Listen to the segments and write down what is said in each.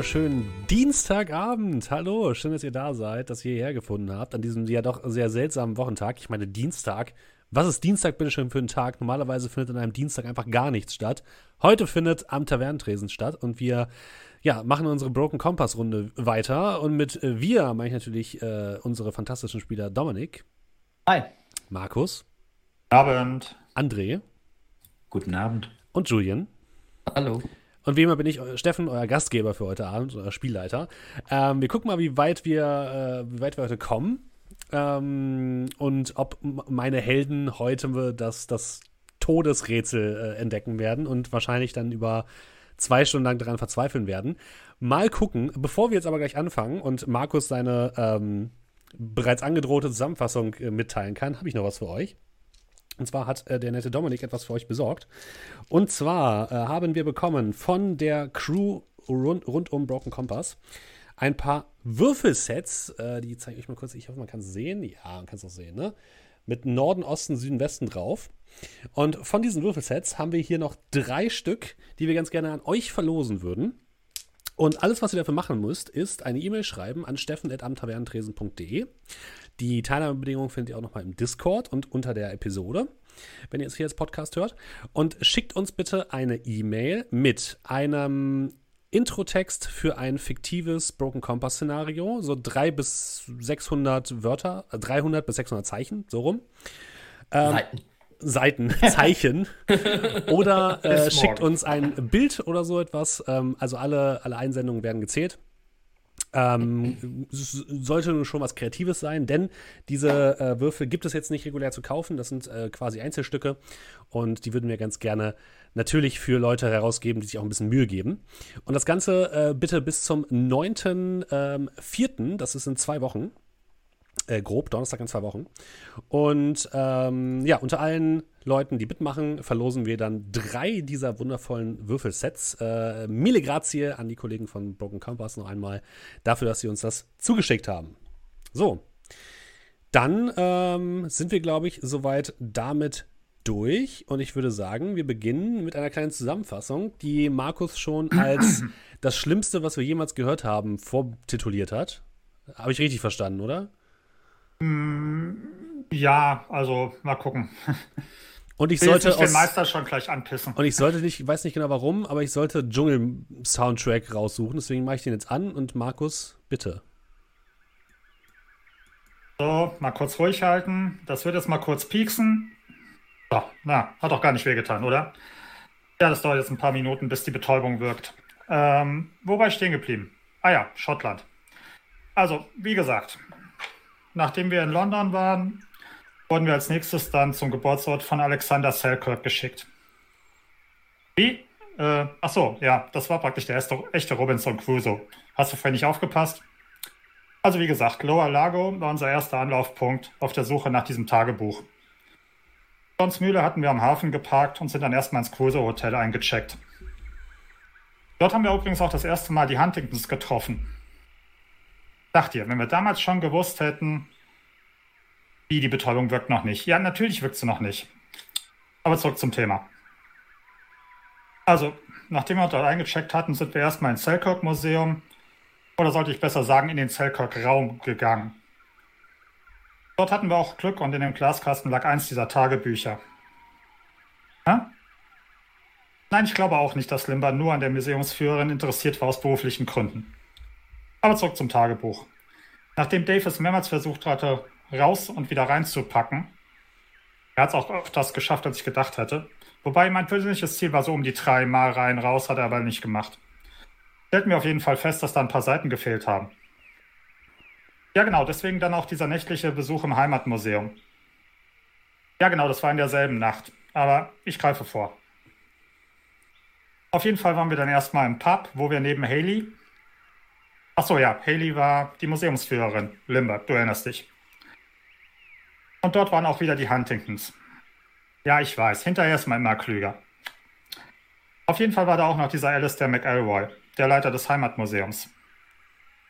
Einen wunderschönen Dienstagabend. Hallo, schön, dass ihr da seid, dass ihr hierher gefunden habt an diesem ja doch sehr seltsamen Wochentag. Ich meine, Dienstag. Was ist Dienstag bitte schön für ein Tag? Normalerweise findet an einem Dienstag einfach gar nichts statt. Heute findet am Tavernentresen statt und wir ja, machen unsere Broken Compass Runde weiter. Und mit äh, wir meine ich natürlich äh, unsere fantastischen Spieler Dominik. Hi. Markus. Abend. André. Guten Abend. Und Julian. Hallo. Und wie immer bin ich Steffen, euer Gastgeber für heute Abend, euer Spielleiter. Ähm, wir gucken mal, wie weit wir, äh, wie weit wir heute kommen. Ähm, und ob meine Helden heute das, das Todesrätsel äh, entdecken werden und wahrscheinlich dann über zwei Stunden lang daran verzweifeln werden. Mal gucken. Bevor wir jetzt aber gleich anfangen und Markus seine ähm, bereits angedrohte Zusammenfassung äh, mitteilen kann, habe ich noch was für euch. Und zwar hat äh, der nette Dominik etwas für euch besorgt. Und zwar äh, haben wir bekommen von der Crew rund, rund um Broken Compass ein paar Würfelsets. Äh, die zeige ich euch mal kurz. Ich hoffe, man kann es sehen. Ja, man kann es auch sehen, ne? Mit Norden, Osten, Süden, Westen drauf. Und von diesen Würfelsets haben wir hier noch drei Stück, die wir ganz gerne an euch verlosen würden. Und alles, was ihr dafür machen müsst, ist eine E-Mail schreiben an steffen.amtavernentresen.de. Die Teilnahmebedingungen findet ihr auch nochmal im Discord und unter der Episode, wenn ihr es hier als Podcast hört. Und schickt uns bitte eine E-Mail mit einem Introtext für ein fiktives Broken Compass Szenario, so 300 bis 600 Wörter, 300 bis 600 Zeichen, so rum. Ähm, Seiten. Seiten, Zeichen. oder äh, schickt uns ein Bild oder so etwas. Ähm, also alle, alle Einsendungen werden gezählt. Ähm, sollte nun schon was Kreatives sein, denn diese äh, Würfel gibt es jetzt nicht regulär zu kaufen. Das sind äh, quasi Einzelstücke und die würden wir ganz gerne natürlich für Leute herausgeben, die sich auch ein bisschen Mühe geben. Und das Ganze äh, bitte bis zum 9.4., ähm, das ist in zwei Wochen. Äh, grob, Donnerstag in zwei Wochen. Und ähm, ja, unter allen Leuten, die mitmachen, verlosen wir dann drei dieser wundervollen Würfelsets. Äh, mille grazie an die Kollegen von Broken Compass noch einmal dafür, dass sie uns das zugeschickt haben. So, dann ähm, sind wir, glaube ich, soweit damit durch. Und ich würde sagen, wir beginnen mit einer kleinen Zusammenfassung, die Markus schon als das Schlimmste, was wir jemals gehört haben, vortituliert hat. Habe ich richtig verstanden, oder? Ja, also mal gucken. Und ich sollte den Meister schon gleich anpissen. Und ich sollte nicht, ich weiß nicht genau warum, aber ich sollte Dschungel-Soundtrack raussuchen. Deswegen mache ich den jetzt an und Markus, bitte. So, mal kurz ruhig halten. Das wird jetzt mal kurz pieksen. So, na, hat doch gar nicht wehgetan, oder? Ja, das dauert jetzt ein paar Minuten, bis die Betäubung wirkt. Ähm, wobei stehen geblieben? Ah ja, Schottland. Also, wie gesagt, nachdem wir in London waren, wurden wir als nächstes dann zum Geburtsort von Alexander Selkirk geschickt. Wie? Äh, ach so, ja, das war praktisch der erste, echte Robinson Crusoe. Hast du vorhin nicht aufgepasst? Also wie gesagt, Lower Lago war unser erster Anlaufpunkt auf der Suche nach diesem Tagebuch. Johns Mühle hatten wir am Hafen geparkt und sind dann erstmal ins Crusoe Hotel eingecheckt. Dort haben wir übrigens auch das erste Mal die Huntingtons getroffen. Dacht ihr, wenn wir damals schon gewusst hätten, wie die Betäubung wirkt noch nicht. Ja, natürlich wirkt sie noch nicht. Aber zurück zum Thema. Also, nachdem wir dort eingecheckt hatten, sind wir erstmal ins Selkirk-Museum, oder sollte ich besser sagen, in den Selkirk-Raum gegangen. Dort hatten wir auch Glück und in dem Glaskasten lag eins dieser Tagebücher. Hä? Nein, ich glaube auch nicht, dass Limba nur an der Museumsführerin interessiert war aus beruflichen Gründen. Aber zurück zum Tagebuch. Nachdem Dave es mehrmals versucht hatte, raus und wieder reinzupacken, er hat es auch öfters geschafft, als ich gedacht hätte. Wobei mein persönliches Ziel war so um die drei Mal rein, raus, hat er aber nicht gemacht. Stellten wir auf jeden Fall fest, dass da ein paar Seiten gefehlt haben. Ja, genau, deswegen dann auch dieser nächtliche Besuch im Heimatmuseum. Ja, genau, das war in derselben Nacht. Aber ich greife vor. Auf jeden Fall waren wir dann erstmal im Pub, wo wir neben Haley, Achso, ja, Haley war die Museumsführerin. Limburg, du erinnerst dich. Und dort waren auch wieder die Huntingtons. Ja, ich weiß, hinterher ist man immer klüger. Auf jeden Fall war da auch noch dieser Alistair McElroy, der Leiter des Heimatmuseums.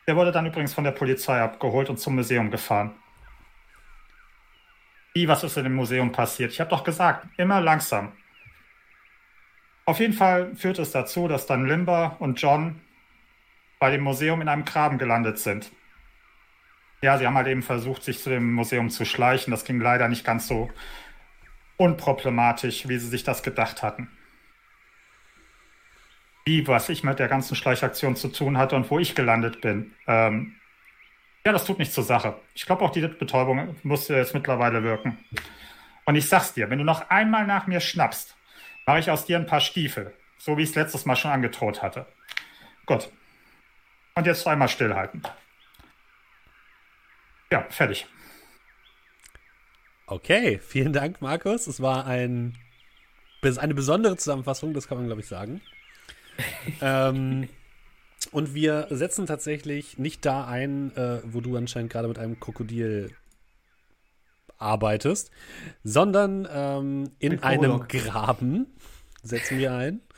Der wurde dann übrigens von der Polizei abgeholt und zum Museum gefahren. Wie, was ist in dem Museum passiert? Ich habe doch gesagt, immer langsam. Auf jeden Fall führte es dazu, dass dann Limber und John bei dem Museum in einem Graben gelandet sind. Ja, sie haben halt eben versucht, sich zu dem Museum zu schleichen. Das ging leider nicht ganz so unproblematisch, wie sie sich das gedacht hatten. Wie, was ich mit der ganzen Schleichaktion zu tun hatte und wo ich gelandet bin. Ähm, ja, das tut nichts zur Sache. Ich glaube auch, die Betäubung muss jetzt mittlerweile wirken. Und ich sag's dir, wenn du noch einmal nach mir schnappst, mache ich aus dir ein paar Stiefel. So wie ich es letztes Mal schon angedroht hatte. Gut. Und jetzt einmal stillhalten. Ja, fertig. Okay, vielen Dank, Markus. Es war ein, eine besondere Zusammenfassung, das kann man, glaube ich, sagen. ähm, und wir setzen tatsächlich nicht da ein, äh, wo du anscheinend gerade mit einem Krokodil arbeitest, sondern ähm, in einem Graben setzen wir ein.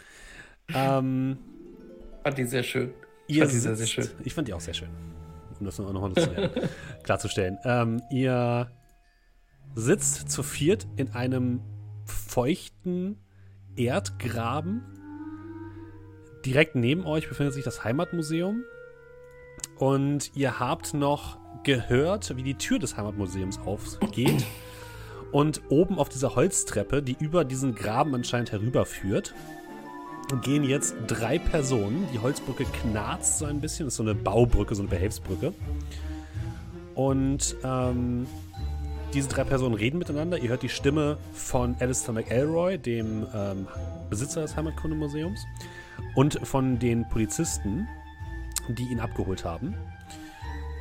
Ähm, fand die sehr schön. Ich fand die sehr, sehr schön. Ich fand die auch sehr schön. Um das nochmal klarzustellen. Ähm, ihr sitzt zu viert in einem feuchten Erdgraben. Direkt neben euch befindet sich das Heimatmuseum. Und ihr habt noch gehört, wie die Tür des Heimatmuseums aufgeht. Und oben auf dieser Holztreppe, die über diesen Graben anscheinend herüberführt, gehen jetzt drei Personen. Die Holzbrücke knarzt so ein bisschen. Das ist so eine Baubrücke, so eine Behelfsbrücke. Und ähm, diese drei Personen reden miteinander. Ihr hört die Stimme von Alistair McElroy, dem ähm, Besitzer des Heimatkundemuseums, und von den Polizisten, die ihn abgeholt haben.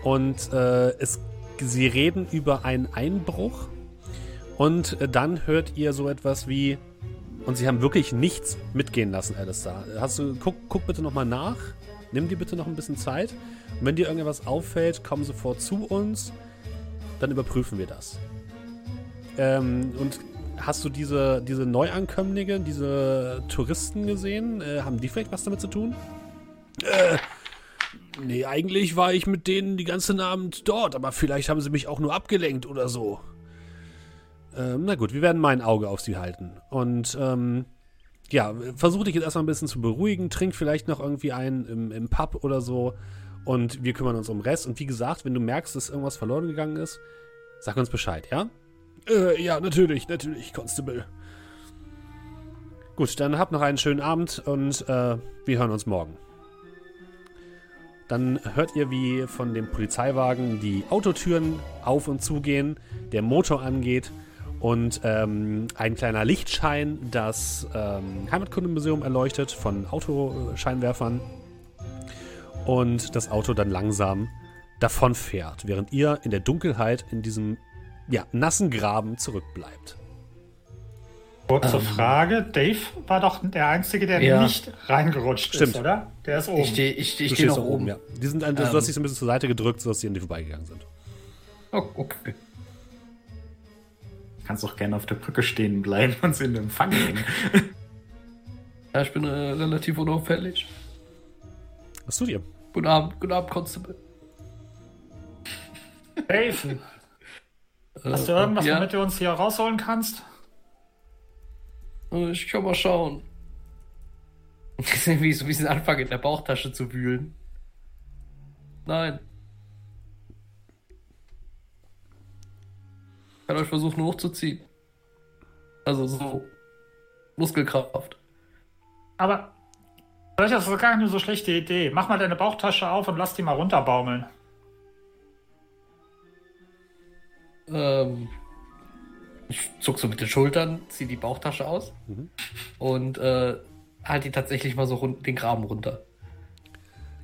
Und äh, es, sie reden über einen Einbruch. Und äh, dann hört ihr so etwas wie, und sie haben wirklich nichts mitgehen lassen, Alistair. Hast du, guck, guck bitte nochmal nach. Nimm dir bitte noch ein bisschen Zeit. Und wenn dir irgendwas auffällt, komm sofort zu uns. Dann überprüfen wir das. Ähm, und hast du diese, diese Neuankömmlinge, diese Touristen gesehen? Äh, haben die vielleicht was damit zu tun? Äh, nee, eigentlich war ich mit denen die ganzen Abend dort, aber vielleicht haben sie mich auch nur abgelenkt oder so. Ähm, na gut, wir werden mein Auge auf sie halten. Und ähm, ja, versuch dich jetzt erstmal ein bisschen zu beruhigen. Trink vielleicht noch irgendwie einen im, im Pub oder so. Und wir kümmern uns um den Rest. Und wie gesagt, wenn du merkst, dass irgendwas verloren gegangen ist, sag uns Bescheid, ja? Äh, ja, natürlich, natürlich, Constable. Gut, dann habt noch einen schönen Abend und äh, wir hören uns morgen. Dann hört ihr, wie von dem Polizeiwagen die Autotüren auf und zu gehen, der Motor angeht und ähm, ein kleiner Lichtschein das ähm, Heimatkundemuseum erleuchtet von Autoscheinwerfern und das Auto dann langsam davonfährt, während ihr in der Dunkelheit in diesem ja, nassen Graben zurückbleibt. Kurze ähm, Frage, Dave war doch der Einzige, der ja. nicht reingerutscht Stimmt. ist, oder? Der ist oben. Ich stehe ich, ich steh noch oben. oben. Ja. Die sind, ähm, du hast dich so ein bisschen zur Seite gedrückt, sodass sie an dir vorbeigegangen sind. Oh, okay kannst auch gerne auf der Brücke stehen bleiben und sie in den Empfang nehmen. ja, ich bin äh, relativ unauffällig. Was tut ihr? Guten Abend, guten Abend, Constable. Dave, hast du irgendwas, ja? womit du uns hier rausholen kannst? Äh, ich kann mal schauen. wie so ein bisschen anfangen, in der Bauchtasche zu wühlen. Nein. Kann euch versuchen hochzuziehen. Also so Muskelkraft. Aber das ist gar nicht so schlechte Idee. Mach mal deine Bauchtasche auf und lass die mal runterbaumeln. Ähm, ich zuck so mit den Schultern, zieh die Bauchtasche aus mhm. und äh, halt die tatsächlich mal so rund, den Graben runter.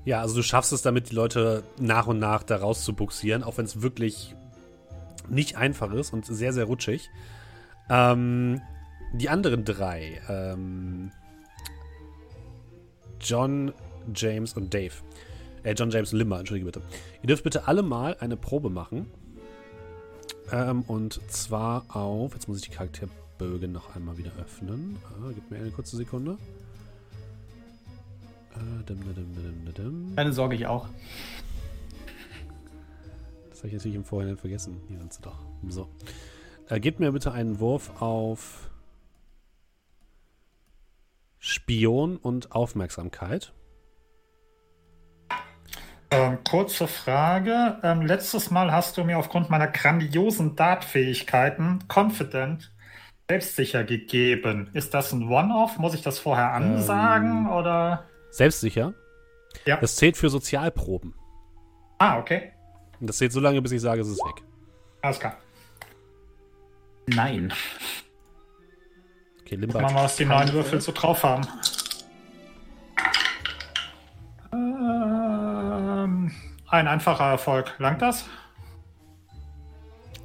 Ja, also du schaffst es damit, die Leute nach und nach da raus zu buxieren, auch wenn es wirklich nicht einfach ist und sehr, sehr rutschig. Ähm, die anderen drei, ähm, John, James und Dave. Äh, John, James und Limmer, entschuldige bitte. Ihr dürft bitte alle mal eine Probe machen. Ähm, und zwar auf, jetzt muss ich die Charakterbögen noch einmal wieder öffnen. Ah, gib mir eine kurze Sekunde. Äh, Keine Sorge, ich auch. Das habe ich natürlich im Vorhinein vergessen. Hier sind sie doch. So. Äh, gebt mir bitte einen Wurf auf Spion und Aufmerksamkeit. Ähm, kurze Frage. Ähm, letztes Mal hast du mir aufgrund meiner grandiosen Dartfähigkeiten Confident selbstsicher gegeben. Ist das ein One-Off? Muss ich das vorher ansagen Ähm. oder? Selbstsicher? Ja. Das zählt für Sozialproben. Ah, okay. Und das zählt so lange, bis ich sage, es ist weg. Alles klar. Nein. Okay, Limba. wir mal, was die neuen Würfel so drauf haben. Ähm, ein einfacher Erfolg. Langt das?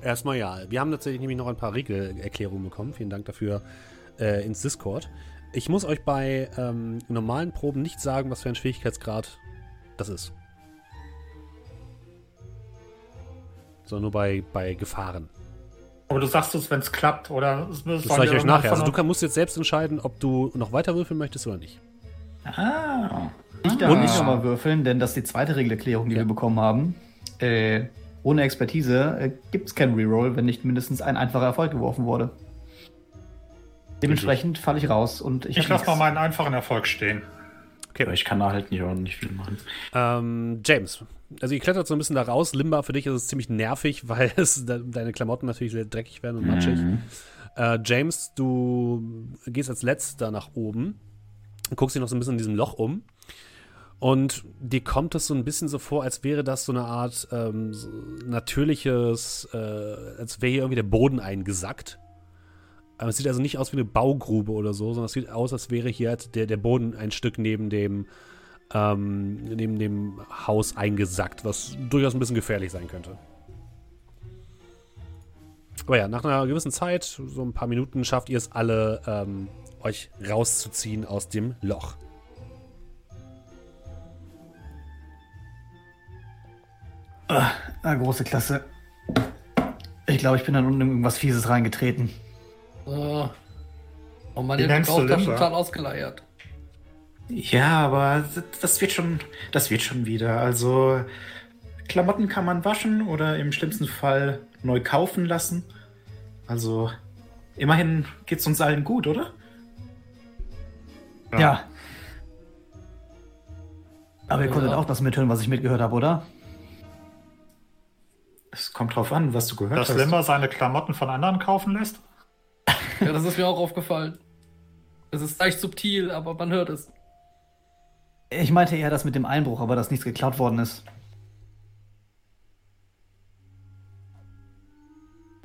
Erstmal ja. Wir haben tatsächlich nämlich noch ein paar Regelerklärungen bekommen. Vielen Dank dafür äh, ins Discord. Ich muss euch bei ähm, normalen Proben nicht sagen, was für ein Schwierigkeitsgrad das ist. Sondern nur bei, bei Gefahren. Aber du sagst es, wenn es klappt, oder? Das sage ich euch nachher. Also du kann, musst jetzt selbst entscheiden, ob du noch weiter würfeln möchtest oder nicht. Ah. Ich darf Und- nicht nochmal würfeln, denn das ist die zweite Regelerklärung, die Ja. wir bekommen haben. Äh, ohne Expertise äh, gibt es keinen Reroll, wenn nicht mindestens ein einfacher Erfolg geworfen wurde. Dementsprechend falle ich raus und ich, Ich lasse mal meinen einfachen Erfolg stehen. Okay, aber ich kann da halt nicht auch nicht viel machen. Ähm, James, also ihr klettert so ein bisschen da raus. Limba, für dich ist es ziemlich nervig, weil es, de deine Klamotten natürlich sehr dreckig werden und matschig. Äh, James, du gehst als letzter nach oben und guckst dich noch so ein bisschen in diesem Loch um. Und dir kommt es so ein bisschen so vor, als wäre das so eine Art ähm, so natürliches, äh, als wäre hier irgendwie der Boden eingesackt. Aber es sieht also nicht aus wie eine Baugrube oder so, sondern es sieht aus, als wäre hier der, der Boden ein Stück neben dem, ähm, neben dem Haus eingesackt, was durchaus ein bisschen gefährlich sein könnte. Aber ja, nach einer gewissen Zeit, so ein paar Minuten, schafft ihr es alle, ähm, euch rauszuziehen aus dem Loch. Ah, große Klasse. Ich glaube, ich bin dann unten in irgendwas Fieses reingetreten. Oh, oh man, Wie die hat die nennst du Bauchtasche Limber? total ausgeleiert. Ja, aber das wird schon, das wird schon wieder. Also Klamotten kann man waschen oder im schlimmsten Fall neu kaufen lassen. Also immerhin geht's uns allen gut, oder? Ja. Aber ihr Ja. konntet auch das mithören, was ich mitgehört habe, oder? Es kommt drauf an, was du gehört Dass hast. Limmer seine Klamotten von anderen kaufen lässt? Ja, das ist mir auch aufgefallen. Es ist leicht subtil, aber man hört es. Ich meinte eher das mit dem Einbruch, aber dass nichts geklaut worden ist.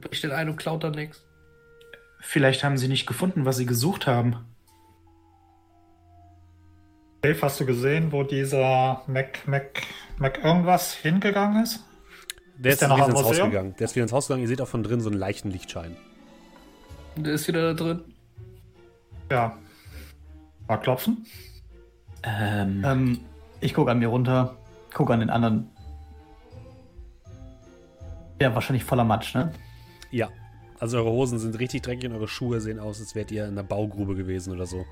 Bricht den ein und klaut dann nichts. Vielleicht haben sie nicht gefunden, was sie gesucht haben. Dave, hast du gesehen, wo dieser Mac, Mac, Mac irgendwas hingegangen ist? Der Ist ist, der noch wieder ins Haus gegangen. Der ist wieder ins Haus gegangen. Ihr seht auch von drin so einen leichten Lichtschein. Der ist wieder da drin. Ja. Mal klopfen? Ähm, Ähm, ich gucke an mir runter, gucke an den anderen. Ja, wahrscheinlich voller Matsch, ne? Ja. Also eure Hosen sind richtig dreckig und eure Schuhe sehen aus, als wärt ihr in einer Baugrube gewesen oder so.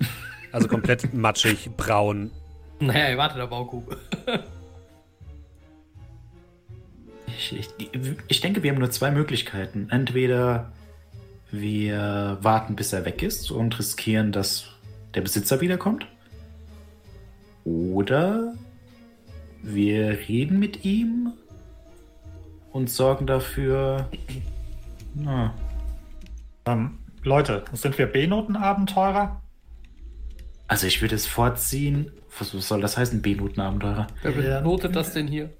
Also komplett matschig, braun. Naja, ihr wartet der Baugrube. ich, ich, ich denke, wir haben nur zwei Möglichkeiten. Entweder wir warten, bis er weg ist und riskieren, dass der Besitzer wiederkommt. Oder wir reden mit ihm und sorgen dafür. Na, Ähm, Leute, sind wir B-Noten-Abenteurer? also ich würde es vorziehen. Was, soll das heißen, B-Noten-Abenteurer? Wer benotet das denn hier?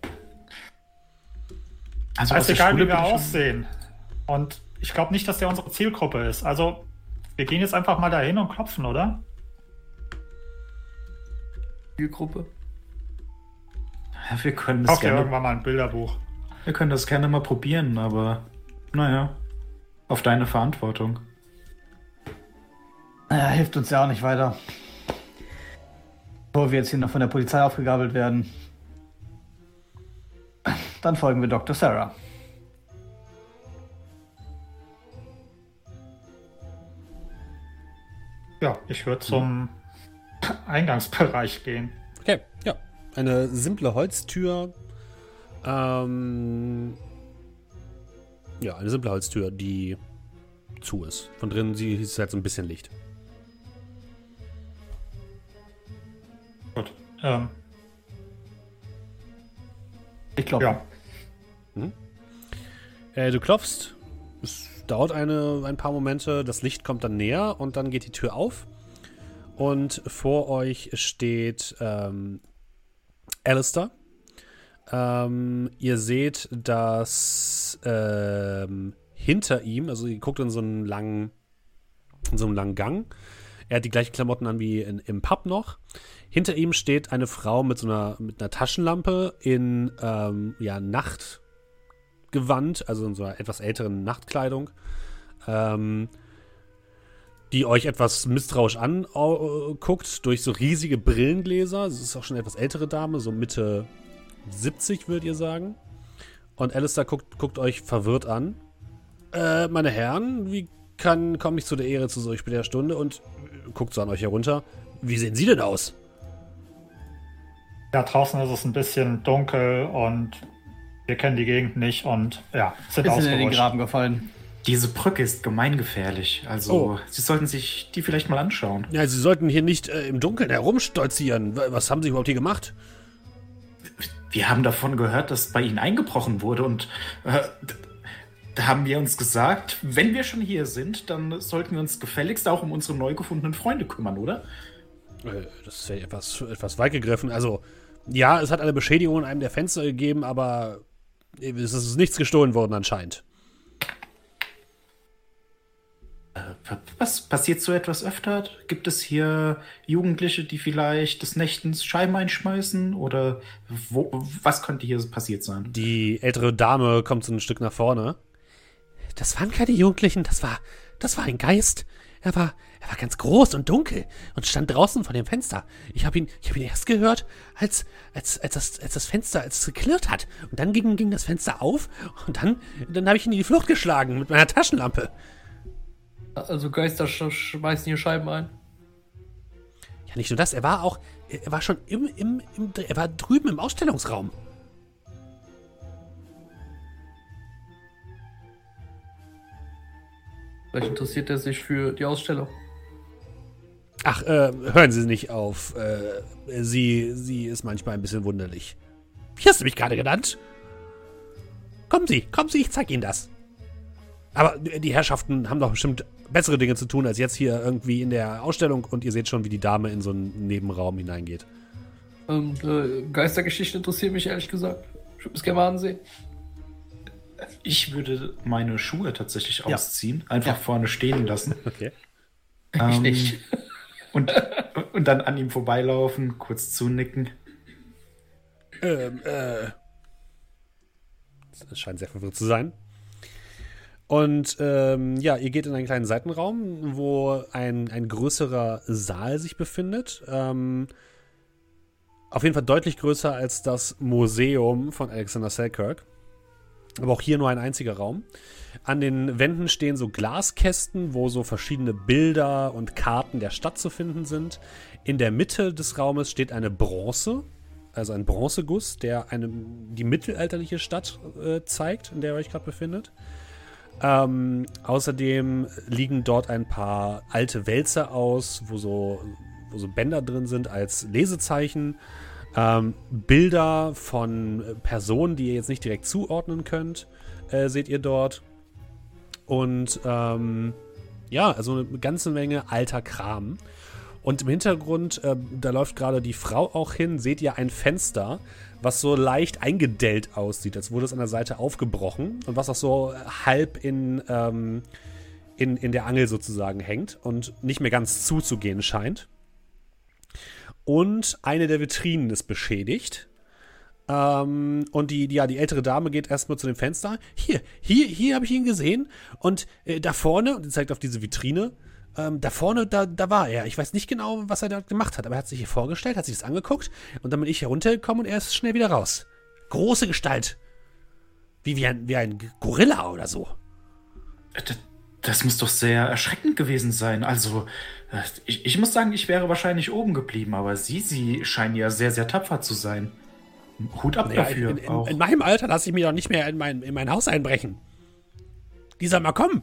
Also ist egal, Schule wie wir aussehen. Und ich glaube nicht, dass der unsere Zielgruppe ist. Also, wir gehen jetzt einfach mal dahin und klopfen, oder? Zielgruppe. Ja, wir können das gerne irgendwann mal ein Bilderbuch. Wir können das gerne mal probieren, aber naja, auf deine Verantwortung. Naja, hilft uns ja auch nicht weiter. Bevor wir jetzt hier noch von der Polizei aufgegabelt werden. Dann folgen wir Dr. Sarah. Ja, ich würde zum Eingangsbereich gehen. Okay, ja. Eine simple Holztür. Ähm, ja, eine simple Holztür, die zu ist. Von drinnen sie- ist halt so ein bisschen Licht. Gut. Ähm, Ich glaube. Ja. Äh, du klopfst. Es dauert eine, ein paar Momente. Das Licht kommt dann näher und dann geht die Tür auf. Und vor euch steht ähm, Alistair. Ähm, ihr seht, dass ähm, hinter ihm, also ihr guckt in so einen langen, in so einem langen Gang. Er hat die gleichen Klamotten an wie in, im Pub noch. Hinter ihm steht eine Frau mit so einer, mit einer Taschenlampe in ähm, ja, Nachtgewand, also in so einer etwas älteren Nachtkleidung. Ähm, die euch etwas misstrauisch anguckt durch so riesige Brillengläser. Es ist auch schon eine etwas ältere Dame, so Mitte 70, würdet ihr sagen. Und Alistair guckt, guckt euch verwirrt an. Äh, meine Herren, wie kann, komme ich zu der Ehre zu solch später Stunde? Und guckt so an euch herunter. Wie sehen Sie denn aus? Ja, draußen ist es ein bisschen dunkel und wir kennen die Gegend nicht und ja, sind Bisschen in den. Graben gefallen. Diese Brücke ist gemeingefährlich. Also, Oh. Sie sollten sich die vielleicht mal anschauen. Ja, Sie sollten hier nicht äh, im Dunkeln herumstolzieren. Wa- Was haben Sie überhaupt hier gemacht? Wir haben davon gehört, dass bei Ihnen eingebrochen wurde und äh, da haben wir uns gesagt, wenn wir schon hier sind, dann sollten wir uns gefälligst auch um unsere neu gefundenen Freunde kümmern, oder? Äh, Das wäre etwas, etwas weit gegriffen. Also, ja, es hat eine Beschädigung in einem der Fenster gegeben, aber es ist nichts gestohlen worden anscheinend. Was passiert so etwas öfter? Gibt es hier Jugendliche, die vielleicht des Nächtens Scheiben einschmeißen? Oder wo, was könnte hier passiert sein? Die ältere Dame kommt so ein Stück nach vorne. Das waren keine Jugendlichen, das war, das war ein Geist. Er war, er war ganz groß und dunkel und stand draußen vor dem Fenster. Ich habe ihn, ich ihn erst gehört, als, als, als das, als das Fenster, als es geklirrt hat. Und dann ging, ging das Fenster auf und dann, dann habe ich ihn in die Flucht geschlagen mit meiner Taschenlampe. Also Geister sch schmeißen hier Scheiben ein. Ja, nicht nur das, er war auch, er war schon im, im, im, er war drüben im Ausstellungsraum. Vielleicht interessiert er sich für die Ausstellung. Ach, äh, hören Sie nicht auf. Äh, sie, sie ist manchmal ein bisschen wunderlich. Wie hast du mich gerade genannt? Kommen Sie, kommen Sie, ich zeig Ihnen das. Aber die Herrschaften haben doch bestimmt bessere Dinge zu tun, als jetzt hier irgendwie in der Ausstellung und ihr seht schon, wie die Dame in so einen Nebenraum hineingeht. Ähm, äh, Geistergeschichte interessiert mich ehrlich gesagt. Ich würde es gerne mal ansehen. Ich würde meine Schuhe tatsächlich Ja. ausziehen, einfach vorne stehen lassen. Okay. Ich Ähm, nicht. Und, und dann an ihm vorbeilaufen, kurz zunicken. Ähm, äh. Das scheint sehr verwirrt zu sein. Und ähm, ja, ihr geht in einen kleinen Seitenraum, wo ein, ein größerer Saal sich befindet. Ähm, auf jeden Fall deutlich größer als das Museum von Alexander Selkirk. Aber auch hier nur ein einziger Raum. An den Wänden stehen so Glaskästen, wo so verschiedene Bilder und Karten der Stadt zu finden sind. In der Mitte des Raumes steht eine Bronze, also ein Bronzeguss, der eine, die mittelalterliche Stadt äh, zeigt, in der ihr euch gerade befindet. Ähm, außerdem liegen dort ein paar alte Wälzer aus, wo so, wo so Bänder drin sind als Lesezeichen. Ähm, Bilder von Personen, die ihr jetzt nicht direkt zuordnen könnt, äh, seht ihr dort. Und ähm, ja, also eine ganze Menge alter Kram. Und im Hintergrund, äh, da läuft gerade die Frau auch hin, seht ihr ein Fenster, was so leicht eingedellt aussieht, als wurde es an der Seite aufgebrochen und was auch so halb in, ähm, in, in der Angel sozusagen hängt und nicht mehr ganz zuzugehen scheint. Und eine der Vitrinen ist beschädigt. Ähm, und die, die, ja, die ältere Dame geht erstmal zu dem Fenster. Hier, hier, hier habe ich ihn gesehen. Und äh, da vorne, und sie zeigt auf diese Vitrine, ähm, da vorne, da, da war er. Ich weiß nicht genau, was er da gemacht hat, aber er hat sich hier vorgestellt, hat sich das angeguckt und dann bin ich heruntergekommen und er ist schnell wieder raus. Große Gestalt. Wie, wie, ein, wie ein Gorilla oder so. D- Das muss doch sehr erschreckend gewesen sein. Also, äh, ich, ich muss sagen, ich wäre wahrscheinlich oben geblieben, aber Sie, Sie scheinen ja sehr, sehr tapfer zu sein. Hut ab Naja, dafür. in, in, in meinem Alter lasse ich mich doch nicht mehr in mein, in mein Haus einbrechen. Die soll mal kommen.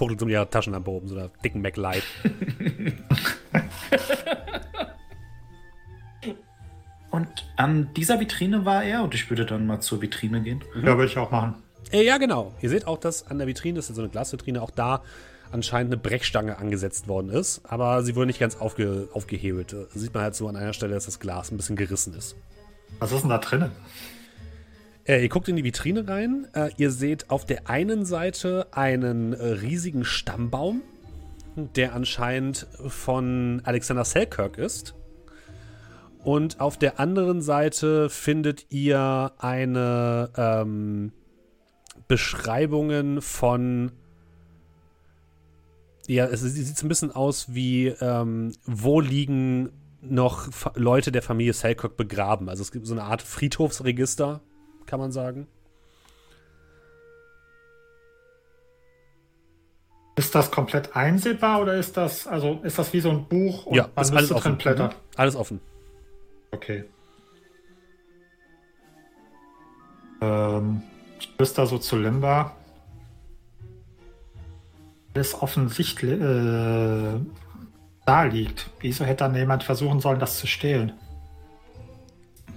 Fuchtelt um ihre Taschenlampe oben, so einer dicken MacLight. Und An dieser Vitrine war er und ich würde dann mal zur Vitrine gehen. Ja, würde ich auch machen. Äh, ja, genau. Ihr seht auch, dass an der Vitrine, das ist so eine Glasvitrine, auch da anscheinend eine Brechstange angesetzt worden ist. Aber sie wurde nicht ganz aufge aufgehebelt. Sieht man halt so an einer Stelle, dass das Glas ein bisschen gerissen ist. Was ist denn da drinnen? Äh, ihr guckt in die Vitrine rein. Äh, ihr seht auf der einen Seite einen äh, riesigen Stammbaum, der anscheinend von Alexander Selkirk ist. Und auf der anderen Seite findet ihr eine ähm, Beschreibungen von ja, es sieht so ein bisschen aus wie, ähm, wo liegen noch Leute der Familie Selkirk begraben. Also es gibt so eine Art Friedhofsregister, kann man sagen. Ist das komplett einsehbar oder ist das, also ist das wie so ein Buch und ja, man ist alles offen. drin blättern? Mhm. Alles offen. Okay. Ähm, wüsste da so zu Limba. Das offensichtlich äh, da liegt. Wieso hätte dann jemand versuchen sollen, das zu stehlen?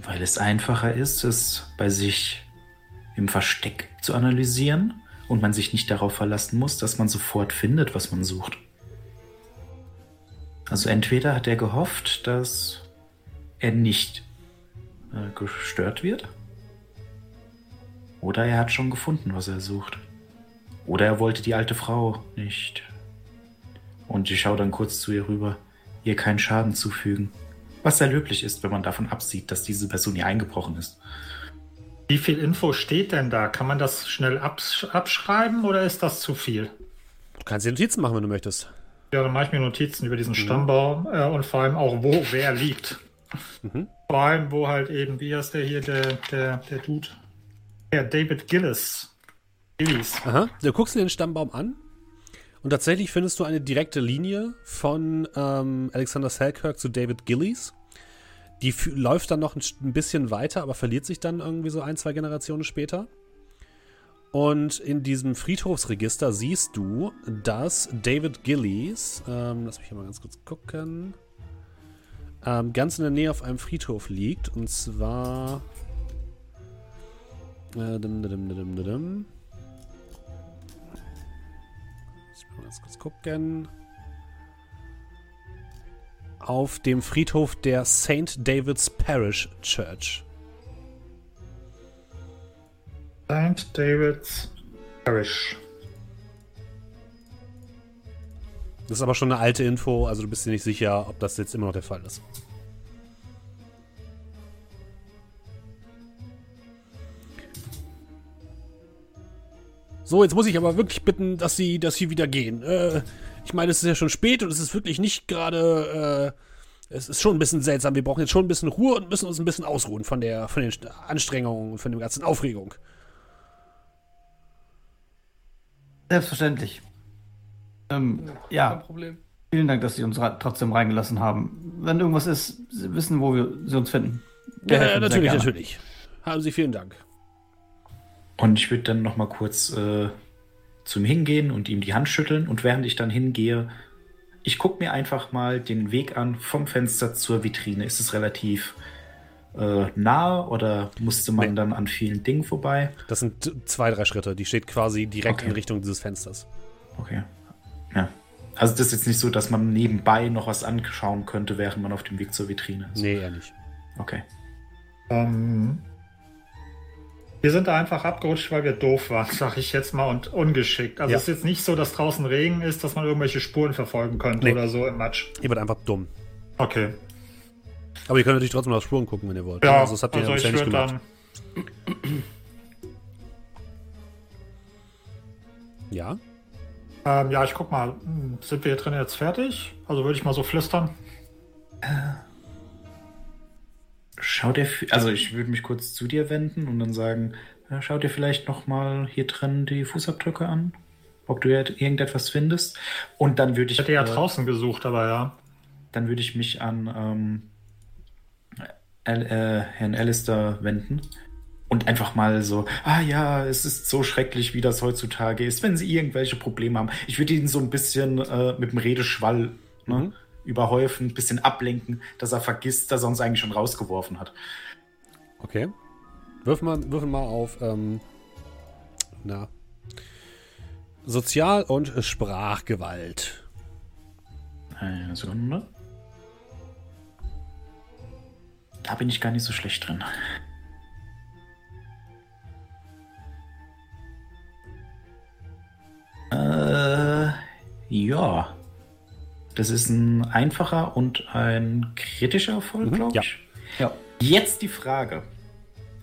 Weil es einfacher ist, es bei sich im Versteck zu analysieren und man sich nicht darauf verlassen muss, dass man sofort findet, was man sucht. Also entweder hat er gehofft, dass er nicht äh, gestört wird, oder er hat schon gefunden, was er sucht. Oder er wollte die alte Frau nicht. Und ich schaue dann kurz zu ihr rüber, ihr keinen Schaden zufügen. Was sehr löblich ist, wenn man davon absieht, dass diese Person hier eingebrochen ist. Wie viel Info steht denn da? Kann man das schnell absch abschreiben oder ist das zu viel? Du kannst dir Notizen machen, wenn du möchtest. Ja, dann mache ich mir Notizen über diesen Stammbaum äh, und vor allem auch, wo wer liegt. Mhm. Vor allem, wo halt eben, wie heißt der hier, der, der, der Dude? Der David Gillis. Gillis. Aha. Du guckst dir den Stammbaum an und tatsächlich findest du eine direkte Linie von ähm, Alexander Selkirk zu David Gillies. Die läuft dann noch ein, ein bisschen weiter, aber verliert sich dann irgendwie so ein, zwei Generationen später. Und in diesem Friedhofsregister siehst du, dass David Gillies, ähm, lass mich hier mal ganz kurz gucken, ähm, ganz in der Nähe auf einem Friedhof liegt. Und zwar. Äh, dim, dim, dim, ganz kurz gucken. Auf dem Friedhof der St. David's Parish Church. St. David's Parish. Das ist aber schon eine alte Info, also du bist dir nicht sicher, ob das jetzt immer noch der Fall ist. So, jetzt muss ich aber wirklich bitten, dass Sie, dass Sie wieder gehen. Äh, ich meine, es ist ja schon spät und es ist wirklich nicht gerade. Äh, es ist schon ein bisschen seltsam. Wir brauchen jetzt schon ein bisschen Ruhe und müssen uns ein bisschen ausruhen von der, von den Anstrengungen und von der ganzen Aufregung. Selbstverständlich. Ähm, Kein ja, Problem. vielen Dank, dass Sie uns trotzdem reingelassen haben. Wenn irgendwas ist, Sie wissen, wo wir Sie uns finden. Wir Ja, sehr natürlich, natürlich. Haben Sie vielen Dank. Und ich würde dann noch mal kurz äh, zu ihm hingehen und ihm die Hand schütteln. Und während ich dann hingehe, ich gucke mir einfach mal den Weg an vom Fenster zur Vitrine. Ist es relativ äh, nah oder musste man Nee. dann an vielen Dingen vorbei? Das sind zwei, drei Schritte. Die steht quasi direkt Okay. in Richtung dieses Fensters. Okay. Ja. Also das ist jetzt nicht so, dass man nebenbei noch was anschauen könnte, während man auf dem Weg zur Vitrine ist. Nee, eher nicht. Okay. Ähm, wir sind da einfach abgerutscht, weil wir doof waren, sag ich jetzt mal, und ungeschickt. Also Ja. es ist jetzt nicht so, dass draußen Regen ist, dass man irgendwelche Spuren verfolgen könnte Nee. oder so im Matsch. Ihr wird einfach dumm. Okay. Aber ihr könnt natürlich trotzdem nach Spuren gucken, wenn ihr wollt. Ja, also das habt ihr ja also ich nicht gemacht. Ja? Ähm, ja, ich guck mal. Hm, Sind wir hier drin jetzt fertig? Also würde ich mal so flüstern. Schau dir, also ich würde mich kurz zu dir wenden und dann sagen, ja, schau dir vielleicht noch mal hier drin die Fußabdrücke an, ob du ja irgendetwas findest. Und dann würde ich, Ich hätte ja äh, draußen gesucht, aber ja. dann würde ich mich an ähm, Al äh, Herrn Alistair wenden und einfach mal so, ah ja, es ist so schrecklich, wie das heutzutage ist, wenn Sie irgendwelche Probleme haben. Ich würde ihn so ein bisschen äh, mit dem Redeschwall ne, Mhm. Überhäufen, ein bisschen ablenken, dass er vergisst, dass er uns eigentlich schon rausgeworfen hat. Okay. Würfel mal, würfel mal auf, ähm, na, Sozial- und Sprachgewalt. Eine Sekunde. Da bin ich gar nicht so schlecht drin. Äh, ja. Das ist ein einfacher und ein kritischer Erfolg, Mhm, glaube ja. ich. Ja. Jetzt die Frage.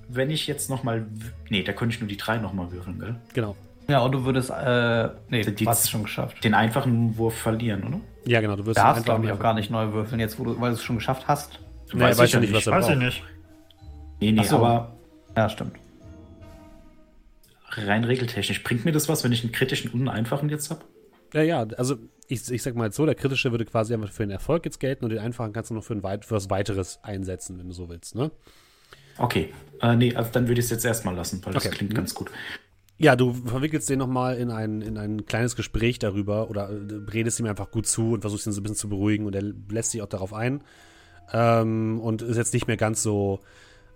Wenn ich jetzt nochmal. Nee, da könnte ich nur die drei nochmal würfeln, gell? Genau. Ja, und du würdest, äh, nee, Die- du hast es schon geschafft. Den einfachen Wurf verlieren, oder? Ja, genau, du wirst darfst, glaube ich, auch gar nicht neu würfeln, jetzt, wo du, weil du es schon geschafft hast. Nee, er weiß ja nicht, was er Weiß ich braucht. nicht. Nee, nee, Ach so. aber Ja, stimmt. rein regeltechnisch. Bringt mir das was, wenn ich einen kritischen und einen einfachen jetzt habe? Ja, ja, also ich, ich sag mal jetzt so, der kritische würde quasi einfach für den Erfolg jetzt gelten und den einfachen kannst du noch für, ein weit, für was weiteres einsetzen, wenn du so willst, ne? Okay. Äh, nee, also dann würde ich es jetzt erstmal lassen, weil das Okay. klingt Mhm. ganz gut. Ja, du verwickelst den nochmal in ein, in ein kleines Gespräch darüber oder äh, redest ihm einfach gut zu und versuchst ihn so ein bisschen zu beruhigen und er lässt sich auch darauf ein ähm, und ist jetzt nicht mehr ganz so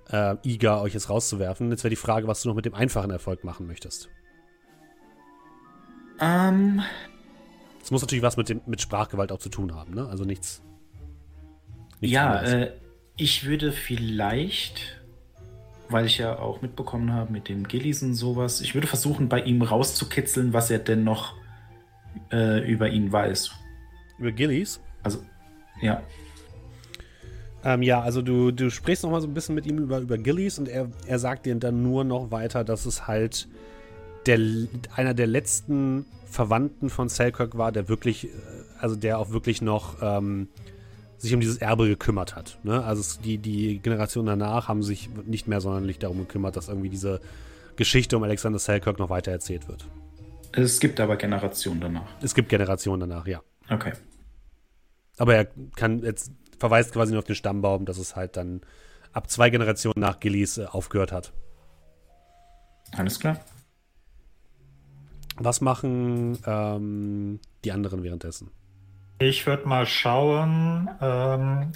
äh, eager, euch jetzt rauszuwerfen. Jetzt wäre die Frage, was du noch mit dem einfachen Erfolg machen möchtest. Ähm, Es muss natürlich was mit, dem, mit Sprachgewalt auch zu tun haben, ne? Also nichts. nichts ja, äh, ich würde vielleicht, weil ich ja auch mitbekommen habe mit den Gillies und sowas, ich würde versuchen, bei ihm rauszukitzeln, was er denn noch äh, über ihn weiß. Über Gillies. Also, ja. Ähm, ja, also du, du sprichst noch mal so ein bisschen mit ihm über, über Gillies und er, er sagt dir dann nur noch weiter, dass es halt der, einer der letzten Verwandten von Selkirk war, der wirklich, äh, also der auch wirklich noch ähm, sich um dieses Erbe gekümmert hat. Ne? Also es, die, die Generation danach haben sich nicht mehr sonderlich darum gekümmert, dass irgendwie diese Geschichte um Alexander Selkirk noch weiter erzählt wird. Es gibt aber Generationen danach. Es gibt Generationen danach, ja. Okay. Aber er kann jetzt verweist quasi nur auf den Stammbaum, dass es halt dann ab zwei Generationen nach Gillies äh, aufgehört hat. Alles klar. Was machen ähm, die anderen währenddessen? Ich würde mal schauen, ähm,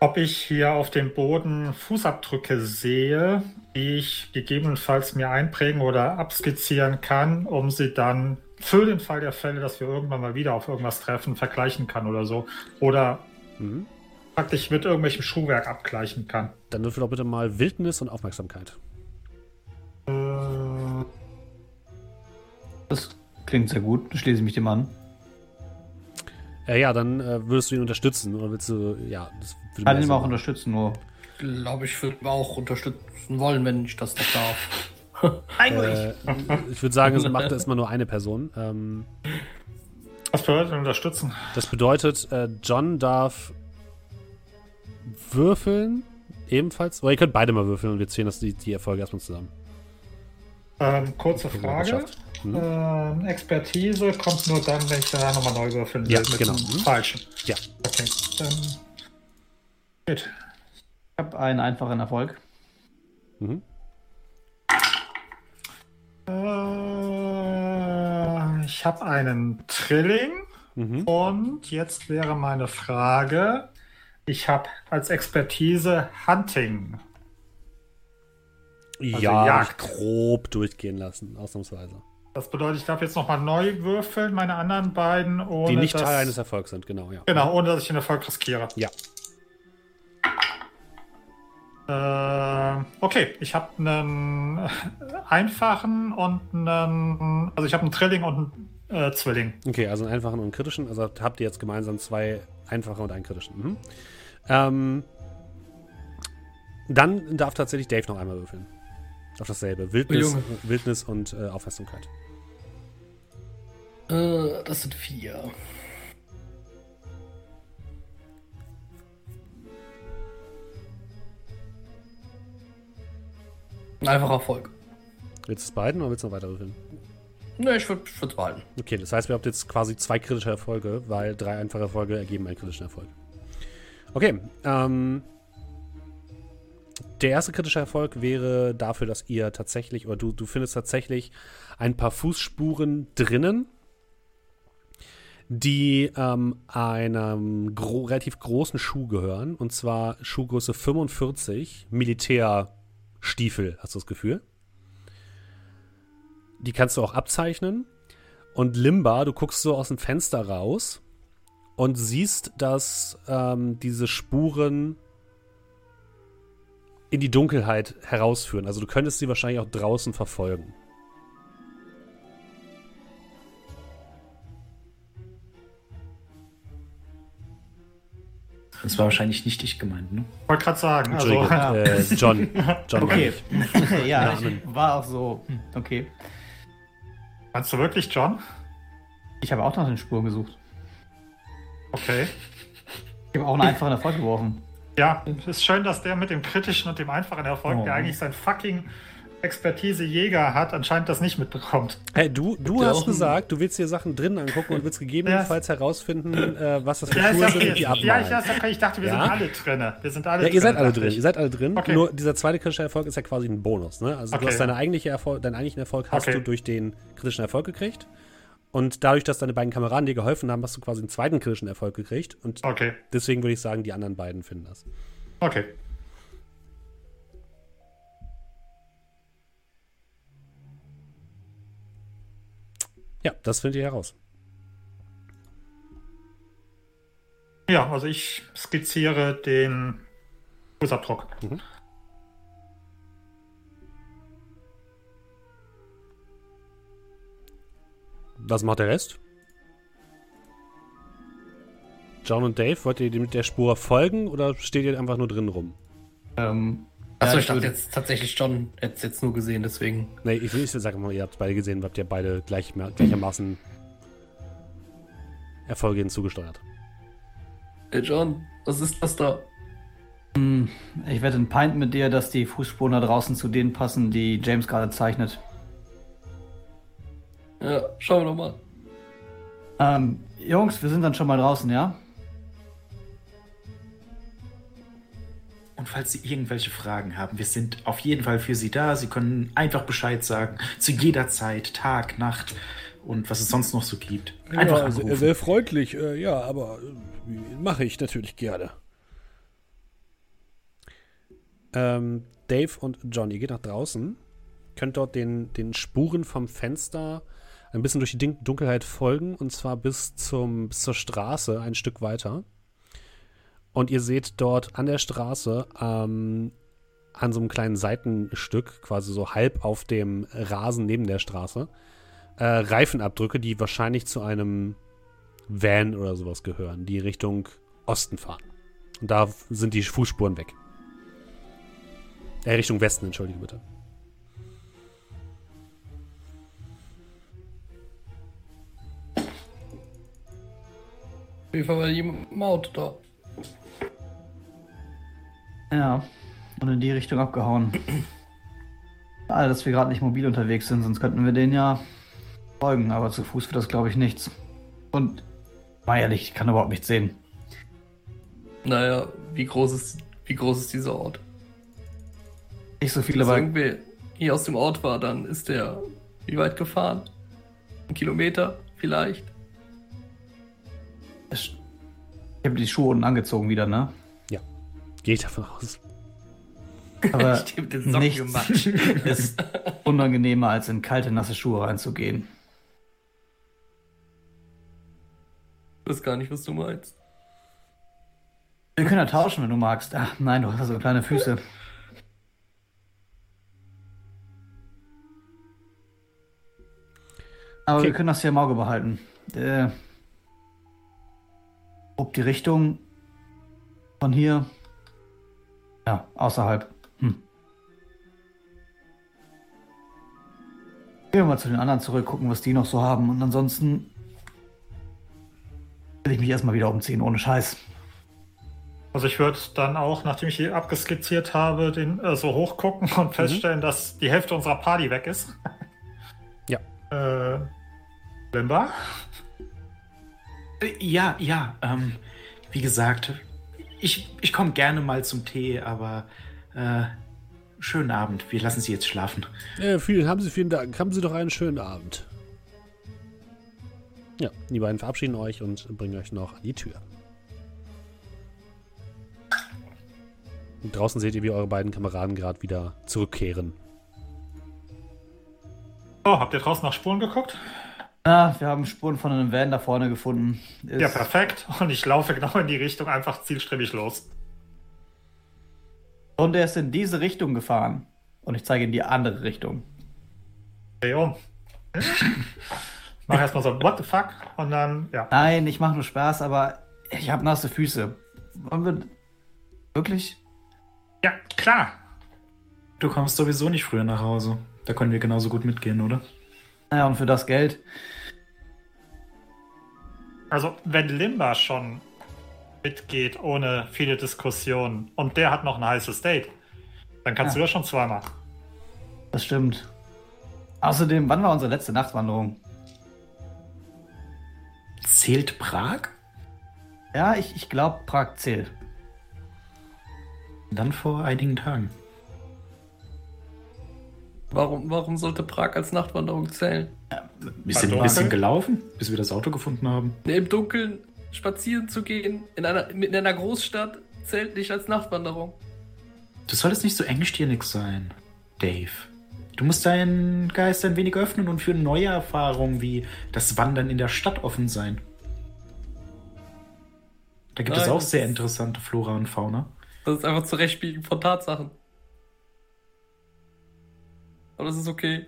ob ich hier auf dem Boden Fußabdrücke sehe, die ich gegebenenfalls mir einprägen oder abskizzieren kann, um sie dann für den Fall der Fälle, dass wir irgendwann mal wieder auf irgendwas treffen, vergleichen kann oder so. Oder Mhm. praktisch mit irgendwelchem Schuhwerk abgleichen kann. Dann würfel doch bitte mal Wildnis und Aufmerksamkeit. Äh, klingt sehr gut, schließe ich mich dem an. Äh, ja, dann äh, würdest du ihn unterstützen oder willst du, ja, das würde Kann ihn auch machen. unterstützen, nur. Glaube ich, würde mir auch unterstützen wollen, wenn ich das noch darf. Äh, ich würde sagen, es macht erstmal nur eine Person. Ähm, was bedeutet unterstützen? das bedeutet, äh, John darf würfeln, ebenfalls. Oder ihr könnt beide mal würfeln und wir zählen das die, die Erfolge erstmal zusammen. Ähm, kurze Frage. Mhm. Ähm, Expertise kommt nur dann, wenn ich danach nochmal neu würfeln will. Ja, mit genau. dem Mhm. Falschen. Ja. Okay. Dann geht. Ich habe einen einfachen Erfolg. Mhm. Äh, ich habe einen Trilling Mhm. und jetzt wäre meine Frage, ich habe als Expertise Hunting. Ja, Jagd. grob durchgehen lassen, ausnahmsweise. Das bedeutet, ich darf jetzt nochmal neu würfeln, meine anderen beiden, ohne Die nicht dass, Teil eines Erfolgs sind, genau, ja. Genau, ohne dass ich den Erfolg riskiere. Ja. Äh, okay, ich habe einen einfachen und einen, also ich habe einen Trilling und einen äh, Zwilling. Okay, also einen einfachen und einen kritischen. Also habt ihr jetzt gemeinsam zwei einfache und einen kritischen. Mhm. Ähm, dann darf tatsächlich Dave noch einmal würfeln. Auf dasselbe. Wildnis, Junge. Wildnis und äh, Aufmerksamkeit. Äh, das sind vier. Ein einfacher Erfolg. Willst du es beiden oder willst du noch weiter würfeln? Ne, ich würde es behalten. Okay, das heißt, wir haben jetzt quasi zwei kritische Erfolge, weil drei einfache Erfolge ergeben einen kritischen Erfolg. Okay, ähm, der erste kritische Erfolg wäre dafür, dass ihr tatsächlich, oder du, du findest tatsächlich ein paar Fußspuren drinnen, die ähm, einem gro relativ großen Schuh gehören. Und zwar Schuhgröße 45, Militärstiefel, hast du das Gefühl. Die kannst du auch abzeichnen. Und Limba, du guckst so aus dem Fenster raus und siehst, dass ähm, diese Spuren in die Dunkelheit herausführen. Also du könntest sie wahrscheinlich auch draußen verfolgen. Das war wahrscheinlich nicht dich gemeint, ne? Wollte gerade sagen. Also, Entschuldigung, äh, John. John Okay. ja, Namen. ich war auch so. hm, Okay. meinst du wirklich John? Ich habe auch nach den Spuren gesucht. Okay. Ich habe auch einen einfachen Erfolg geworfen. Ja, ist schön, dass der mit dem kritischen und dem einfachen Erfolg, Oh. der eigentlich sein fucking Expertise Jäger hat, anscheinend das nicht mitbekommt. ich. Hey, du, du hast gesagt, du willst dir Sachen drin angucken und willst gegebenenfalls herausfinden, äh, was das für Ja, ist Schuhe sind und die ja, abmalen. ich, ja, ist okay. ich dachte, wir Ja? sind alle drin. Wir sind alle Ja, ihr seid drin, alle dachte drin. ich. Ihr seid alle drin. Okay. Nur dieser zweite kritische Erfolg ist ja quasi ein Bonus. Ne? Also du Okay. hast deine eigentliche Erfolg, deinen eigentlichen Erfolg hast Okay. du durch den kritischen Erfolg gekriegt. Und dadurch, dass deine beiden Kameraden dir geholfen haben, hast du quasi einen zweiten kritischen Erfolg gekriegt. Und Okay, deswegen würde ich sagen, die anderen beiden finden das. okay. Ja, das findet ihr heraus. Ja, also ich skizziere den Fußabdruck. Was macht der Rest? John und Dave, wollt ihr mit der Spur folgen oder steht ihr einfach nur drin rum? Ähm, Achso, ja, ich dachte jetzt tatsächlich John hätte es jetzt nur gesehen, deswegen. Nee, ich will nicht sagen, mal, ihr habt beide gesehen, habt ihr beide gleich, gleichermaßen Erfolge hinzugesteuert. Hey John, was ist das da? Hm, Ich wette ein Pint mit dir, dass die Fußspuren da draußen zu denen passen, die James gerade zeichnet. Ja, schauen wir doch mal. Ähm, Jungs, wir sind dann schon mal draußen, ja? Und falls Sie irgendwelche Fragen haben, wir sind auf jeden Fall für Sie da. Sie können einfach Bescheid sagen. Zu jeder Zeit, Tag, Nacht und was es sonst noch so gibt. Einfach anrufen. freundlich, äh, ja, aber mache ich natürlich gerne. Ähm, Dave und John, ihr geht nach draußen, könnt dort den, den Spuren vom Fenster ein bisschen durch die Dun- Dunkelheit folgen und zwar bis, zum, bis zur Straße ein Stück weiter. Und ihr seht dort an der Straße ähm, an so einem kleinen Seitenstück, quasi so halb auf dem Rasen neben der Straße, äh, Reifenabdrücke, die wahrscheinlich zu einem Van oder sowas gehören, die Richtung Osten fahren. Und da sind die Fußspuren weg. Äh, Richtung Westen, entschuldige bitte. Auf jeden Fall war jemand im Auto da. Ja. Und in die Richtung abgehauen. Schade, dass wir gerade nicht mobil unterwegs sind, sonst könnten wir denen ja folgen, aber zu Fuß wird das, glaube ich, nichts. Und, mal ehrlich, ich kann überhaupt nichts sehen. Naja, wie groß ist, wie groß ist dieser Ort? Nicht so viel, Wenn aber irgendwer hier aus dem Ort war, dann ist der wie weit gefahren? Ein Kilometer vielleicht? Ich habe die Schuhe unten angezogen wieder, ne? Gehe ich davon aus. Aber Ich hab den Socken nichts gemacht. ist unangenehmer, als in kalte, nasse Schuhe reinzugehen. Ich weiß gar nicht, was du meinst. Wir können ja tauschen, wenn du magst. Ach nein, du hast ja so kleine Füße. Aber Okay. wir können das hier im Auge behalten. Äh, ob die Richtung von hier. Ja, außerhalb. Hm. Gehen wir mal zu den anderen zurück, gucken, was die noch so haben. Und ansonsten will ich mich erstmal wieder umziehen, ohne Scheiß. Also ich würde dann auch, nachdem ich hier abgeskizziert habe, den äh, so hochgucken und feststellen, dass die Hälfte unserer Party weg ist. Ja. Äh, Limba? Äh, Ja, ja. Ähm, wie gesagt, ich, ich komme gerne mal zum Tee, aber äh, schönen Abend. Wir lassen Sie jetzt schlafen. Äh, vielen, haben Sie vielen Dank. Haben Sie doch einen schönen Abend. Ja, die beiden verabschieden euch und bringen euch noch an die Tür. Und draußen seht ihr, wie eure beiden Kameraden gerade wieder zurückkehren. Oh, habt ihr draußen nach Spuren geguckt? Ja, wir haben Spuren von einem Van da vorne gefunden. Ist Ja, perfekt. Und ich laufe genau in die Richtung, einfach zielstrebig los. Und er ist in diese Richtung gefahren. Und ich zeige in die andere Richtung. Dreh um. Mach erstmal so, what the fuck? Und dann, ja. Nein, ich mache nur Spaß, aber ich habe nasse Füße. Wollen wir wirklich? Ja, klar. Du kommst sowieso nicht früher nach Hause. Da können wir genauso gut mitgehen, oder? Naja, und für das Geld. Also, wenn Limba schon mitgeht ohne viele Diskussionen und der hat noch ein heißes Date, dann kannst Ja. du das schon zweimal. Das stimmt. Außerdem, wann war unsere letzte Nachtwanderung? Zählt Prag? Ja, ich, ich glaube, Prag zählt. Dann vor einigen Tagen. Warum, warum sollte Prag als Nachtwanderung zählen? Wir sind ein Dunkel? bisschen gelaufen, bis wir das Auto gefunden haben. Im Dunkeln spazieren zu gehen in einer, in einer Großstadt zählt nicht als Nachtwanderung. Du solltest nicht so engstirnig sein, Dave. Du musst deinen Geist ein wenig öffnen und für neue Erfahrungen wie das Wandern in der Stadt offen sein. Da gibt es Nein, auch das sehr interessante Flora und Fauna. Das ist einfach Zurechtbiegen von Tatsachen. Aber das ist okay.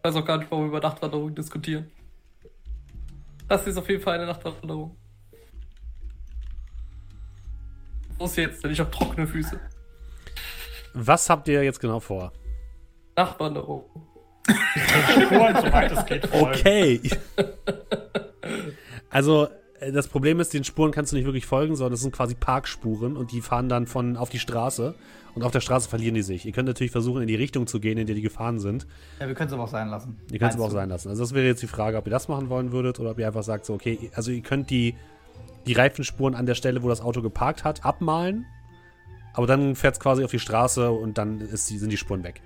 Ich weiß auch gar nicht, warum wir über Nachtwanderung diskutieren. Das ist auf jeden Fall eine Nachtwanderung. Los jetzt, denn ich habe trockene Füße. Was habt ihr jetzt genau vor? Nachtwanderung. Okay. also, das Problem ist, den Spuren kannst du nicht wirklich folgen, sondern das sind quasi Parkspuren und die fahren dann von auf die Straße und auf der Straße verlieren die sich. Ihr könnt natürlich versuchen, in die Richtung zu gehen, in der die gefahren sind. Ja, wir können es aber auch sein lassen. Ihr könnt es aber auch sein lassen. Also das wäre jetzt die Frage, ob ihr das machen wollen würdet oder ob ihr einfach sagt, so, okay, also ihr könnt die, die Reifenspuren an der Stelle, wo das Auto geparkt hat, abmalen, aber dann fährt es quasi auf die Straße und dann ist die, sind die Spuren weg.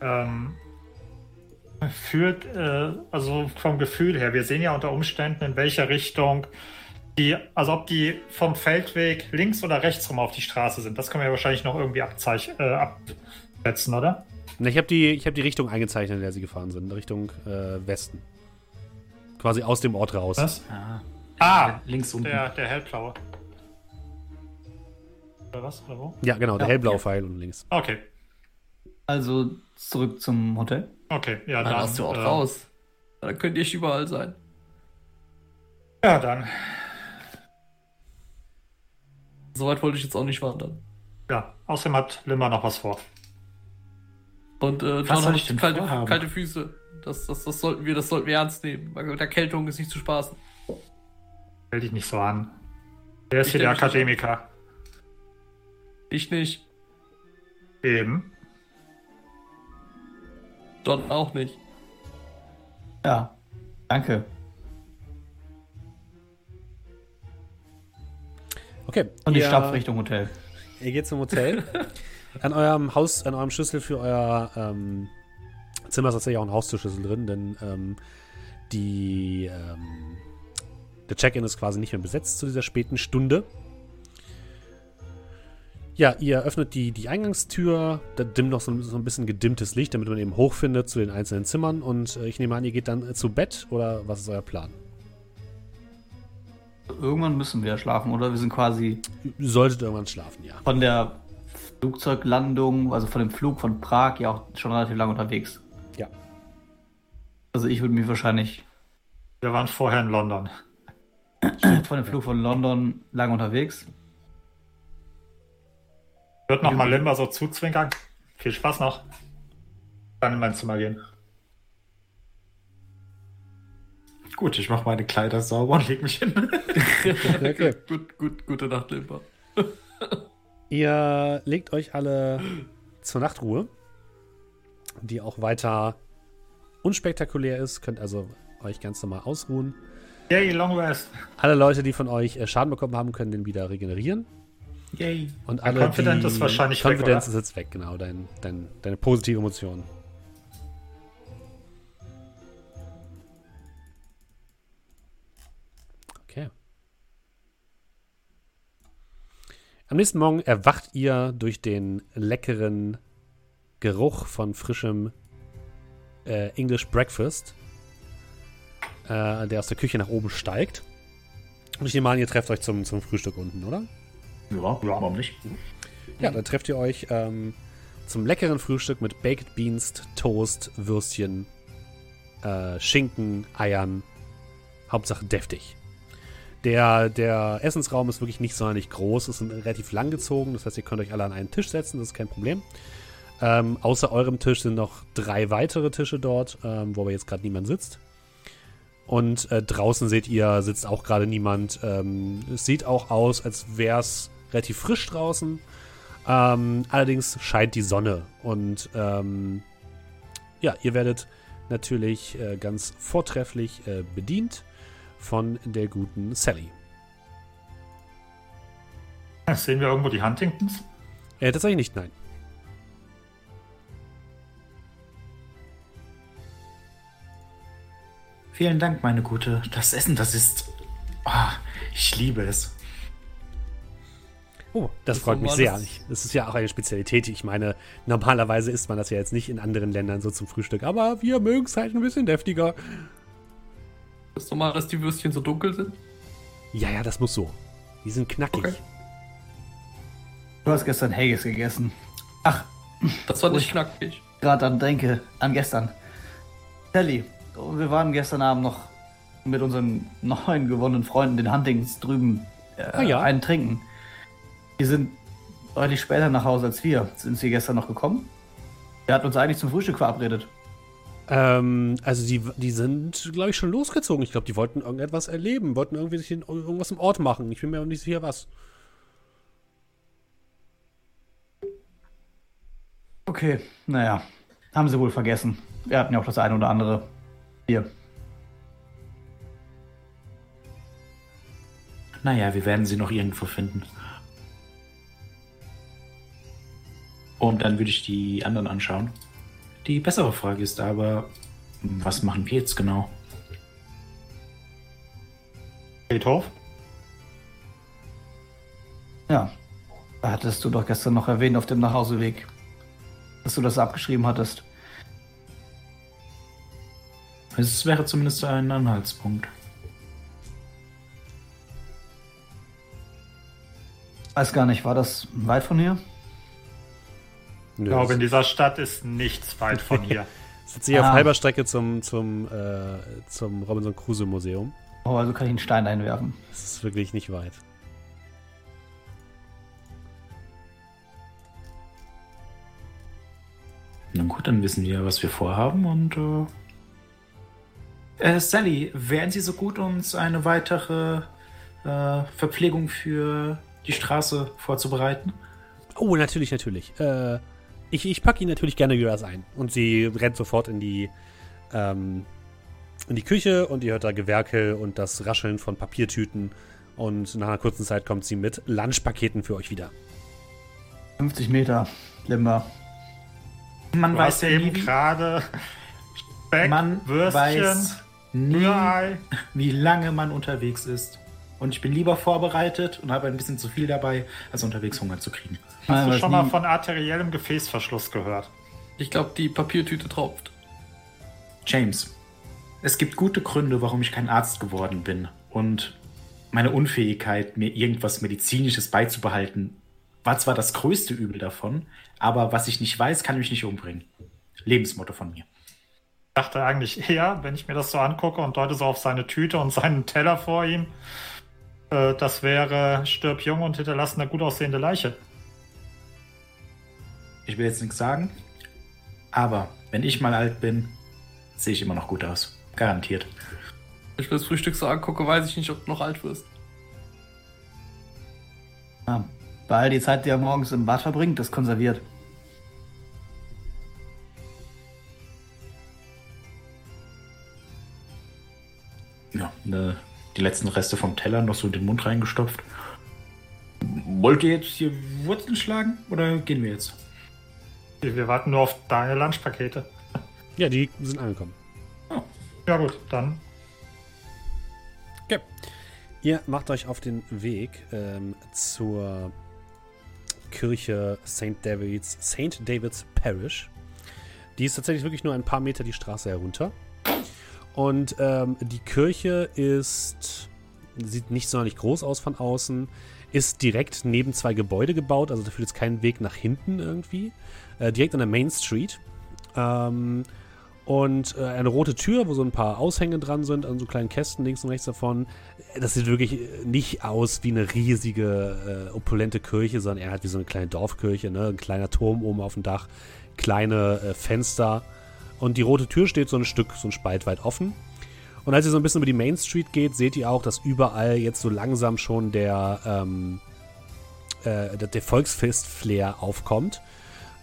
Ähm, führt, äh, also vom Gefühl her, wir sehen ja unter Umständen, in welcher Richtung die, also ob die vom Feldweg links oder rechts rum auf die Straße sind. Das können wir ja wahrscheinlich noch irgendwie äh, absetzen, oder? Ne, ich habe die, ich hab die Richtung eingezeichnet, in der sie gefahren sind, Richtung äh, Westen. Quasi aus dem Ort raus. Was? Ah, Ah, links unten. der, der hellblaue. Oder was? Oder wo? Ja, genau, der Ja, hellblaue ja. Pfeil unten links. Okay, Also zurück zum Hotel. Okay, ja, Dann dann. hast du auch äh, raus. Dann könnt ihr überall sein. Ja, dann. Soweit wollte ich jetzt auch nicht wandern. Ja, außerdem hat Limmer noch was vor. Und äh, Was soll ich denn kalte, vorhaben? kalte Füße. Das, das, das sollten wir, das sollten wir ernst nehmen. Weil Mit Erkältung ist nicht zu spaßen. Stell dich nicht so an. Der ist Ich hier der nicht Akademiker. Ich nicht. Eben. John auch nicht. Ja, danke. Okay. Und ich stapfe Richtung Hotel. Ihr geht zum Hotel. an eurem Haus, an eurem Schlüssel für euer ähm, Zimmer ist tatsächlich auch ein Haustürschlüssel drin, denn ähm, die, ähm, der Check-in ist quasi nicht mehr besetzt zu dieser späten Stunde. Ja, ihr öffnet die, die Eingangstür, da dimmt noch so, ein- so ein bisschen gedimmtes Licht, damit man eben hochfindet zu den einzelnen Zimmern. Und äh, ich nehme an, ihr geht dann äh, zu Bett oder was ist euer Plan? Irgendwann müssen wir ja schlafen, oder? Wir sind quasi Ihr solltet irgendwann schlafen, ja. von der Flugzeuglandung, also von dem Flug von Prag, ja auch schon relativ lang unterwegs. Ja. Also ich würde mich wahrscheinlich Wir waren vorher in London. von dem Flug von London lang unterwegs. Wird noch mal Limber so zuzwinkern. Viel Spaß noch. Dann in mein Zimmer gehen. Gut, ich mache meine Kleider sauber und leg mich hin. Okay. Gut, gut, gute Nacht, Limper. Ihr legt euch alle zur Nachtruhe, die auch weiter unspektakulär ist, könnt also euch ganz normal ausruhen. Yay, Long Rest. Alle Leute, die von euch äh, Schaden bekommen haben, können den wieder regenerieren. Yay. Und alle, Confident die, ist wahrscheinlich weg, Confidence oder? ist jetzt weg, genau, dein, dein, deine positive Emotion. Okay. Am nächsten Morgen erwacht ihr durch den leckeren Geruch von frischem äh, English Breakfast, äh, der aus der Küche nach oben steigt. Und ich nehme an, ihr trefft euch zum, zum Frühstück unten, oder? Ja, warum nicht? Ja, dann trefft ihr euch ähm, zum leckeren Frühstück mit Baked Beans, Toast, Würstchen, äh, Schinken, Eiern. Hauptsache deftig. Der, der Essensraum ist wirklich nicht sonderlich groß, ist relativ lang gezogen, das heißt, ihr könnt euch alle an einen Tisch setzen, das ist kein Problem. Ähm, außer eurem Tisch sind noch drei weitere Tische dort, ähm, wo aber jetzt gerade niemand sitzt. Und äh, draußen seht ihr, sitzt auch gerade niemand. Ähm, es sieht auch aus, als wäre es relativ frisch draußen. Ähm, allerdings scheint die Sonne. Und ähm, ja, ihr werdet natürlich äh, ganz vortrefflich äh, bedient von der guten Sally. Sehen wir irgendwo die Huntingtons? Äh, tatsächlich nicht, nein. Vielen Dank, meine Gute. Das Essen, das ist. Oh, ich liebe es. Oh, das, freut mich sehr. das- Ich- Das ist ja auch eine Spezialität. Ich meine, normalerweise isst man das ja jetzt nicht in anderen Ländern so zum Frühstück, aber wir mögen es halt ein bisschen deftiger. Ist normal, dass die Würstchen so dunkel sind? Ja, ja, das muss so. Die sind knackig. Okay. Du hast gestern Haggis gegessen. Ach, Das war nicht ich- knackig. gerade dann denke an gestern. Sally, wir waren gestern Abend noch mit unseren neuen gewonnenen Freunden, den Huntings, drüben äh, Ah, ja. einen trinken. Die sind deutlich später nach Hause als wir. Sind sie gestern noch gekommen? Wir hatten uns eigentlich zum Frühstück verabredet. Ähm, also die, die sind, glaube ich, schon losgezogen. Ich glaube, die wollten irgendetwas erleben, wollten irgendwie sich in, irgendwas im Ort machen. Ich bin mir auch nicht sicher, was. Okay, naja. Haben sie wohl vergessen. Wir hatten ja auch das eine oder andere Bier. Naja, wir werden sie noch irgendwo finden. Und dann würde ich die anderen anschauen. Die bessere Frage ist aber, was machen wir jetzt genau? Friedhof? Ja. Da hattest du doch gestern noch erwähnt auf dem Nachhauseweg, dass du das abgeschrieben hattest. Es wäre zumindest ein Anhaltspunkt. Weiß gar nicht, war das weit von hier? Nö, Ich glaube, in dieser Stadt ist nichts weit von hier. hier auf Ah. halber Strecke zum, zum, äh, zum Robinson Crusoe Museum. Oh, also kann ich einen Stein einwerfen. Das ist wirklich nicht weit. Na gut, dann wissen wir, was wir vorhaben und. Äh, äh, Sally, wären Sie so gut, uns eine weitere äh, Verpflegung für die Straße vorzubereiten? Oh, natürlich, natürlich. Äh, ich, ich packe ihn natürlich gerne wieder ein. Und sie rennt sofort in die, ähm, in die Küche und ihr hört da Gewerkel und das Rascheln von Papiertüten. Und nach einer kurzen Zeit kommt sie mit Lunchpaketen für euch wieder. 50 Meter, Limber. Man Du weiß hast ja eben gerade Speck, man Würstchen, weiß nie, Rührei. wie lange man unterwegs ist. Und ich bin lieber vorbereitet und habe ein bisschen zu viel dabei, als unterwegs Hunger zu kriegen. Hast du schon mal von arteriellem Gefäßverschluss gehört? Ich glaube, die Papiertüte tropft. James, es gibt gute Gründe, warum ich kein Arzt geworden bin. Und meine Unfähigkeit, mir irgendwas Medizinisches beizubehalten, war zwar das größte Übel davon, aber was ich nicht weiß, kann mich nicht umbringen. Lebensmotto von mir. Ich dachte eigentlich eher, wenn ich mir das so angucke und deute so auf seine Tüte und seinen Teller vor ihm, äh, das wäre stirb jung und hinterlasse eine gut aussehende Leiche. Ich will jetzt nichts sagen, aber wenn ich mal alt bin, sehe ich immer noch gut aus. Garantiert. Wenn ich mir das Frühstück so angucke, weiß ich nicht, ob du noch alt wirst. Ja, bei all die Zeit, die er morgens im Bad verbringt, ist konserviert. Ja, ne, die letzten Reste vom Teller noch so in den Mund reingestopft. Wollt ihr jetzt hier Wurzeln schlagen oder gehen wir jetzt? Wir warten nur auf deine Lunchpakete. Ja, die sind angekommen. Ja gut, dann Ihr macht euch auf den Weg ähm, zur Kirche St. David's, St. David's Parish. Die ist tatsächlich wirklich nur ein paar Meter die Straße herunter. Und ähm, die Kirche ist, sieht nicht sonderlich groß aus von außen, ist direkt neben zwei Gebäude gebaut, also da führt jetzt kein Weg nach hinten irgendwie. Äh, direkt an der Main Street. Ähm, und äh, eine rote Tür, wo so ein paar Aushänge dran sind, an so kleinen Kästen links und rechts davon. Das sieht wirklich nicht aus wie eine riesige, äh, opulente Kirche, sondern eher halt wie so eine kleine Dorfkirche, ne? Ein kleiner Turm oben auf dem Dach, kleine äh, Fenster. Und die rote Tür steht so ein Stück, so ein Spalt weit offen. Und als ihr so ein bisschen über die Main Street geht, seht ihr auch, dass überall jetzt so langsam schon der, ähm, äh, der Volksfest-Flair aufkommt.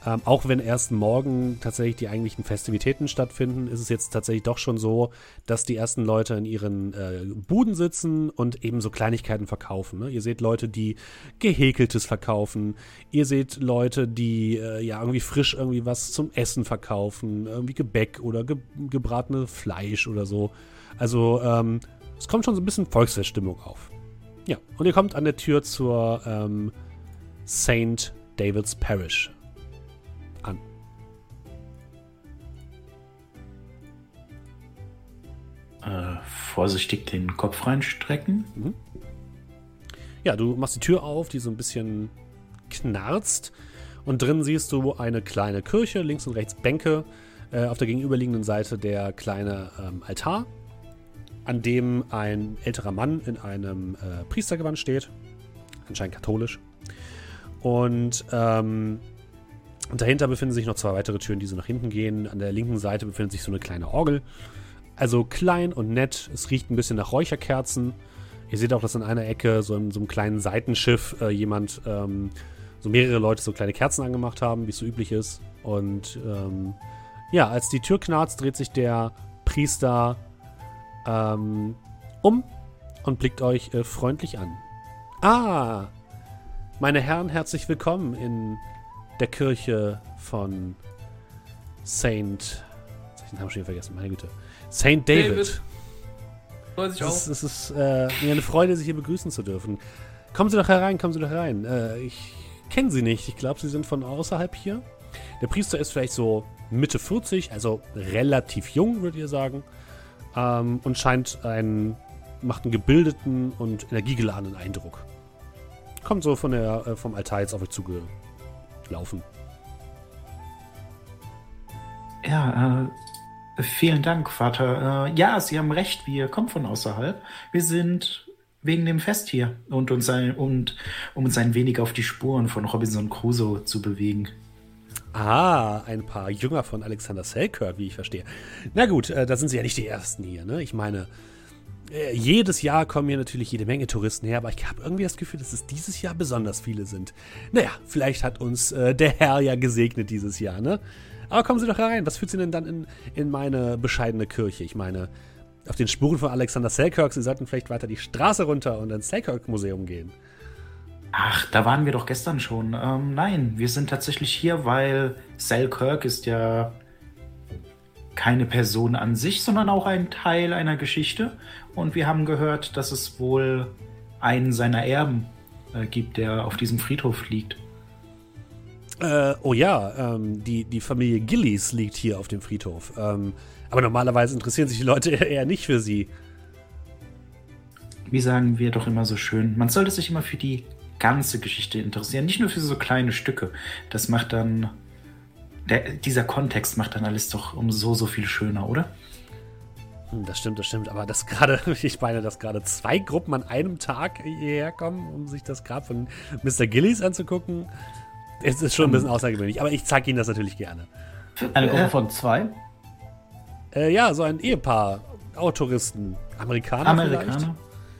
Ähm, auch wenn erst morgen tatsächlich die eigentlichen Festivitäten stattfinden, ist es jetzt tatsächlich doch schon so, dass die ersten Leute in ihren äh, Buden sitzen und eben so Kleinigkeiten verkaufen. Ne? Ihr seht Leute, die Gehäkeltes verkaufen. Ihr seht Leute, die äh, ja irgendwie frisch irgendwie was zum Essen verkaufen. Irgendwie Gebäck oder ge gebratene Fleisch oder so. Also ähm, es kommt schon so ein bisschen Volksfeststimmung auf. Ja, und ihr kommt an der Tür zur ähm, St. David's Parish Äh, vorsichtig den Kopf reinstrecken. Mhm. Ja, du machst die Tür auf, die so ein bisschen knarzt. Und drin siehst du eine kleine Kirche, links und rechts Bänke. Äh, auf der gegenüberliegenden Seite der kleine ähm, Altar, an dem ein älterer Mann in einem äh, Priestergewand steht. Anscheinend katholisch. Und ähm, und dahinter befinden sich noch zwei weitere Türen, die so nach hinten gehen. An der linken Seite befindet sich so eine kleine Orgel. Also klein und nett. Es riecht ein bisschen nach Räucherkerzen. Ihr seht auch, dass in einer Ecke so in so einem kleinen Seitenschiff äh, jemand, ähm, so mehrere Leute so kleine Kerzen angemacht haben, wie es so üblich ist. Und ähm, ja, als die Tür knarzt, dreht sich der Priester ähm, um und blickt euch äh, freundlich an. Ah, meine Herren, herzlich willkommen in der Kirche von Saint. Jetzt ich den Namen schon vergessen, meine Güte. Saint David. David. Freut sich es ist, es ist äh, mir eine Freude, Sie hier begrüßen zu dürfen. Kommen Sie doch herein, kommen Sie doch herein. Äh, ich kenne Sie nicht. Ich glaube, Sie sind von außerhalb hier. Der Priester ist vielleicht so Mitte 40, also relativ jung, würdet ihr sagen. Ähm, und scheint einen, macht einen gebildeten und energiegeladenen Eindruck. Kommt so von der, äh, vom Altar jetzt auf euch zuge laufen. Ja, äh, vielen Dank, Vater. Äh, ja, Sie haben recht, wir kommen von außerhalb. Wir sind wegen dem Fest hier und, uns ein, und um uns ein wenig auf die Spuren von Robinson Crusoe zu bewegen. Ah, ein paar Jünger von Alexander Selkirk, wie ich verstehe. Na gut, äh, da sind Sie ja nicht die Ersten hier, ne? Ich meine, äh, jedes Jahr kommen hier natürlich jede Menge Touristen her, aber ich habe irgendwie das Gefühl, dass es dieses Jahr besonders viele sind. Naja, vielleicht hat uns äh, der Herr ja gesegnet dieses Jahr, ne? Aber kommen Sie doch herein. Was führt Sie denn dann in, in meine bescheidene Kirche? Ich meine, auf den Spuren von Alexander Selkirk, Sie sollten vielleicht weiter die Straße runter und ins Selkirk-Museum gehen. Ach, da waren wir doch gestern schon. Ähm, nein, wir sind tatsächlich hier, weil Selkirk ist ja keine Person an sich, sondern auch ein Teil einer Geschichte. Und wir haben gehört, dass es wohl einen seiner Erben äh, gibt, der auf diesem Friedhof liegt. Äh, oh ja, ähm, die, die Familie Gillies liegt hier auf dem Friedhof. Ähm, aber normalerweise interessieren sich die Leute eher nicht für sie. Wie sagen wir doch immer so schön, man sollte sich immer für die ganze Geschichte interessieren, nicht nur für so kleine Stücke. Das macht dann der, dieser Kontext macht dann alles doch um so, so viel schöner, oder? Hm, das stimmt, das stimmt. Aber das gerade, ich meine, dass gerade zwei Gruppen an einem Tag hierher kommen, um sich das Grab von Mr. Gillies anzugucken, es ist schon ein bisschen außergewöhnlich. Aber ich zeige Ihnen das natürlich gerne. Eine Gruppe von zwei? Äh, ja, so ein Ehepaar. Autouristen. Amerikaner, Amerikaner. Vielleicht?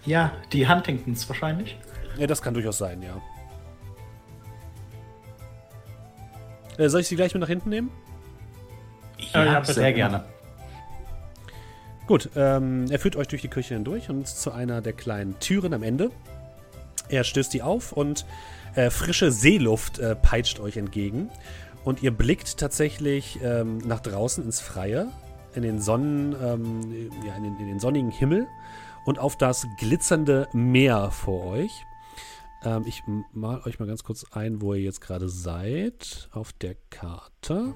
Ja, die Huntingtons wahrscheinlich. Ja, das kann durchaus sein, ja. Äh, soll ich sie gleich mit nach hinten nehmen? Ja, ja sehr gerne. Gut, ähm, er führt euch durch die Küche hindurch und zu einer der kleinen Türen am Ende. Er stößt die auf und äh, frische Seeluft äh, peitscht euch entgegen. Und ihr blickt tatsächlich ähm, nach draußen ins Freie, in den Sonnen, ähm, ja, in den, in den sonnigen Himmel und auf das glitzernde Meer vor euch. Ähm, ich mal euch mal ganz kurz ein, wo ihr jetzt gerade seid auf der Karte.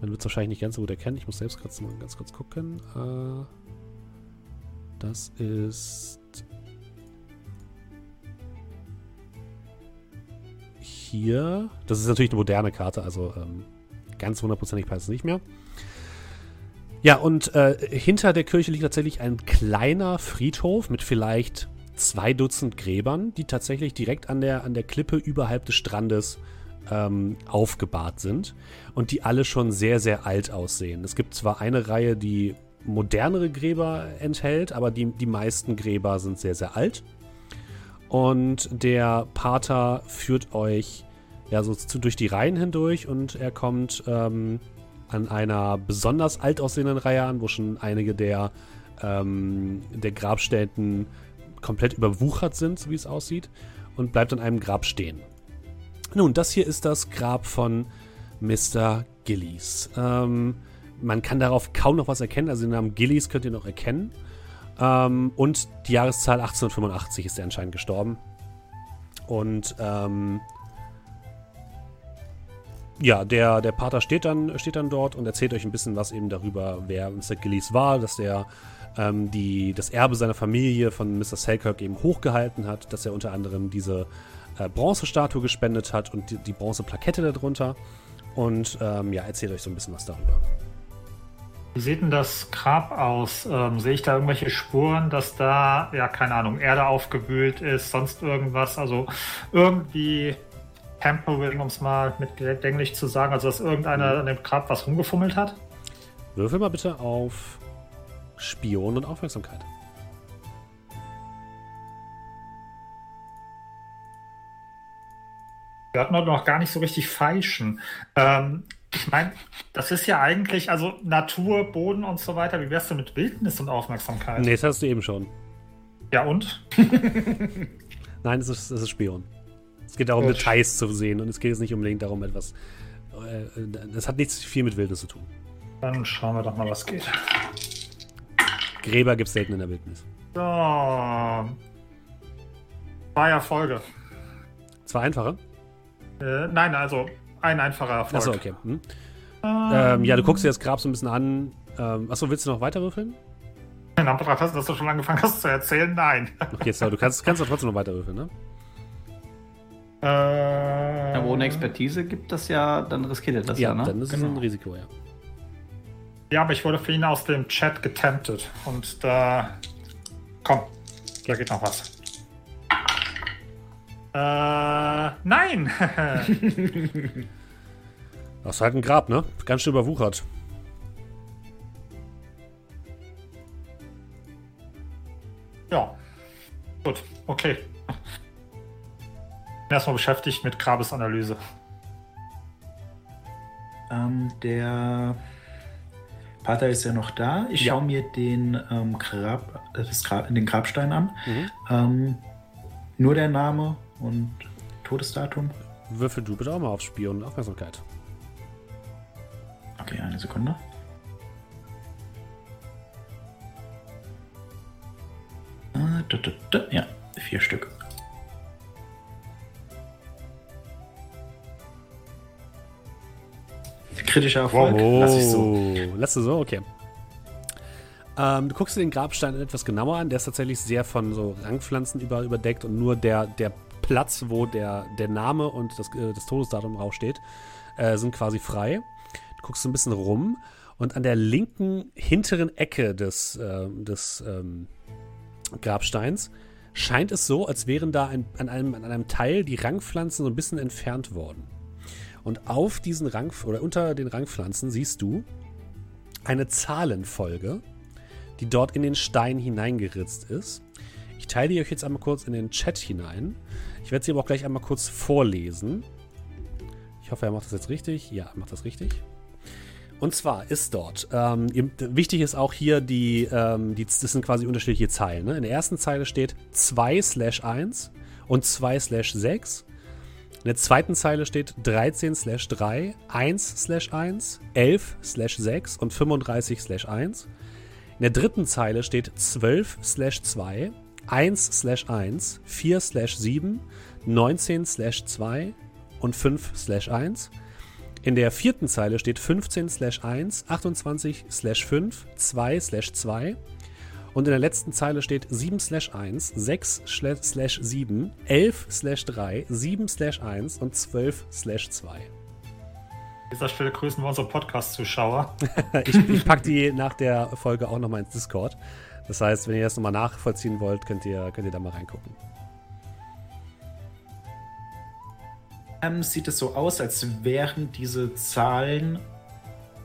Man wird es wahrscheinlich nicht ganz so gut erkennen. Ich muss selbst gerade mal ganz kurz gucken. Äh, das ist hier. Das ist natürlich eine moderne Karte, also ähm, ganz hundertprozentig passt es nicht mehr. Ja, und äh, hinter der Kirche liegt tatsächlich ein kleiner Friedhof mit vielleicht zwei Dutzend Gräbern, die tatsächlich direkt an der, an der Klippe überhalb des Strandes ähm, aufgebahrt sind und die alle schon sehr, sehr alt aussehen. Es gibt zwar eine Reihe, die modernere Gräber enthält, aber die, die meisten Gräber sind sehr, sehr alt. Und der Pater führt euch ja so durch die Reihen hindurch und er kommt ähm, an einer besonders alt aussehenden Reihe an, wo schon einige der, ähm, der Grabstätten komplett überwuchert sind, so wie es aussieht, und bleibt an einem Grab stehen. Nun, das hier ist das Grab von Mr. Gillies. Ähm, man kann darauf kaum noch was erkennen, also den Namen Gillies könnt ihr noch erkennen. Ähm, und die Jahreszahl 1885 ist er anscheinend gestorben. Und ähm, ja, der, der Pater steht dann, steht dann dort und erzählt euch ein bisschen was eben darüber, wer Mr. Gillies war, dass er ähm, die, das Erbe seiner Familie von Mr. Selkirk eben hochgehalten hat, dass er unter anderem diese äh, Bronzestatue gespendet hat und die, die Bronzeplakette darunter. Und ähm, ja, erzählt euch so ein bisschen was darüber. Wie sieht denn das Grab aus? Ähm, sehe ich da irgendwelche Spuren, dass da, ja, keine Ahnung, Erde aufgewühlt ist, sonst irgendwas? Also irgendwie Tampering, um es mal mit Englisch zu sagen, also dass irgendeiner mhm. an dem Grab was rumgefummelt hat? Würfel mal bitte auf Spion und Aufmerksamkeit. Wir hatten heute noch gar nicht so richtig feischen. Ähm, ich meine, das ist ja eigentlich, also Natur, Boden und so weiter. Wie wärst du mit Wildnis und Aufmerksamkeit? Nee, das hast du eben schon. Ja, und? Nein, es ist, es ist Spion. Es geht darum, Gut. Details zu sehen und es geht jetzt nicht unbedingt darum, etwas. Äh, das hat nichts viel mit Wildnis zu tun. Dann schauen wir doch mal, was geht. Gräber gibt es selten in der Wildnis. So. Zwei Erfolge. Zwei einfache? Äh, nein, also ein einfacher Erfolg. Achso, okay. Hm. Ähm, ähm, ja, du guckst dir das Grab so ein bisschen an. Ähm, achso, willst du noch weiter würfeln? In Anbetracht hast, dass du schon angefangen hast zu erzählen, nein. Okay, jetzt, du kannst, kannst doch trotzdem noch weiter würfeln, ne? Äh, ja, ohne Expertise gibt das ja, dann riskiert er das ja, ja ne? dann ist genau. es ein Risiko, ja. Ja, aber ich wurde für ihn aus dem Chat getemptet und da. Komm, da geht noch was. Äh, nein! das ist halt ein Grab, ne? Ganz schön überwuchert. Ja. Gut, okay erstmal beschäftigt mit Grabesanalyse. Ähm, der Pater ist ja noch da. Ich ja. schaue mir den, ähm, Grab, das Grab, den Grabstein an. Mhm. Ähm, nur der Name und Todesdatum. Würfel du bitte auch mal auf Spion und Aufmerksamkeit. Okay, eine Sekunde. Äh, ja, vier Stück. Kritischer Erfolg. Wow. Lass ich so. Lass du so? Okay. Ähm, du guckst dir den Grabstein etwas genauer an. Der ist tatsächlich sehr von so Rangpflanzen über, überdeckt und nur der, der Platz, wo der, der Name und das, äh, das Todesdatum draufsteht, äh, sind quasi frei. Du guckst so ein bisschen rum und an der linken hinteren Ecke des, äh, des ähm, Grabsteins scheint es so, als wären da ein, an, einem, an einem Teil die Rangpflanzen so ein bisschen entfernt worden. Und auf diesen Rang oder unter den Rangpflanzen siehst du eine Zahlenfolge, die dort in den Stein hineingeritzt ist. Ich teile die euch jetzt einmal kurz in den Chat hinein. Werde sie aber auch gleich einmal kurz vorlesen. Ich hoffe, er macht das jetzt richtig. Ja, er macht das richtig. Und zwar ist dort, ähm, wichtig ist auch hier die, ähm, die, das sind quasi unterschiedliche Zeilen. Ne? In der ersten Zeile steht 2 slash 1 und 2 slash 6. In der zweiten Zeile steht 13 slash 3, 1 slash 1, 11 slash 6 und 35 slash 1. In der dritten Zeile steht 12 slash 2, 1 slash 1, 4 slash 7, 19 slash 2 und 5 slash 1. In der vierten Zeile steht 15 slash 1, 28 slash 5, 2 slash 2. Und in der letzten Zeile steht 7 slash 1, 6 slash 7, 11 slash 3, 7 slash 1 und 12 slash 2. An dieser Stelle grüßen wir unsere Podcast-Zuschauer. ich, ich packe die nach der Folge auch nochmal ins Discord. Das heißt, wenn ihr das nochmal nachvollziehen wollt, könnt ihr, könnt ihr da mal reingucken. Ähm, sieht es so aus, als wären diese Zahlen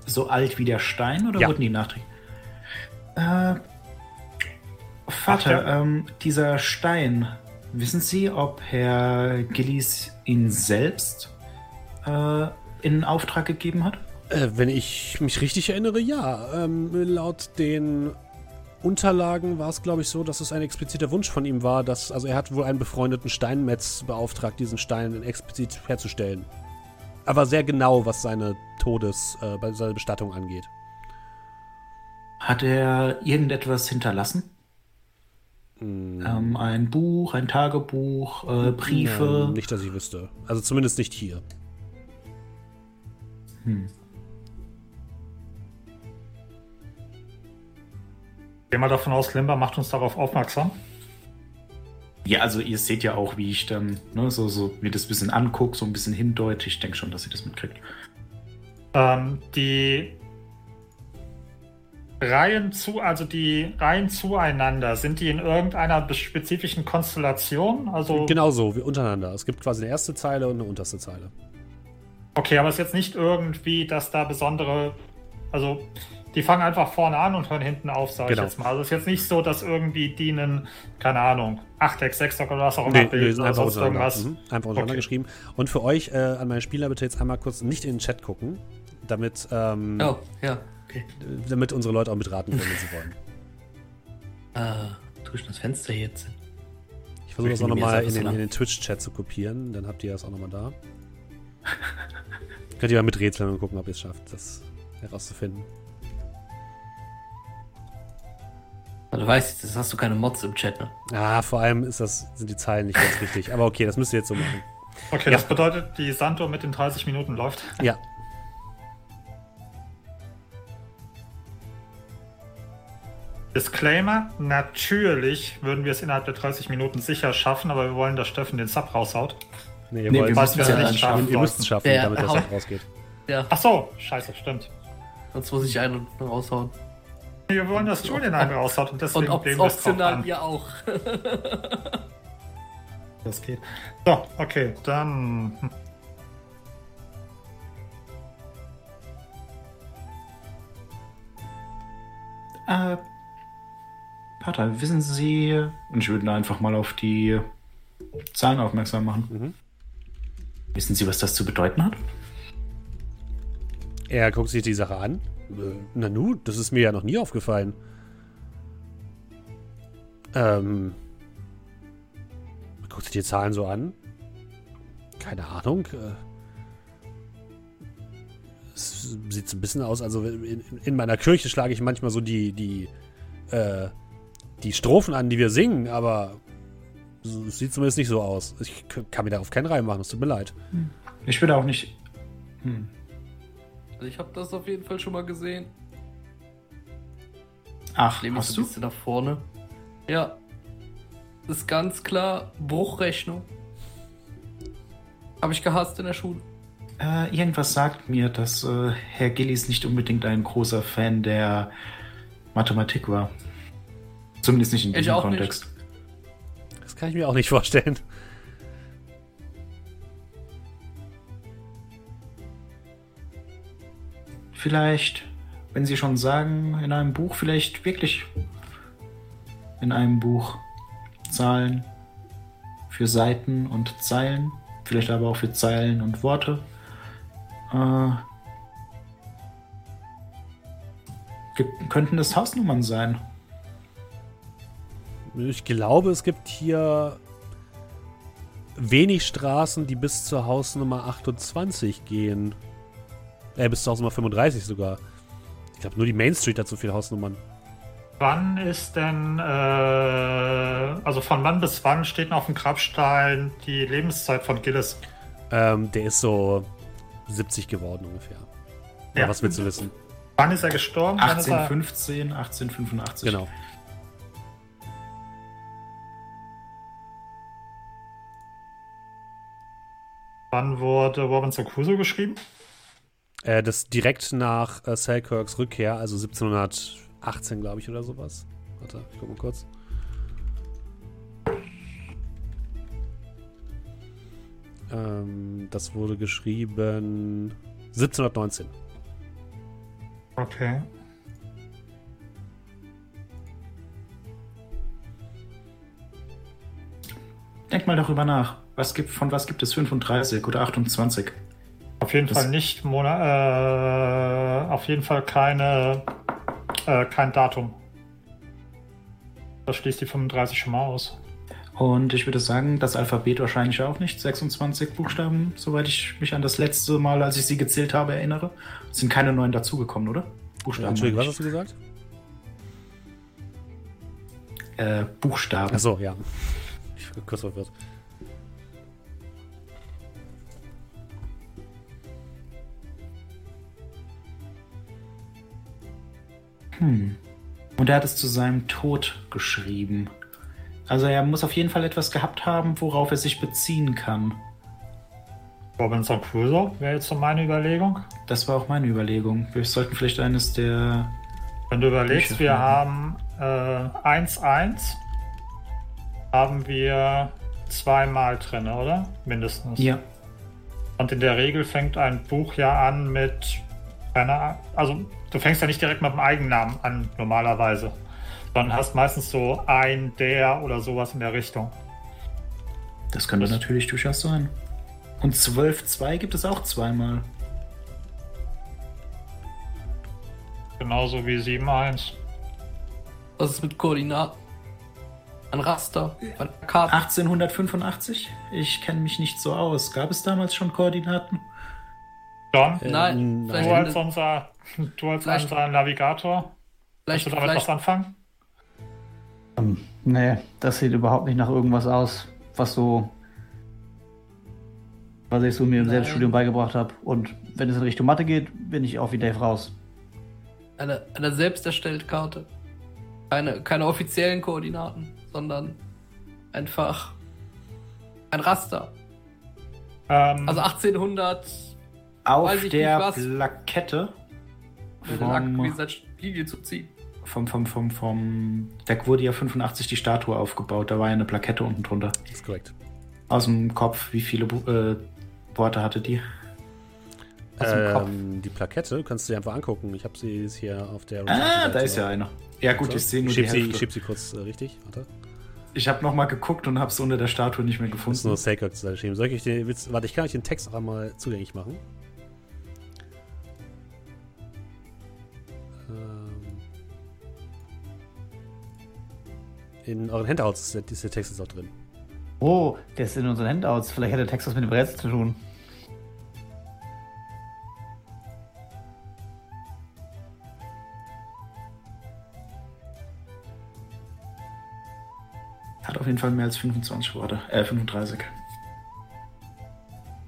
so alt wie der Stein oder ja. wurden die nachträglich? Äh, Vater, Ach, ähm, dieser Stein, wissen Sie, ob Herr Gillies ihn selbst äh, in Auftrag gegeben hat? Äh, wenn ich mich richtig erinnere, ja. Ähm, laut den Unterlagen war es, glaube ich, so, dass es ein expliziter Wunsch von ihm war, dass, also er hat wohl einen befreundeten Steinmetz beauftragt, diesen Stein explizit herzustellen. Aber sehr genau, was seine Todes, äh, seine Bestattung angeht. Hat er irgendetwas hinterlassen? Mm. Ähm, ein Buch, ein Tagebuch, äh, Briefe? Nein, nicht, dass ich wüsste. Also zumindest nicht hier. Hm. Gehen wir davon aus, Limber macht uns darauf aufmerksam. Ja, also ihr seht ja auch, wie ich dann ne, so, so mir das ein bisschen angucke, so ein bisschen hindeute. Ich denke schon, dass ihr das mitkriegt. Ähm, die Reihen zu, also die Reihen zueinander, sind die in irgendeiner spezifischen Konstellation? Also Genauso, wie untereinander. Es gibt quasi eine erste Zeile und eine unterste Zeile. Okay, aber es ist jetzt nicht irgendwie, dass da besondere, also die fangen einfach vorne an und hören hinten auf, sage genau. ich jetzt mal. Also es ist jetzt nicht so, dass irgendwie die einen, keine Ahnung, 8 6 oder was auch immer nee, bilden nee, einfach oder irgendwas. Mhm. Einfach untereinander okay. geschrieben. Und für euch äh, an meine Spieler bitte jetzt einmal kurz nicht in den Chat gucken, damit, ähm, oh, ja. okay. damit unsere Leute auch mitraten können, wenn sie wollen. Äh, tue ich das Fenster jetzt? Ich versuche das auch nochmal in den, in den Twitch-Chat zu kopieren, dann habt ihr das auch nochmal da. Könnt ihr mal miträtseln und gucken, ob ihr es schafft, das herauszufinden. Du weißt, das hast du keine Mods im Chat, ne? Ah, vor allem ist das, sind die Zeilen nicht ganz richtig. Aber okay, das müsst ihr jetzt so machen. Okay, ja. das bedeutet, die Santo mit den 30 Minuten läuft. Ja. Disclaimer: Natürlich würden wir es innerhalb der 30 Minuten sicher schaffen, aber wir wollen, dass Steffen den Sub raushaut. Nee, ihr, nee, wollt, wir ja nicht schaffen. Ihr müsst es schaffen, der damit der Sub rausgeht. Ja. Ach so, scheiße, stimmt. Sonst muss ich einen raushauen. Wir wollen, dass Julian einen raushaut und deswegen und ob, optional ihr auch. das geht. So, okay, dann. Äh, Pater, wissen Sie, und ich würde einfach mal auf die Zahlen aufmerksam machen. Mhm. Wissen Sie, was das zu bedeuten hat? Er guckt sich die Sache an. Äh, Nanu, das ist mir ja noch nie aufgefallen. Ähm. Guckst du die Zahlen so an? Keine Ahnung. Äh, es sieht so ein bisschen aus, also in, in, meiner Kirche schlage ich manchmal so die, die, äh, die Strophen an, die wir singen, aber es sieht zumindest nicht so aus. Ich kann mir darauf keinen Reim machen, es tut mir leid. Ich bin auch nicht. Hm. Also ich habe das auf jeden Fall schon mal gesehen. Ach, ich hast so ein bisschen nach vorne. Ja. Das ist ganz klar Bruchrechnung. Habe ich gehasst in der Schule. Äh, irgendwas sagt mir, dass äh, Herr Gillies nicht unbedingt ein großer Fan der Mathematik war. Zumindest nicht in diesem Kontext. Nicht. Das kann ich mir auch nicht vorstellen. Vielleicht, wenn Sie schon sagen, in einem Buch, vielleicht wirklich in einem Buch Zahlen für Seiten und Zeilen, vielleicht aber auch für Zeilen und Worte. Äh, könnten es Hausnummern sein? Ich glaube, es gibt hier wenig Straßen, die bis zur Hausnummer 28 gehen. Äh, bis zur Hausnummer 35 sogar. Ich glaube, nur die Main Street hat so viele Hausnummern. Wann ist denn, äh, also von wann bis wann steht noch auf dem Grabstein die Lebenszeit von Gillis? Ähm, der ist so 70 geworden ungefähr. Ja. Was willst du wissen? Wann ist er gestorben? Wann ist er, 1815, 1885. Genau. wann wurde Robinson Crusoe geschrieben? Äh, das direkt nach äh, Selkirks Rückkehr, also 1718, glaube ich, oder sowas. Warte, ich guck mal kurz. Ähm, das wurde geschrieben 1719. Okay. Denk mal darüber nach. Was gibt, von was gibt es 35 oder 28? Auf jeden Das- Fall nicht Monat, äh, auf jeden Fall keine, äh, kein Datum. Das schließt die 35 schon mal aus. Und ich würde sagen, das Alphabet wahrscheinlich auch nicht. 26 Buchstaben, soweit ich mich an das letzte Mal, als ich sie gezählt habe, erinnere. Es sind keine neuen dazugekommen, oder? Buchstaben. Entschuldigung, was hast du gesagt? Äh, Buchstaben. Achso, ja. Ich war kurz verwirrt. Hm. Und er hat es zu seinem Tod geschrieben. Also er muss auf jeden Fall etwas gehabt haben, worauf er sich beziehen kann. Robinson Crusoe wäre jetzt so meine Überlegung. Das war auch meine Überlegung. Wir sollten vielleicht eines der. Wenn du überlegst, Bücher wir haben äh, 1-1, haben wir zweimal drin, oder? Mindestens. Ja. Und in der Regel fängt ein Buch ja an mit einer, also du fängst ja nicht direkt mit dem Eigennamen an normalerweise, sondern hast meistens so ein, der oder sowas in der Richtung. Das könnte Das- natürlich durchaus sein. Und 12.2 gibt es auch zweimal. Genauso wie 7-1. Was ist mit Koordinaten? Ein Raster, ein Karten. 1885? Ich kenne mich nicht so aus. Gab es damals schon Koordinaten? John, Äh, Nein, du vielleicht- als unser, du als Vielleicht- unser Navigator, kannst Vielleicht, du damit vielleicht, was anfangen? Ähm, nee, das sieht überhaupt nicht nach irgendwas aus, was so. Was ich so mir im Nein. Selbststudium beigebracht habe. Und wenn es in Richtung Mathe geht, bin ich auch wie Dave raus. eine, eine selbst erstellte Karte. Keine, keine offiziellen Koordinaten, sondern einfach ein Raster. Ähm, Also 1800 Auf Weiß ich der nicht was. Plakette mit den vom, Linie zu ziehen. vom, vom, vom, vom. Da wurde ja 85 die Statue aufgebaut. Da war ja eine Plakette unten drunter. Das ist korrekt. Aus dem Kopf, wie viele Bu äh, Worte hatte die? Aus dem Kopf. Ähm, die Plakette kannst du dir einfach angucken. Ich habe sie jetzt hier auf der Ah, da ist ja eine. Ja gut, ich sehe nur ich die schieb sie, ich Hälfte. schieb sie kurz äh, richtig. Warte. Ich habe nochmal geguckt und habe es unter der Statue nicht mehr Das ist gefunden. nur Sacred zu schieben. Soll ich den Witz, warte, ich kann euch den Text auch einmal zugänglich machen. In euren Handouts ist der, ist der Text jetzt auch drin. Oh, der ist in unseren Handouts. Vielleicht hat der Text was mit dem Rätsel zu tun. Hat auf jeden Fall mehr als 25 Worte. Äh, 35.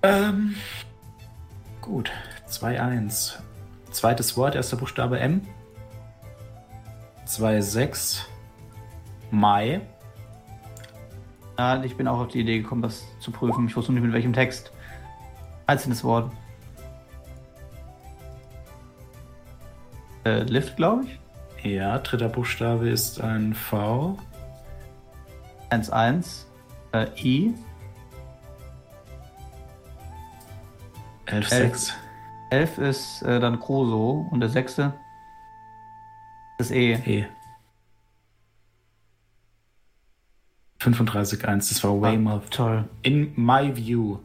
Ähm. Gut. 2-1. Zweites Wort, erster Buchstabe M. 2-6. Mai. Ja, ich bin auch auf die Idee gekommen, das zu prüfen. Ich wusste nicht mit welchem Text. Einzelnes Wort. Äh, Lift, glaube ich. Ja, dritter Buchstabe ist ein V. 1-1. Äh, I. 11-6. 11 ist äh, dann Kroso und der sechste ist E. E. 35-1. Das war Weymouth. Toll. In my view.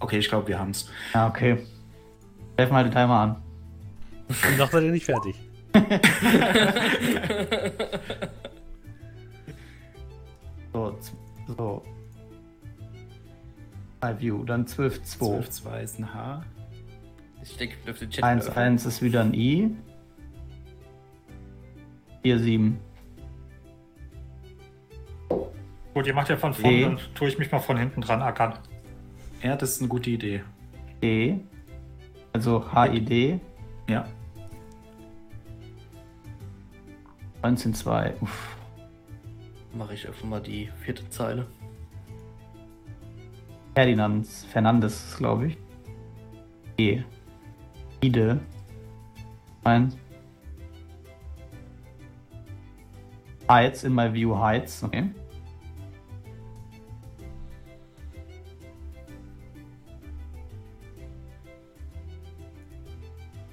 Okay, ich glaube, wir haben's. Ja, okay. Helfen mal den Timer an. Noch seid ihr nicht fertig. So, so. My View, dann 12-2. 12-2 ist ein H. Ich denke, ich dürfte Chat 1-1 ist wieder ein I. 4, 7. Gut, ihr macht ja von vorne, E. dann tue ich mich mal von hinten dran ackern. Ja, das ist eine gute Idee. E. Also HID. Ja. 19, 2. Uff. Mache ich einfach mal die vierte Zeile. Ferdinands. Fernandes, glaube ich. E. Ide. 1. Heights, in my view Heights. Okay.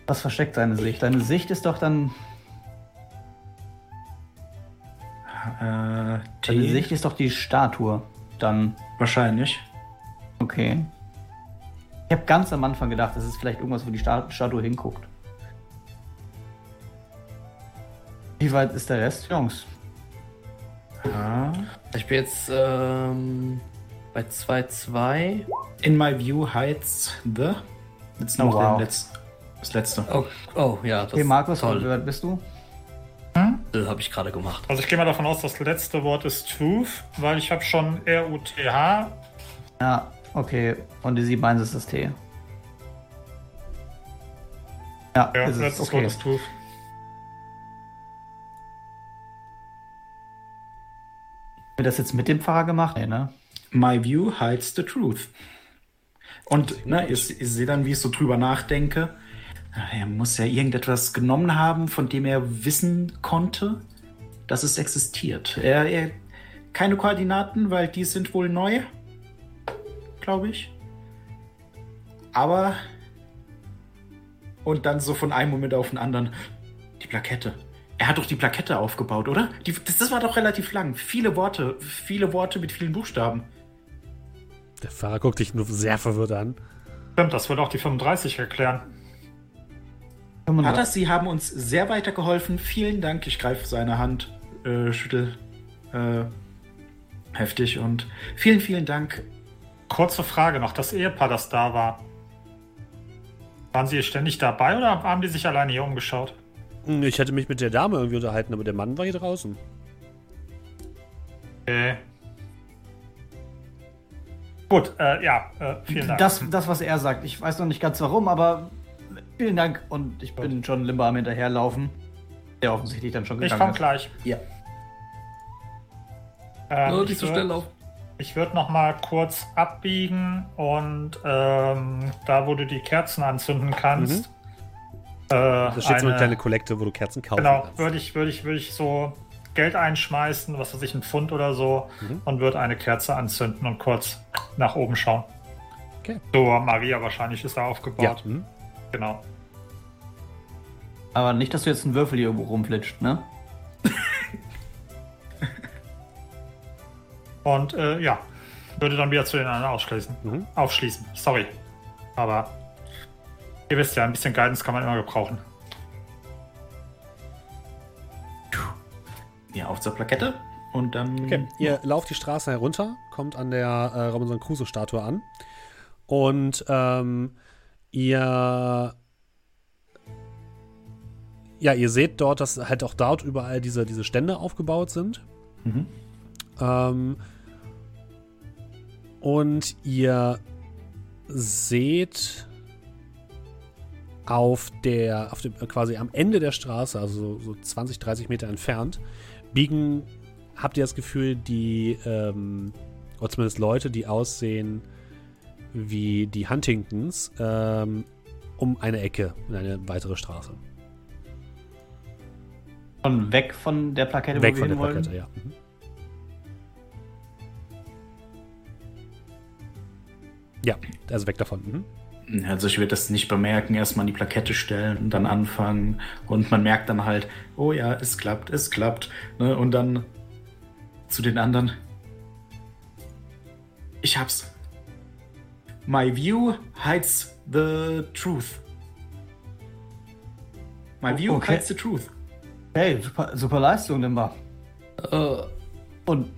Was versteckt deine Sicht? Deine Sicht ist doch dann. Äh, Deine T. Sicht ist doch die Statue. Dann. Wahrscheinlich. Okay. Ich habe ganz am Anfang gedacht, das ist vielleicht irgendwas, wo die Sta- Statue hinguckt. Wie weit ist der Rest, Jungs? Ah. Ich bin jetzt ähm, bei 2-2. In my view hides the. Jetzt noch Oh, wow. den das letzte. Oh, oh ja, das Okay, Markus, toll. weit bist du? Das habe ich gerade gemacht. Also ich gehe mal davon aus, das letzte Wort ist Truth, weil ich habe schon R-U-T-H. Ja, okay. Und die 7-1 ist das T. Ja, Ja, ist es. letztes Okay. Wort ist Truth. Haben wir das jetzt mit dem Pfarrer gemacht? Nee, ne? My view hides the truth. Und ne, ich, ich sehe dann, wie ich so drüber nachdenke. Er muss ja irgendetwas genommen haben, von dem er wissen konnte, dass es existiert. Er, er keine Koordinaten, weil die sind wohl neu, glaube ich. Aber und dann so von einem Moment auf den anderen die Plakette. Er hat doch die Plakette aufgebaut, oder? Die, das, das war doch relativ lang. Viele Worte, viele Worte mit vielen Buchstaben. Der Fahrer guckt dich nur sehr verwirrt an. Stimmt, das wird auch die 35 erklären. Vater, Sie haben uns sehr weitergeholfen. Vielen Dank. Ich greife seine Hand, äh, schüttel äh, heftig und vielen, vielen Dank. Kurze Frage noch, das Ehepaar, das da war. Waren sie ständig dabei oder haben die sich alleine hier umgeschaut? Hm, Ich hätte mich mit der Dame irgendwie unterhalten, aber der Mann war hier draußen. Okay. Gut, äh, ja, äh, vielen Dank. Das, das, was er sagt. Ich weiß noch nicht ganz warum, aber vielen Dank. Und ich bin schon Limba am Hinterherlaufen. Der offensichtlich dann schon ich gegangen komme ist. gleich. Ja. Ähm, ich nicht so würd- schnell auf. Ich würde noch mal kurz abbiegen und ähm, da, wo du die Kerzen anzünden kannst. Äh, Da steht so eine eine- kleine Kollekte, wo du Kerzen kaufen Genau, kannst. würde ich, würde ich, würde ich so Geld einschmeißen, was weiß ich, ein Pfund oder so, Mhm. und würde eine Kerze anzünden und kurz nach oben schauen. Okay. So, Maria wahrscheinlich ist da Ja. aufgebaut. Hm. Genau. Aber nicht, dass du jetzt einen Würfel hier irgendwo rumflitscht, ne? Und äh, ja, würde dann wieder zu den anderen ausschließen. Mhm. Aufschließen. Sorry. Aber ihr wisst ja, ein bisschen Guidance kann man immer gebrauchen. Ja, auf zur Plakette und dann. Okay, ihr lauft die Straße herunter, kommt an der äh, Robinson Crusoe-Statue an und ähm, ihr ja, ihr seht dort, dass halt auch dort überall diese, diese Stände aufgebaut sind. Mhm. Ähm, und ihr seht auf der, auf dem, quasi am Ende der Straße, also so, so 20, 30 Meter entfernt, biegen, habt ihr das Gefühl, die, ähm, oder zumindest Leute, die aussehen wie die Huntingtons, ähm, um eine Ecke in eine weitere Straße. Von weg von der Plakette, Weg wo wir von der. Plakette, ja. Mhm. Ja, also weg davon. Mhm. Also ich würde das nicht bemerken, erstmal an die Plakette stellen und dann anfangen. Und man merkt dann halt, oh ja, es klappt, es klappt. Ne? Und dann zu den anderen. Ich hab's. My view hides the truth. My view Okay. hides the truth. Hey, super, super Leistung, Limba. Äh, Und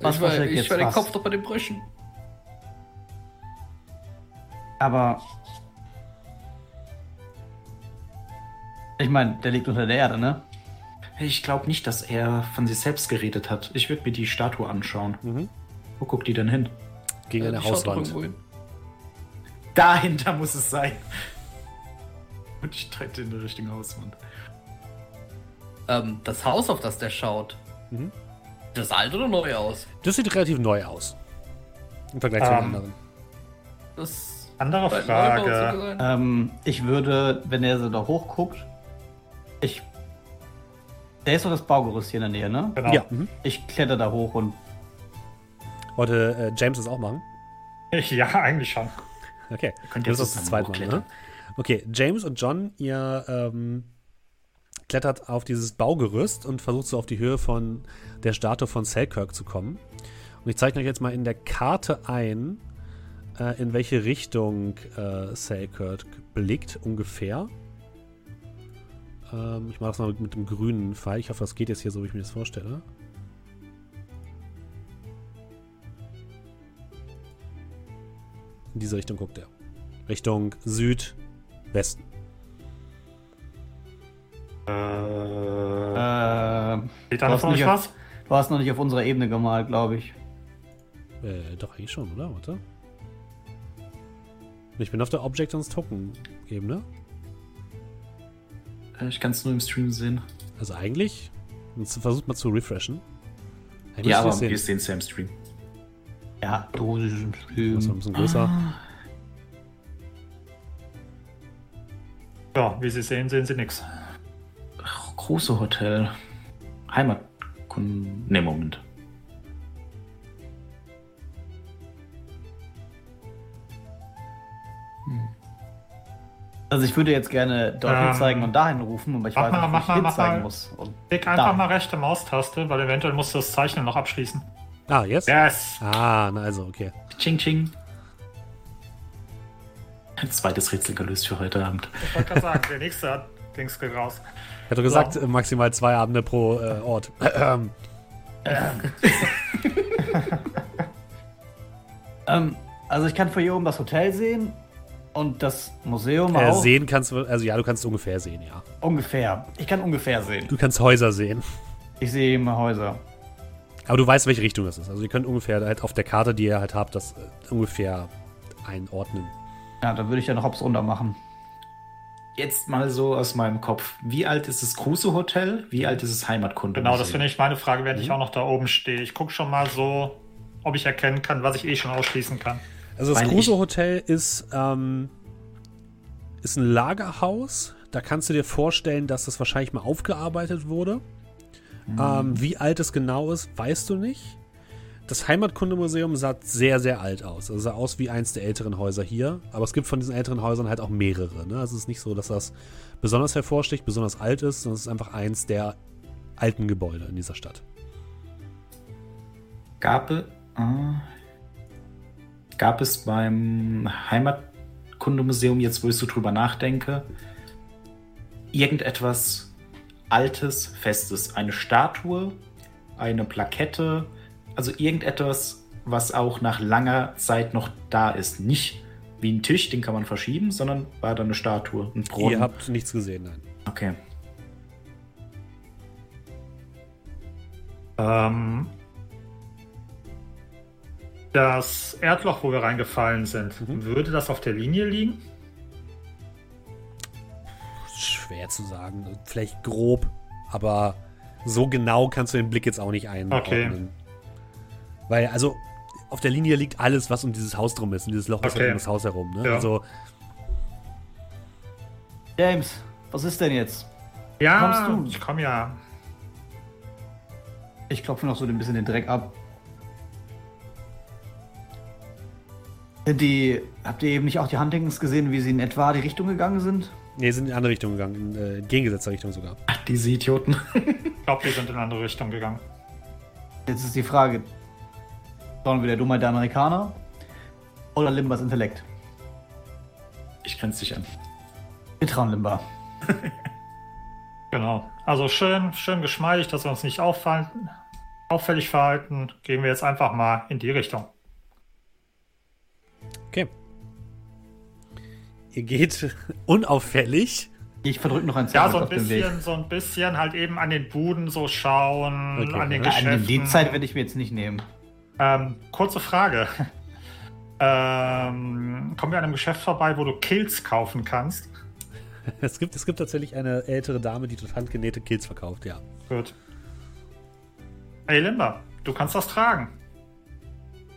was ich war, versteckt ich jetzt war den was? Kopf doch bei den Brüchen. Aber. Ich meine, der liegt unter der Erde, ne? Ich glaube nicht, dass er von sich selbst geredet hat. Ich würde mir die Statue anschauen. Mhm. Wo guckt die denn hin? Gegen eine schaut doch Hauswand. Dahinter muss es sein. Und ich trete in die Richtung Hauswand. Ähm, das Haus, auf das der schaut. Mhm. Das alt oder neu aus? Das sieht relativ neu aus. Im Vergleich zu den Ähm, anderen. Das Andere Frage. Ähm, ich würde, wenn er so da hochguckt, ich. Der ist doch das Baugerüst hier in der Nähe, ne? Genau. Ja. Mhm. Ich kletter da hoch und Wollte äh, James das auch machen? Ja, eigentlich schon. Okay. könnt das ja ist das zusammen zweite Mal, ne? Okay, James und John, ihr ähm, klettert auf dieses Baugerüst und versucht so auf die Höhe von der Statue von Selkirk zu kommen. Und ich zeige euch jetzt mal in der Karte ein, äh, in welche Richtung äh, Selkirk blickt, ungefähr. Ähm, ich mache das mal mit, mit dem grünen Pfeil. Ich hoffe, das geht jetzt hier so, wie ich mir das vorstelle. In diese Richtung guckt er. Richtung Südwesten. Äh, äh, Sieht du da euch nicht was? du hast noch nicht auf unserer Ebene gemalt, glaube ich. Äh, doch, eigentlich schon, oder? Warte. Ich bin auf der Object und Token-Ebene. Äh, Ich kann es nur im Stream sehen. Also eigentlich. Jetzt versucht mal zu refreshen. Eigentlich Ja, aber ihr wir sehen. sehen es ja im Stream. Ja, du. Das ist ein bisschen größer. Ja, wie Sie sehen, sehen Sie nichts. Große Hotel. Heimatkunden. Ne, Moment. Also ich würde jetzt gerne dorthin Ähm, zeigen und dahin rufen, aber ich mach weiß mal, nicht, wo mach ich mal, hin mach zeigen mal. muss. Und Klick einfach Da. mal rechte Maustaste, weil eventuell musst du das Zeichnen noch abschließen. Ah, jetzt? Yes! Ah, na also, okay. Ching, ching. Ein zweites Rätsel gelöst für heute Abend. Ich wollte gerade sagen, der nächste hat Dings raus. Ich hatte gesagt, äh, maximal zwei Abende pro äh, Ort. Ähm, Ähm, also ich kann von hier oben das Hotel sehen und das Museum äh, auch. sehen kannst du, also ja, du kannst ungefähr sehen, ja. Ungefähr. Ich kann ungefähr sehen. Du kannst Häuser sehen. Ich sehe immer Häuser. Aber du weißt, welche Richtung das ist. Also ihr könnt ungefähr halt auf der Karte, die ihr halt habt, das äh, ungefähr einordnen. Ja, dann würde ich ja noch Hops runter machen. Jetzt mal so aus meinem Kopf. Wie alt ist das Kruse Hotel? Wie alt ist das Heimatkunde? Genau, das finde ich meine Frage, während Mhm. ich auch noch da oben stehe. Ich gucke schon mal so, ob ich erkennen kann, was ich eh schon ausschließen kann. Also das Weil ich- Hotel ist, ähm, ist ein Lagerhaus. Da kannst du dir vorstellen, dass das wahrscheinlich mal aufgearbeitet wurde. Ähm, wie alt es genau ist, weißt du nicht. Das Heimatkundemuseum sah sehr, sehr alt aus. Also sah aus wie eins der älteren Häuser hier. Aber es gibt von diesen älteren Häusern halt auch mehrere. Ne? Also es ist nicht so, dass das besonders hervorsticht, besonders alt ist, sondern es ist einfach eins der alten Gebäude in dieser Stadt. Gab, es- äh, gab es beim Heimatkundemuseum, jetzt wo ich so drüber nachdenke, irgendetwas Altes, Festes? Eine Statue, eine Plakette, also irgendetwas, was auch nach langer Zeit noch da ist. Nicht wie ein Tisch, den kann man verschieben, sondern war da eine Statue, ein Brunnen. Ihr habt nichts gesehen, nein. okay. Ähm, das Erdloch, wo wir reingefallen sind, Mhm. würde das auf der Linie liegen? Schwer zu sagen. Vielleicht grob, aber so genau kannst du den Blick jetzt auch nicht einordnen. Okay. Weil, also, auf der Linie liegt alles, was um dieses Haus drum ist. Und dieses Loch ist Okay. halt um das Haus herum. Ne? Ja. Also, James, was ist denn jetzt? Ja, Kommst du? ich komme ja. Ich klopfe noch so ein bisschen den Dreck ab. Sind die. Habt ihr eben nicht auch die Huntingtons gesehen, wie sie in etwa die Richtung gegangen sind? Ach, diese Idioten. Ich glaube, wir sind in eine andere Richtung gegangen. Jetzt ist die Frage: Schauen wir der Dummheit der Amerikaner oder Limbers Intellekt? Ich es nicht an. Wir trauen Limber. Genau. Also schön, schön geschmeidig, dass wir uns nicht auffallen, auffällig verhalten. Gehen wir jetzt einfach mal in die Richtung. Okay. Ihr geht unauffällig Ich verdrücke noch ein Ja, Zauber so ein bisschen, so ein bisschen halt eben an den Buden so schauen, Okay. an den Ja, Geschäften. die Zeit werde ich mir jetzt nicht nehmen. Ähm, kurze Frage. ähm, kommen wir an einem Geschäft vorbei, wo du Kills kaufen kannst? Es gibt, es gibt tatsächlich eine ältere Dame, die dort handgenähte Kills verkauft, ja. Gut. Hey Limba, du kannst das tragen.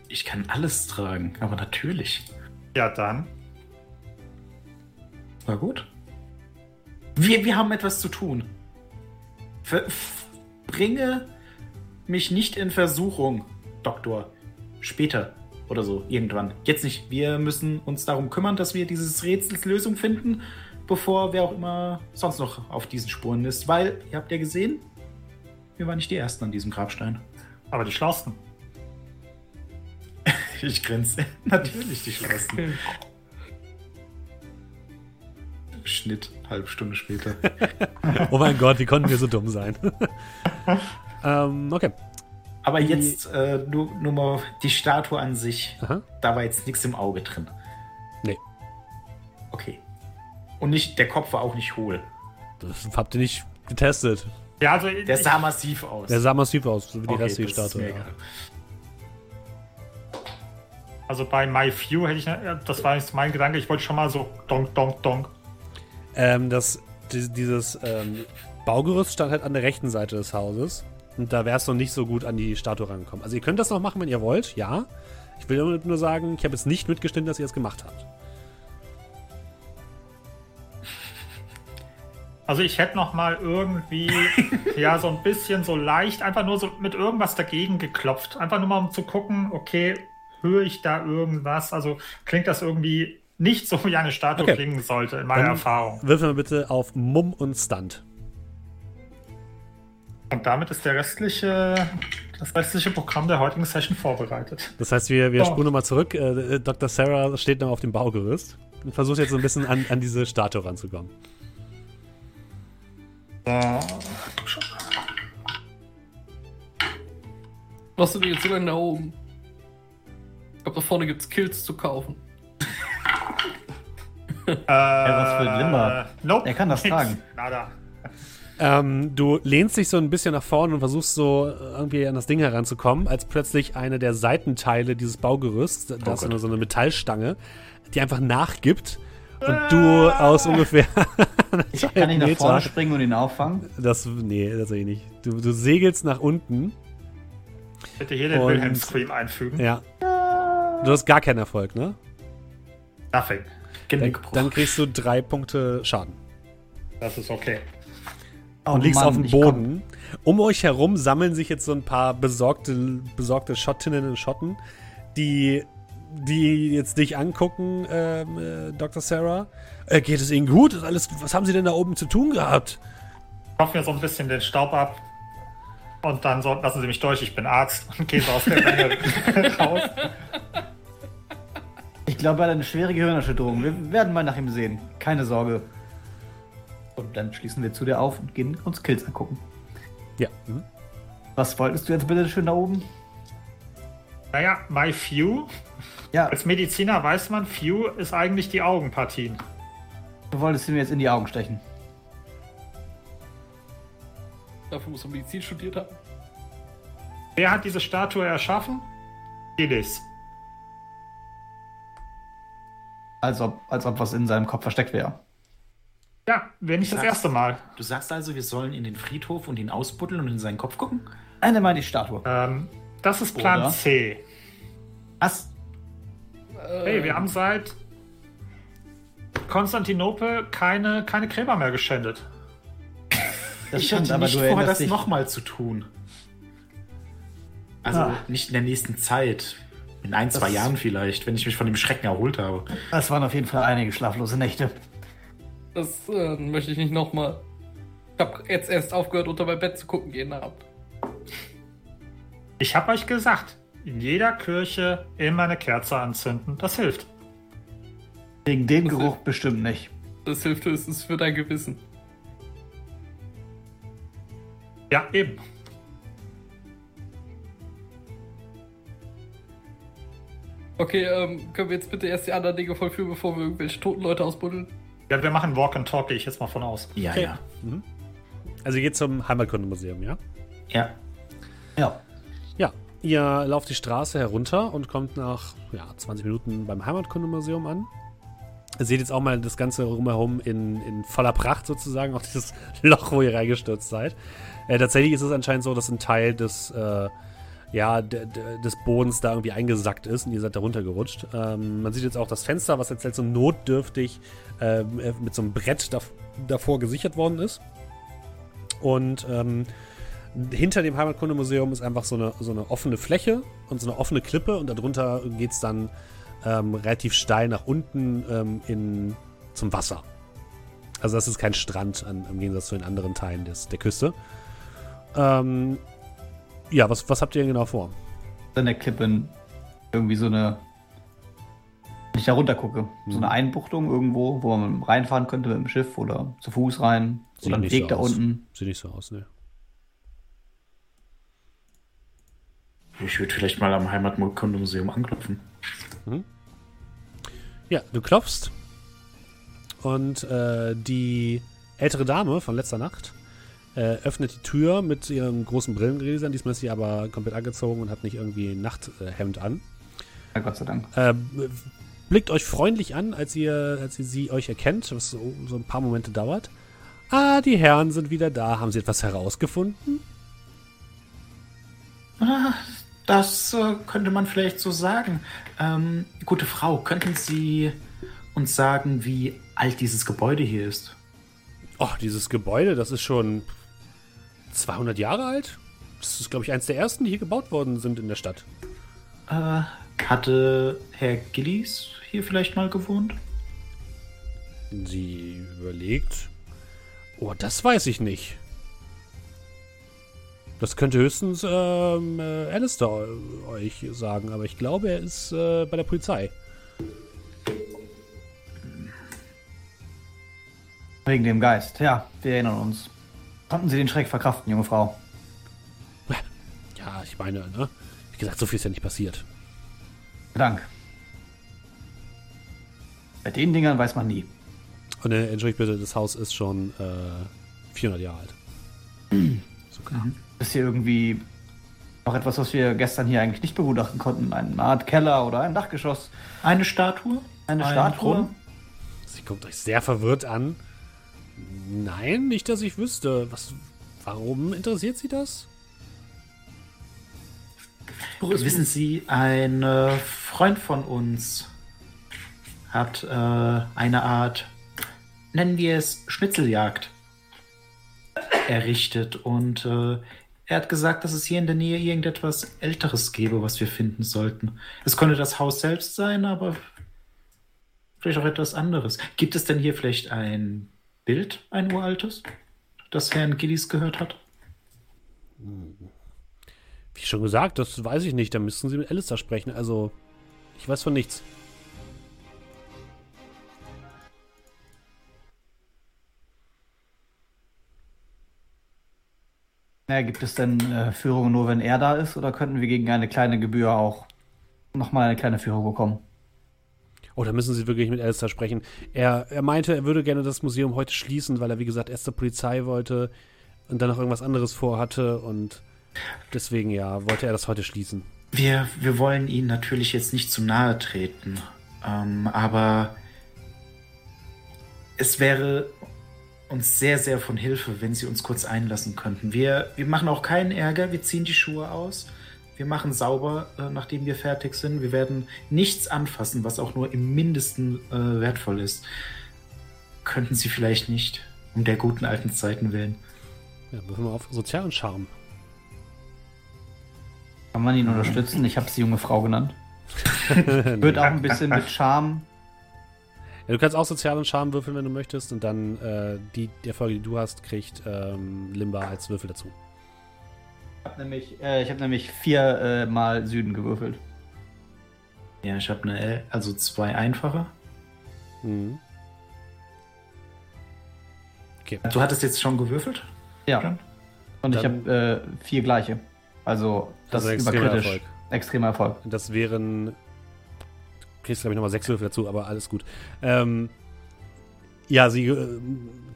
Ich kann alles tragen, aber natürlich. Ja, dann. Na gut. Wir, wir haben etwas zu tun. Ver bringe mich nicht in Versuchung, Doktor. Später oder so, irgendwann. Jetzt nicht. Wir müssen uns darum kümmern, dass wir dieses Rätsels Lösung finden, bevor wer auch immer sonst noch auf diesen Spuren ist. Weil, ihr habt ja gesehen, wir waren nicht die Ersten an diesem Grabstein. Aber die Schlausten. Ich grinse. Natürlich die Schlausten. Schnitt, halbe Stunde später. Oh mein Gott, wie konnten wir so dumm sein? ähm, okay. Aber jetzt äh, nur, nur mal die Statue an sich. Aha. Da war jetzt nichts im Auge drin. Nee. Okay. Und nicht, der Kopf war auch nicht hohl. Das habt ihr nicht getestet. Ja, also Der ich, sah massiv aus. Der sah massiv aus, so wie die Okay, restliche Statue. Ja. also bei My View hätte ich, äh, das war jetzt mein Gedanke, ich wollte schon mal so donk, donk, donk. Ähm, das, die- dieses ähm, Baugerüst stand halt an der rechten Seite des Hauses. Und da wär's noch nicht so gut an die Statue rangekommen. Also ihr könnt das noch machen, wenn ihr wollt, ja. Ich will nur- nur sagen, ich habe jetzt nicht mitgestimmt, dass ihr es gemacht habt. Also ich hätte noch mal irgendwie, ja, so ein bisschen so leicht, einfach nur so mit irgendwas dagegen geklopft. Einfach nur mal um zu gucken, okay, höre ich da irgendwas? Also klingt das irgendwie nicht so, wie eine Statue Okay. klingen sollte, in meiner Dann- Erfahrung. Würfel mal bitte auf Mumm und Stunt. Und damit ist der restliche, das restliche Programm der heutigen Session vorbereitet. Das heißt, wir, wir Oh. spulen nochmal zurück. Äh, Dr. Sarah steht noch auf dem Baugerüst und versucht jetzt so ein bisschen an, an diese Statue ranzukommen. Was sind die jetzt so lange da oben? Ich glaube, da vorne gibt's Kills zu kaufen. Äh, was für ein Limmer. Nope. Er kann das Nix. tragen. Nada. Ähm, du lehnst dich so ein bisschen nach vorne und versuchst so äh, irgendwie an das Ding heranzukommen, als plötzlich eine der Seitenteile dieses Baugerüsts, da ist Gott. so eine Metallstange, die einfach nachgibt und du aus ungefähr Kann ich nach vorne springen und ihn auffangen? Das, nee, das sehe ich nicht. Du, du segelst nach unten. Bitte hier den Wilhelm Scream einfügen. Ja. Du hast gar keinen Erfolg, ne? Nothing. Dann, dann kriegst du drei Punkte Schaden. Das ist okay. Oh und liegst Mann, auf dem ich Boden. Um euch herum sammeln sich jetzt so ein paar besorgte, besorgte Schottinnen und Schotten, die, die jetzt dich angucken, ähm, äh, Dr. Sarah. Äh, geht es Ihnen gut? Ist alles, was haben Sie denn da oben zu tun gehabt? Klopf mir so ein bisschen den Staub ab. Und dann so, lassen Sie mich durch, ich bin Arzt. Und gehe so aus der Menge raus. Ich glaube, er hat eine schwere Gehirnerschütterung. Wir werden mal nach ihm sehen. Keine Sorge. Und dann schließen wir zu dir auf und gehen uns Kills angucken. Ja. Mhm. Was wolltest du jetzt bitte schön da oben? Naja, My Few. Ja, Als Mediziner weiß man, Few ist eigentlich die Augenpartien. du wolltest ihm jetzt in die Augen stechen. Dafür muss er Medizin studiert haben. Wer hat diese Statue erschaffen? Gillis. Als ob, als ob was in seinem Kopf versteckt wäre. Ja, wäre nicht das erste Mal. Du sagst also, wir sollen in den Friedhof und ihn ausbuddeln und in seinen Kopf gucken? Eine mal die Statue. Ähm, das ist Plan Oder? C. Was? Hey, wir haben seit Konstantinopel keine, keine Gräber mehr geschändet. Das ich hatte aber nicht vor, das nochmal zu tun. Also Ah. nicht in der nächsten Zeit. In ein, zwei Das- Jahren vielleicht, wenn ich mich von dem Schrecken erholt habe. Das waren auf jeden Fall einige schlaflose Nächte. Das äh, möchte ich nicht nochmal. Ich habe jetzt erst aufgehört, unter mein Bett zu gucken jeden Abend. Ich habe euch gesagt, in jeder Kirche immer eine Kerze anzünden. Das hilft. Wegen dem Das Geruch bestimmt nicht. Das hilft höchstens für dein Gewissen. Ja, eben. Okay, ähm, können wir jetzt bitte erst die anderen Dinge vollführen, bevor wir irgendwelche toten Leute ausbuddeln? Ja, wir machen Walk and Talk, gehe ich jetzt mal von aus. Ja, Okay. ja. Also ihr geht zum Heimatkundemuseum, ja? Ja. Ja. Ja, ihr lauft die Straße herunter und kommt nach ja, 20 Minuten beim Heimatkundemuseum an. Ihr seht jetzt auch mal das Ganze rumherum in, in voller Pracht sozusagen, auch dieses Loch, wo ihr reingestürzt seid. Äh, tatsächlich ist es anscheinend so, dass ein Teil des, äh, ja, des Bodens da irgendwie eingesackt ist und ihr seid da runtergerutscht. Ähm, man sieht jetzt auch das Fenster, was jetzt halt so notdürftig ähm, äh, mit so einem Brett dav davor gesichert worden ist. Und ähm, hinter dem Heimatkundemuseum ist einfach so eine, so eine offene Fläche und so eine offene Klippe und darunter geht es dann ähm, relativ steil nach unten ähm, in, zum Wasser. Also das ist kein Strand an, im Gegensatz zu den anderen Teilen des, der Küste. Ähm, ja, was, was habt ihr denn genau vor? An der Klippe irgendwie so eine. Wenn ich da runter gucke, so Mhm. eine Einbuchtung irgendwo, wo man reinfahren könnte mit dem Schiff oder zu Fuß rein. Sieht oder ein nicht Weg so da aus. unten. Sieht nicht so aus, ne? Ich würde vielleicht mal am Heimatkundemuseum anklopfen. Ja, du klopfst und äh, die ältere Dame von letzter Nacht äh, öffnet die Tür mit ihren großen Brillengläsern. Diesmal ist sie aber komplett angezogen und hat nicht irgendwie ein Nachthemd an. Ja, Gott sei Dank. Äh, blickt euch freundlich an, als ihr, als ihr sie euch erkennt, was so, so ein paar Momente dauert. Ah, die Herren sind wieder da. Haben sie etwas herausgefunden? Ah, das äh, könnte man vielleicht so sagen. Ähm, gute Frau, könnten Sie uns sagen, wie alt dieses Gebäude hier ist? Oh, dieses Gebäude, das ist schon 200 Jahre alt. Das ist, glaube ich, eins der ersten, die hier gebaut worden sind in der Stadt. Äh, hatte Herr Gillies hier vielleicht mal gewohnt? Sie überlegt. Oh, das weiß ich nicht. Das könnte höchstens ähm, äh, Alistair eu- euch sagen, aber ich glaube, er ist äh, bei der Polizei. Wegen dem Geist. Ja, wir erinnern uns. Konnten Sie den Schreck verkraften, junge Frau? Ja, ich meine, ne? Wie gesagt, so viel ist ja nicht passiert. Dank. Bei den Dingern weiß man nie. Und äh, entschuldigt bitte, das Haus ist schon äh, 400 Jahre alt. Sogar. Ist hier irgendwie noch etwas, was wir gestern hier eigentlich nicht begutachten konnten? Eine Art Keller oder ein Dachgeschoss? Eine Statue? Eine Ein Statue? Thron? Sie guckt euch sehr verwirrt an. Nein, nicht, dass ich wüsste. Was, warum interessiert sie das? Wissen Sie, ein äh, Freund von uns hat äh, eine Art, nennen wir es Schnitzeljagd, errichtet. Und äh, er hat gesagt, dass es hier in der Nähe irgendetwas Älteres gäbe, was wir finden sollten. Es könnte das Haus selbst sein, aber vielleicht auch etwas anderes. Gibt es denn hier vielleicht ein Bild, ein uraltes, das Herrn Gillies gehört hat? Wie schon gesagt, das weiß ich nicht. Da müssten sie mit Alistair sprechen. Also, ich weiß von nichts. Ja, gibt es denn äh, Führungen nur, wenn er da ist? Oder könnten wir gegen eine kleine Gebühr auch nochmal eine kleine Führung bekommen? Oh, da müssen sie wirklich mit Alistair sprechen. Er, er meinte, er würde gerne das Museum heute schließen, weil er, wie gesagt, erst zur Polizei wollte und dann noch irgendwas anderes vorhatte. Und deswegen, ja, wollte er das heute schließen. Wir, wir wollen Ihnen natürlich jetzt nicht zu nahe treten, ähm, aber es wäre uns sehr, sehr von Hilfe, wenn Sie uns kurz einlassen könnten. Wir, wir machen auch keinen Ärger, wir ziehen die Schuhe aus, wir machen sauber, äh, nachdem wir fertig sind. Wir werden nichts anfassen, was auch nur im mindesten äh, wertvoll ist. Könnten Sie vielleicht nicht, um der guten alten Zeiten willen. Ja, würfeln wir auf Sozial und Charme. Kann man ihn unterstützen? Ich habe sie junge Frau genannt. Wird auch ein bisschen mit Charme. Ja, du kannst auch Sozial und Charme würfeln, wenn du möchtest. Und dann äh, die, die Erfolge, die du hast, kriegt ähm, Limba als Würfel dazu. Ich habe nämlich, äh, ich hab nämlich vier äh, Mal Süden gewürfelt. Ja, ich habe eine, L, also zwei einfache. Mhm. Du hattest jetzt schon gewürfelt? Ja. Und ich Dann- habe äh, vier gleiche. Also das Also ist extremer überkritisch. Erfolg. Extremer Erfolg. Das wären. Du kriegst, glaube ich, nochmal sechs Würfel dazu, aber alles gut. Ähm, Ja, sie äh,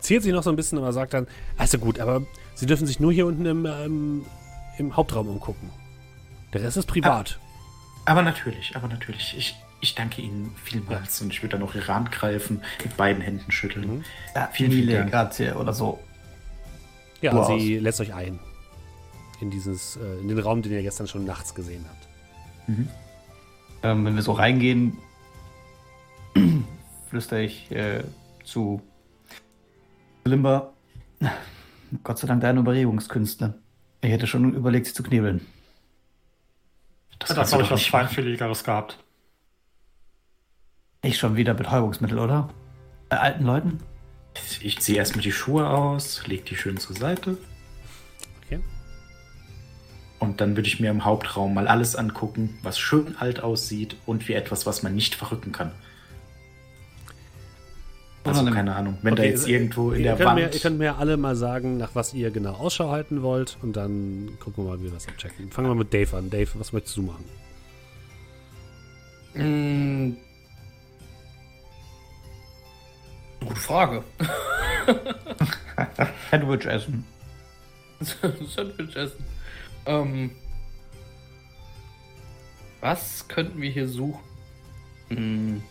ziert sich noch so ein bisschen, aber sagt dann, also gut, aber sie dürfen sich nur hier unten im, ähm, im Hauptraum umgucken. Der Rest ist privat. Aber natürlich, aber natürlich. Ich, ich danke Ihnen vielmals und ich würde dann auch Ihre Hand greifen, mit beiden Händen schütteln. Ja, Vielen, vielen Dank. Grazie oder so. Ja, Uhr sie lässt euch ein. In dieses, äh, in den Raum, den ihr gestern schon nachts gesehen habt. Ähm, wenn wir so reingehen, flüstere ich äh, zu Limber. Gott sei Dank deine Überregungskünste. Ich hätte schon überlegt, sie zu knebeln. Das du glaube ich, doch was. Feinfühligeres gehabt. Ich schon wieder Betäubungsmittel, oder? Bei alten Leuten? Ich ziehe erstmal die Schuhe aus, leg die schön zur Seite. Okay. Und dann würde ich mir im Hauptraum mal alles angucken, was schön alt aussieht und wie etwas, was man nicht verrücken kann. Also Oder keine Ahnung, wenn da Okay, jetzt ihr- irgendwo in der könnt Wand... Mir, ihr könnt mir alle mal sagen, nach was ihr genau Ausschau halten wollt. Und dann gucken wir mal, wie wir das abchecken. Fangen wir mit Dave an. Dave, was möchtest du machen? Mm. Gute Frage. Sandwich essen. Sandwich essen. Ähm, was könnten wir hier suchen? Hm.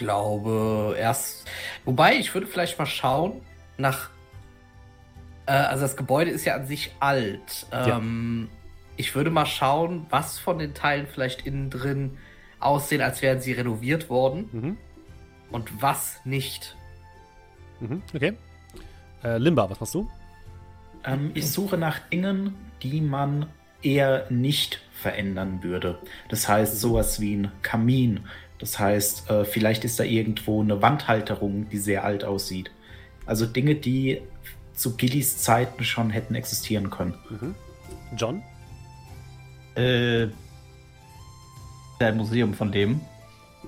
Glaube erst. Wobei, ich würde vielleicht mal schauen nach. Äh, also das Gebäude ist ja an sich alt. Ja. Ähm, Ich würde mal schauen, was von den Teilen vielleicht innen drin aussehen, als wären sie renoviert worden Mhm. und was nicht. Mhm. Okay. Äh, Limba, was machst du? Ähm, ich suche nach Dingen, die man eher nicht verändern würde. Das heißt, sowas wie ein Kamin. Das heißt, äh, vielleicht ist da irgendwo eine Wandhalterung, die sehr alt aussieht. Also Dinge, die zu Gillys Zeiten schon hätten existieren können. John? Äh, ein Museum von dem.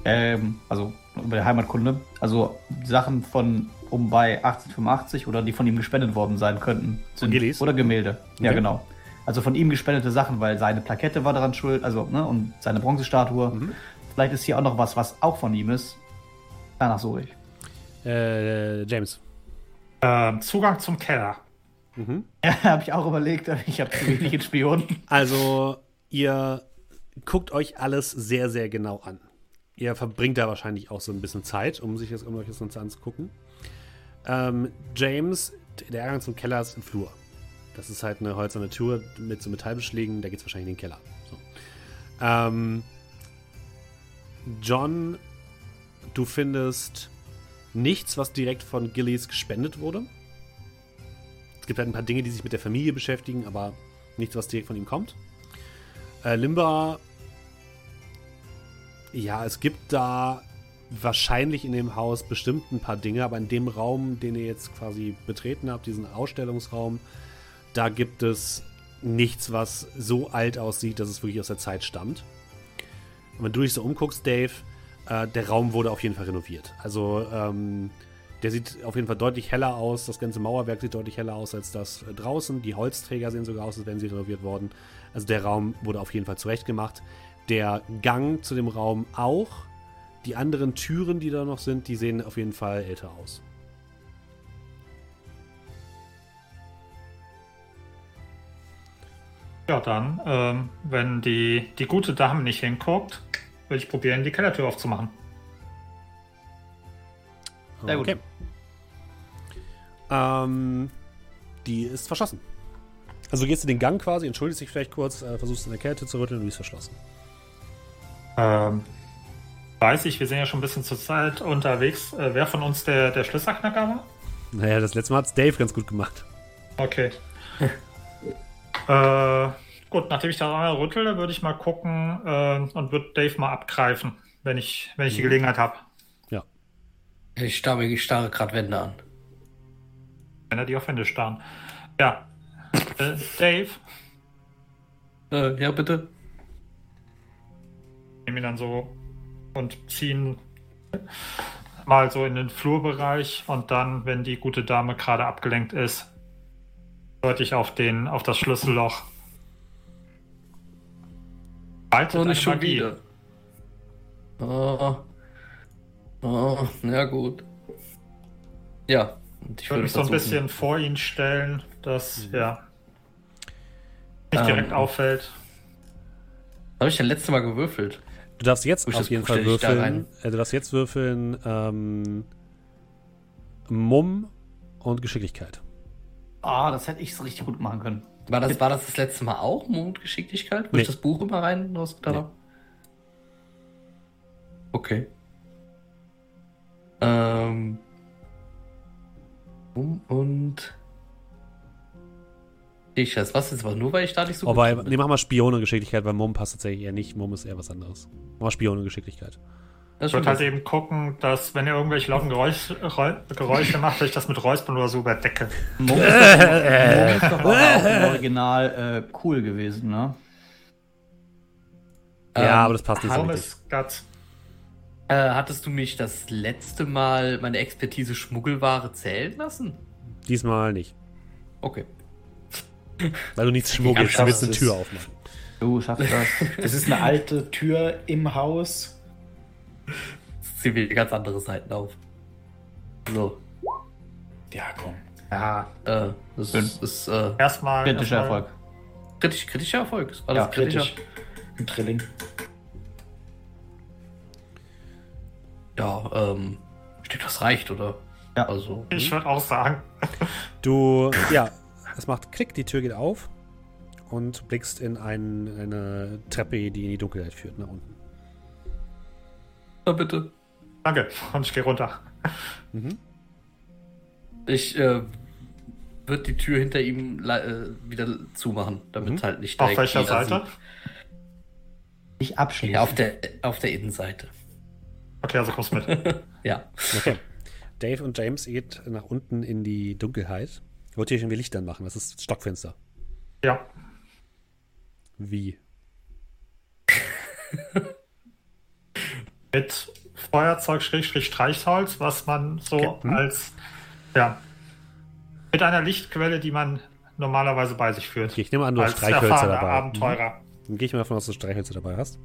Ähm, also über der Heimatkunde. Also Sachen von um bei 1885 oder die von ihm gespendet worden sein könnten. Von Gillies? Oder Gemälde. Ja, Okay. genau. Also von ihm gespendete Sachen, weil seine Plakette war daran schuld, also, ne, und seine Bronzestatue. Mhm. Vielleicht ist hier auch noch was, was auch von ihm ist. Danach suche ich. Äh, James. Ähm, Zugang zum Keller. Mhm. Ja, habe ich auch überlegt, aber ich habe zu wenig in Spion. Also, ihr guckt euch alles sehr, sehr genau an. Ihr verbringt da wahrscheinlich auch so ein bisschen Zeit, um sich das, um euch das Ganze anzugucken. Ähm, James, der Eingang zum Keller ist im Flur. Das ist halt eine hölzerne Tür mit so Metallbeschlägen, da geht es wahrscheinlich in den Keller. So. Ähm, John, du findest nichts, was direkt von Gillies gespendet wurde. Es gibt halt ein paar Dinge, die sich mit der Familie beschäftigen, aber nichts, was direkt von ihm kommt. Äh, Limba, ja, es gibt da wahrscheinlich in dem Haus bestimmt ein paar Dinge, aber in dem Raum, den ihr jetzt quasi betreten habt, diesen Ausstellungsraum, da gibt es nichts, was so alt aussieht, dass es wirklich aus der Zeit stammt. Und wenn du dich so umguckst, Dave, äh, der Raum wurde auf jeden Fall renoviert. Also, ähm, der sieht auf jeden Fall deutlich heller aus. Das ganze Mauerwerk sieht deutlich heller aus als das äh, draußen. Die Holzträger sehen sogar aus, als wären sie renoviert worden. Also der Raum wurde auf jeden Fall zurechtgemacht. Der Gang zu dem Raum auch. Die anderen Türen, die da noch sind, die sehen auf jeden Fall älter aus. Ja, dann, ähm, wenn die, die gute Dame nicht hinguckt, will ich probieren, die Kellertür aufzumachen. Sehr gut. Okay. Ähm, die ist verschlossen. Also gehst du den Gang quasi, entschuldigst dich vielleicht kurz, äh, versuchst in der Kälte zu rütteln und die ist verschlossen. Ähm, weiß ich, wir sind ja schon ein bisschen zur Zeit unterwegs. Äh, wer von uns der, der Schlüsselknacker war? Naja, das letzte Mal hat es Dave ganz gut gemacht. Okay. äh, gut, nachdem ich da einmal rüttle, würde ich mal gucken äh, und würde Dave mal abgreifen, wenn ich, wenn ich die Gelegenheit habe. Ja. Ich starre, ich starre gerade Wände an. Wenn er die auf Hände starren. Ja. Äh, Dave, Äh, ja, bitte. nehme ihn dann so und ziehen mal so in den Flurbereich und dann, wenn die gute Dame gerade abgelenkt ist, deute ich auf, den, auf das Schlüsselloch. Und eine nicht schon Magie. wieder. Oh. Oh, na gut. Ja. Und Ich würde mich so ein bisschen vor ihn stellen, dass, Mhm. ja, nicht direkt Ähm. auffällt. Habe ich denn letztes Mal gewürfelt? Du darfst jetzt auf jeden Fall ich da würfeln. Äh, du darfst jetzt würfeln ähm, Mumm und Geschicklichkeit. Ah, das hätte ich so richtig gut machen können. War das, war das das letzte Mal auch Mondgeschicklichkeit, wo Nee. ich das Buch immer rein rausgetan Nee. habe? Okay. Ähm. Um und. Ich weiß, was jetzt war, nur weil ich da nicht so Wobei, gut nee, mach mal Spion und Geschicklichkeit, weil Mumm passt tatsächlich eher nicht. Mumm ist eher was anderes. Mach mal Spion und Geschicklichkeit. Das Ich würde halt eben gucken, dass, wenn er irgendwelche lauten Geräusch, Reu- Geräusche macht, dass ich das mit Räuspern oder so überdecke. Mumm ist doch, doch auch im Original äh, cool gewesen, ne? Ähm, ja, aber das passt nicht so ist Guts? Äh, hattest du mich das letzte Mal meine Expertise Schmuggelware zählen lassen? Diesmal nicht. Okay. Weil du nichts schmuggelst, du willst eine Tür aufmachen. Du schaffst das. Das ist eine alte Tür im Haus. Ziehen wir ganz andere Seiten auf. So. Ja, komm. Ja, Äh, das ist, ist äh, erstmal. Kritischer erstmal- Erfolg. kritisch, kritischer Erfolg. Ist alles Ja, kritisch. Ein Drilling. Ja, ähm, ich denke, das reicht, oder? Ja. Also, Ich würde auch sagen. Du, ja, es macht Klick, die Tür geht auf und blickst in ein, eine Treppe, die in die Dunkelheit führt, nach unten. Na bitte. Danke. Und ich gehe runter. Ich äh, würde die Tür hinter ihm äh, wieder zumachen, damit Mhm. halt nicht Auf welcher Seite? sieht. Nicht abschließen. Ja, auf der, auf der Innenseite. Okay, also kommst mit. Ja. Okay. Dave und James geht nach unten in die Dunkelheit. Wollt ihr irgendwie Licht anmachen? Das ist stockfinster. ja. Wie? Mit Feuerzeug, Schrägstrich, Streichholz, was man so Okay. Hm. als, ja, mit einer Lichtquelle, die man normalerweise bei sich führt. Okay, ich nehme an, du hast Streichhölzer dabei. Abenteurer. Mhm. Dann gehe ich mal davon aus, dass du Streichhölzer dabei hast.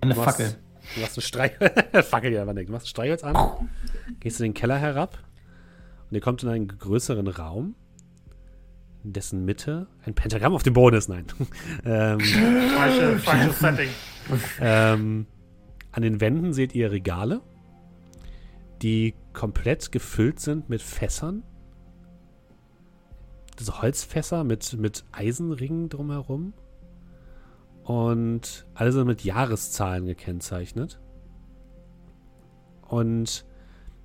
Eine Du machst- Fackel. Du machst ein Streich Fackel ja, Du machst ein Streichholz an, gehst in den Keller herab und ihr kommt in einen größeren Raum, in dessen Mitte ein Pentagramm auf dem Boden ist. Nein. ähm, Falsche, falsches Setting. ähm, an den Wänden seht ihr Regale, die komplett gefüllt sind mit Fässern. Diese Holzfässer mit, mit Eisenringen drumherum. Und alle sind mit Jahreszahlen gekennzeichnet. Und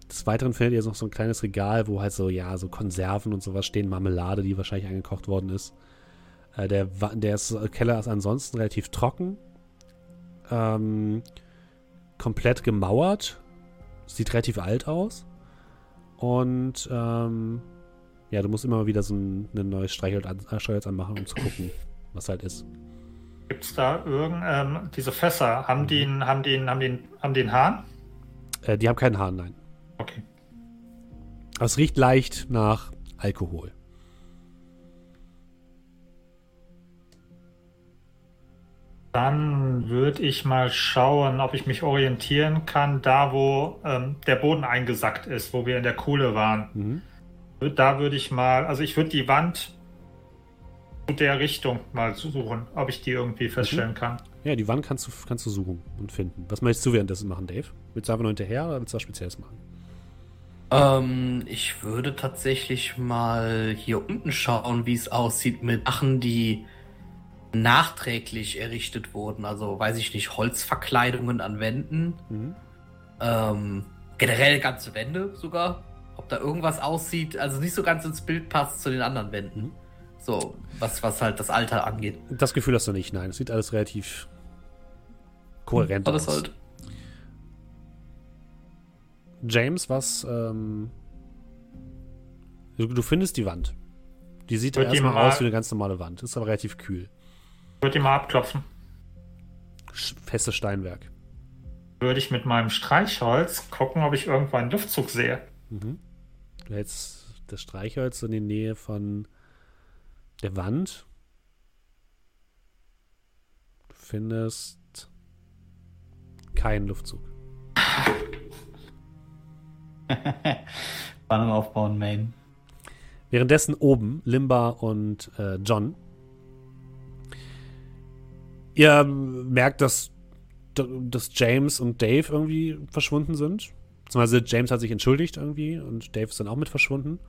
des Weiteren findet ihr noch so ein kleines Regal, wo halt so, ja, so Konserven und sowas stehen, Marmelade, die wahrscheinlich eingekocht worden ist. Äh, der, Wa- der ist, Keller ist ansonsten relativ trocken. Ähm, komplett gemauert. Sieht relativ alt aus. Und ähm, ja, du musst immer wieder so ein, ein neues Streichholz, an, äh, Streichholz anmachen, um zu gucken, was halt ist. Gibt es da irgend, ähm, diese Fässer, haben die, einen- haben die, einen- haben die, einen- haben die einen Hahn? Äh, die haben keinen Hahn, nein. Okay. Aber es riecht leicht nach Alkohol. Dann würde ich mal schauen, ob ich mich orientieren kann, da wo ähm, der Boden eingesackt ist, wo wir in der Kuhle waren. Mhm. Da würde ich mal, also ich würde die Wand zu der Richtung mal suchen, ob ich die irgendwie feststellen kann. Ja, die Wand kannst du, kannst du suchen und finden. Was möchtest du währenddessen machen, Dave? Willst du einfach nur hinterher oder willst du was Spezielles machen? Ähm, ich würde tatsächlich mal hier unten schauen, wie es aussieht mit Sachen, die nachträglich errichtet wurden. Also, weiß ich nicht, Holzverkleidungen an Wänden. Mhm. Ähm, generell ganze Wände sogar. Ob da irgendwas aussieht, also nicht so ganz ins Bild passt zu den anderen Wänden. Mhm. So, was, was halt das Alter angeht. Das Gefühl hast du nicht, nein. Es sieht alles relativ kohärent Alles aus. halt. James, was, ähm, du, du findest die Wand. Die sieht die erstmal mal- aus wie eine ganz normale Wand. Ist aber relativ kühl. Würde die mal abklopfen. Festes Steinwerk. Würde ich mit meinem Streichholz gucken, ob ich irgendwo einen Luftzug sehe. Mhm. Du hältst das Streichholz in die Nähe von der Wand. Du findest Kein Luftzug. Spannung aufbauen, Main. Währenddessen oben Limba und äh, John. Ihr merkt, dass, dass James und Dave irgendwie verschwunden sind. Beziehungsweise James hat sich entschuldigt irgendwie und Dave ist dann auch mit verschwunden.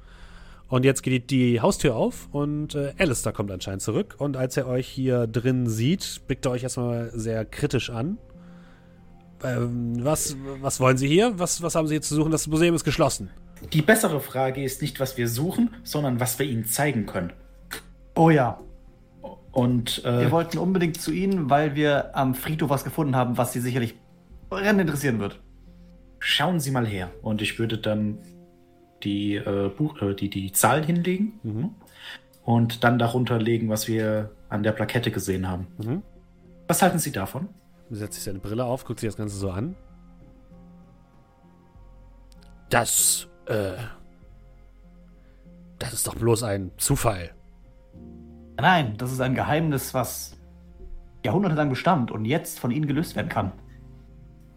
Und jetzt geht die Haustür auf und äh, Alistair kommt anscheinend zurück. Und als er euch hier drin sieht, blickt er euch erstmal sehr kritisch an. Ähm, was, was wollen Sie hier? Was, was haben Sie hier zu suchen? Das Museum ist geschlossen. Die bessere Frage ist nicht, was wir suchen, sondern was wir ihnen zeigen können. Oh ja. Und äh, Wir wollten unbedingt zu Ihnen, weil wir am Friedhof was gefunden haben, was Sie sicherlich brennend interessieren wird. schauen Sie mal her. Und ich würde dann die, äh, Buch, äh, die, die Zahlen hinlegen Mhm. und dann darunter legen, was wir an der Plakette gesehen haben. Mhm. Was halten Sie davon? setzt sich seine Brille auf, guckt sich das Ganze so an. Das, äh. Das ist doch bloß ein Zufall. Nein, das ist ein Geheimnis, was jahrhundertelang bestand und jetzt von Ihnen gelöst werden kann.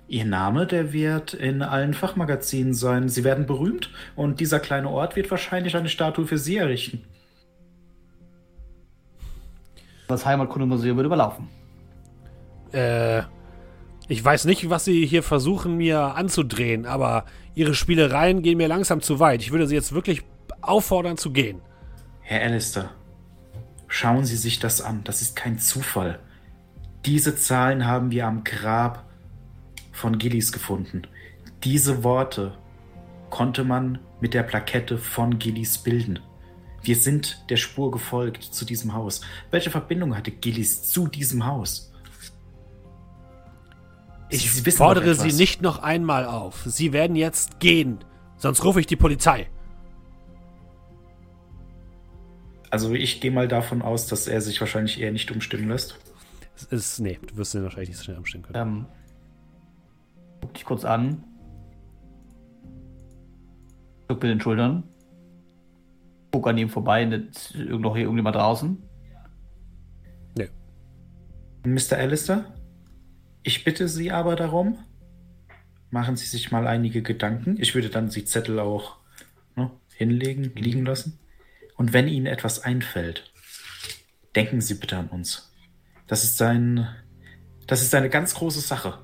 Ihr Name, der wird in allen Fachmagazinen sein. Sie werden berühmt und dieser kleine Ort wird wahrscheinlich eine Statue für Sie errichten. Das Heimatkundemuseum wird überlaufen. Äh. Ich weiß nicht, was Sie hier versuchen, mir anzudrehen, aber Ihre Spielereien gehen mir langsam zu weit. Ich würde Sie jetzt wirklich auffordern zu gehen. Herr Alistair, schauen Sie sich das an. Das ist kein Zufall. Diese Zahlen haben wir am Grab von Gillis gefunden. Diese Worte konnte man mit der Plakette von Gillis bilden. Wir sind der Spur gefolgt zu diesem Haus. Welche Verbindung hatte Gillis zu diesem Haus? Ich Sie fordere Sie nicht noch einmal auf. Sie werden jetzt gehen. Sonst rufe ich die Polizei. Also ich gehe mal davon aus, dass er sich wahrscheinlich eher nicht umstimmen lässt. Es ist. Nee, du wirst den wahrscheinlich nicht so schnell umstehen können. Ähm, guck dich kurz an. Zuck mit den Schultern. Guck an ihm vorbei. Nicht noch hier irgendjemand draußen. Nee. Mr. Alistair, ich bitte Sie aber darum, machen Sie sich mal einige Gedanken. Ich würde dann die Zettel auch ne, hinlegen, liegen lassen. Und wenn Ihnen etwas einfällt, denken Sie bitte an uns. Das ist ein, das ist eine ganz große Sache.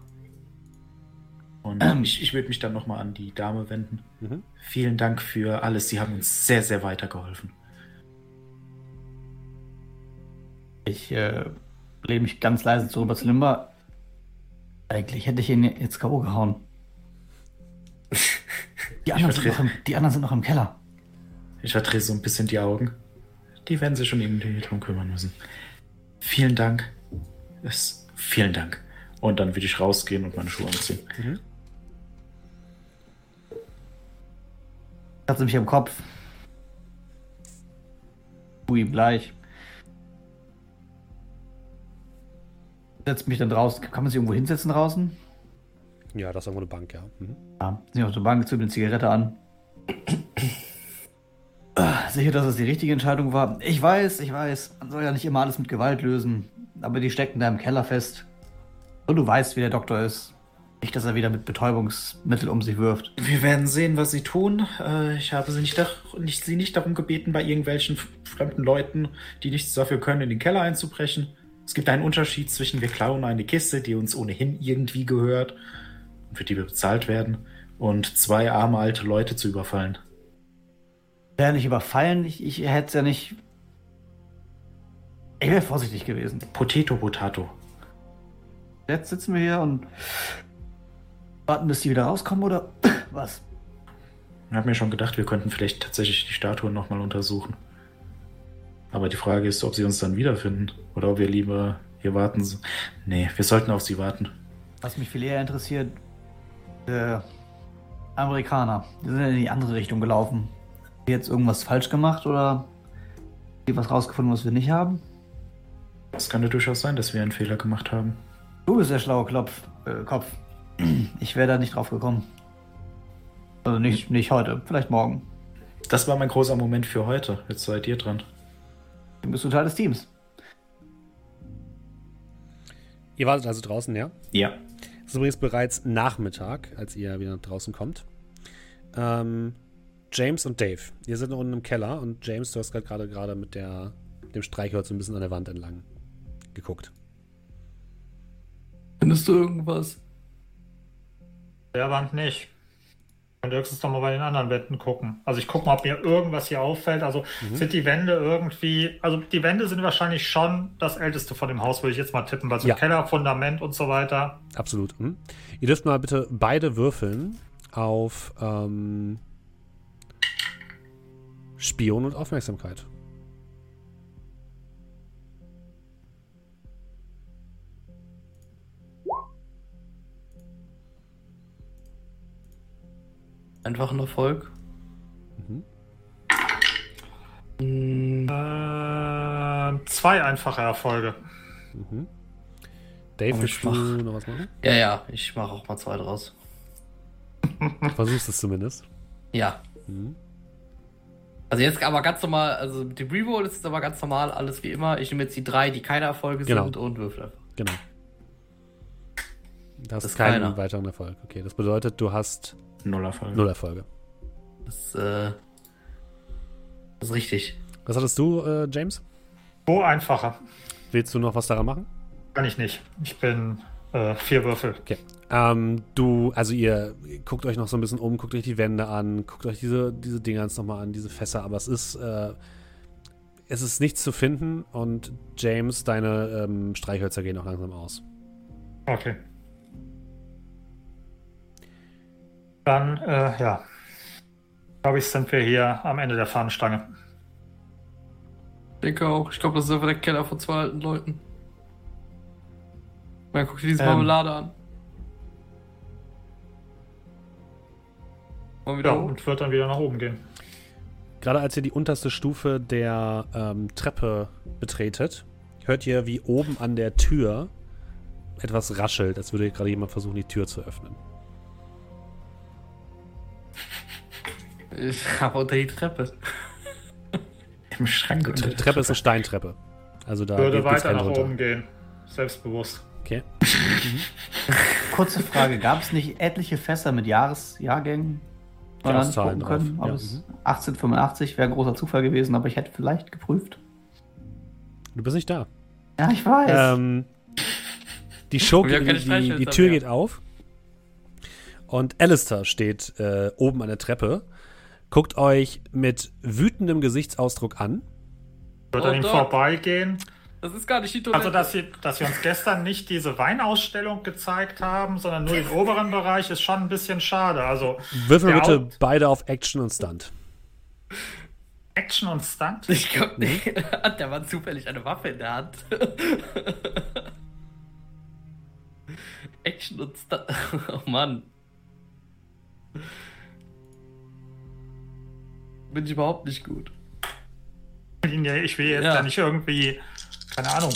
Und ich, ich würde mich dann nochmal an die Dame wenden. Mhm. Vielen Dank für alles. Sie haben uns sehr, sehr weitergeholfen. Ich äh, lehne mich ganz leise zu Robert Limber. Eigentlich hätte ich ihn jetzt K.O. gehauen. Die anderen, sind noch im, die anderen sind noch im Keller. Ich verdrehe so ein bisschen die Augen. Die werden sich schon irgendwie drum kümmern müssen. Vielen Dank. Es, vielen Dank. Und dann würde ich rausgehen und meine Schuhe anziehen. Hat sie mich am Kopf. Tu ihm gleich. Setzt mich dann draußen. Kann man sich irgendwo hinsetzen draußen? Ja, das ist irgendwo eine Bank, ja. Mhm. Ja. Sich auf der Bank, zündet eine Zigarette an. Sicher, dass es die richtige Entscheidung war. Ich weiß, ich weiß. Man soll ja nicht immer alles mit Gewalt lösen. Aber die stecken da im Keller fest. Und du weißt, wie der Doktor ist. Nicht, dass er wieder mit Betäubungsmittel um sich wirft. Wir werden sehen, was sie tun. Äh, ich habe sie nicht, nicht, sie nicht darum gebeten, bei irgendwelchen fremden Leuten, die nichts dafür können, in den Keller einzubrechen. Es gibt einen Unterschied zwischen wir klauen eine Kiste, die uns ohnehin irgendwie gehört und für die wir bezahlt werden, und zwei arme alte Leute zu überfallen. Wäre nicht überfallen, ich, ich hätte es ja nicht. Ich wäre vorsichtig gewesen. Potato, Potato. Jetzt sitzen wir hier und warten, bis die wieder rauskommen, oder was? Ich habe mir schon gedacht, wir könnten vielleicht tatsächlich die Statuen nochmal untersuchen. Aber die Frage ist, ob sie uns dann wiederfinden oder ob wir lieber hier warten. Nee, wir sollten auf sie warten. Was mich viel eher interessiert, äh, Amerikaner. Die sind ja in die andere Richtung gelaufen. Jetzt irgendwas falsch gemacht oder was rausgefunden, was wir nicht haben? Es kann ja durchaus sein, dass wir einen Fehler gemacht haben. Du bist der schlaue Klopf, äh, Kopf. Ich wäre da nicht drauf gekommen. Also nicht, nicht heute, vielleicht morgen. Das war mein großer Moment für heute. Jetzt seid ihr dran. Du bist du Teil des Teams. Ihr wartet also draußen, ja? Ja. ist übrigens bereits Nachmittag, als ihr wieder draußen kommt. Ähm, James und Dave, ihr seid noch unten im Keller und James, du hast gerade gerade mit der, dem Streichholz ein bisschen an der Wand entlang geguckt. Findest du irgendwas? Der Wand nicht. Und höchstens doch mal bei den anderen Wänden gucken. Also ich gucke mal, ob mir irgendwas hier auffällt. Also Mhm. sind die Wände irgendwie, also die Wände sind wahrscheinlich schon das älteste von dem Haus, würde ich jetzt mal tippen, weil so Ja. Keller, Fundament und so weiter. Absolut. Hm. Ihr dürft mal bitte beide würfeln auf ähm, Spion und Aufmerksamkeit. Einfach ein Erfolg. Mhm. Hm, Ähm, zwei einfache Erfolge. Mhm. Dave, Aber willst ich du mach- noch was machen? Ja, ja, ich mache auch mal zwei draus. Versuchst es zumindest. Ja. Mhm. Also jetzt aber ganz normal, also mit dem Reroll ist es aber ganz normal, alles wie immer. Ich nehme jetzt die drei, die keine Erfolge Genau. sind und würfel einfach. Genau. Du hast Das ist keinen keiner. weiteren Erfolg. Okay, das bedeutet, du hast Null Erfolg. null Erfolge. Das, äh, das ist richtig. Was hattest du, äh, James? Wo einfacher? Willst du noch was daran machen? Kann ich nicht. Ich bin äh, vier Würfel. Okay. Ähm, du, also ihr guckt euch noch so ein bisschen um, guckt euch die Wände an, guckt euch diese, diese Dingens nochmal an, diese Fässer, aber es ist, äh, es ist nichts zu finden und James, deine ähm, Streichhölzer gehen auch langsam aus. Okay. Dann, äh, ja. Glaube ich, sind wir hier am Ende der Fahnenstange. Ich denke auch. Ich glaube, das ist einfach der Keller von zwei alten Leuten. Man guckt dir diese Ähm. Marmelade an. Ja, wieder hoch. und wird dann wieder nach oben gehen. Gerade als ihr die unterste Stufe der ähm, Treppe betretet, hört ihr, wie oben an der Tür etwas raschelt, als würde gerade jemand versuchen, die Tür zu öffnen. Ich habe unter die Treppe. Im Schrank unter Die der Treppe ist eine Steintreppe. Also da Würde weiter nach runter. oben gehen. Selbstbewusst. Okay. Kurze Frage: Gab es nicht etliche Fässer mit Jahresjahrgängen? Die man Jahreszahlen gucken können? drauf, Aber ja. es- Mhm. 1885 wäre ein großer Zufall gewesen, aber ich hätte vielleicht geprüft. Du bist nicht da. Ja, ich weiß. Ähm, die Show, die, die, die Tür geht auf und Alistair steht äh, oben an der Treppe, guckt euch mit wütendem Gesichtsausdruck an. Wird an ihm vorbeigehen. Das ist gar nicht die Toilette. Also, dass sie, dass sie uns gestern nicht diese Weinausstellung gezeigt haben, sondern nur den oberen Bereich, ist schon ein bisschen schade. Also, Würfel bitte Haupt- beide auf Action und Stunt. Action und Stunt. Ich glaube, nee. hat der Mann zufällig eine Waffe in der Hand. Action und Stunt. Oh Mann. Bin ich überhaupt nicht gut. Ich will jetzt Ja. ja nicht irgendwie, keine Ahnung.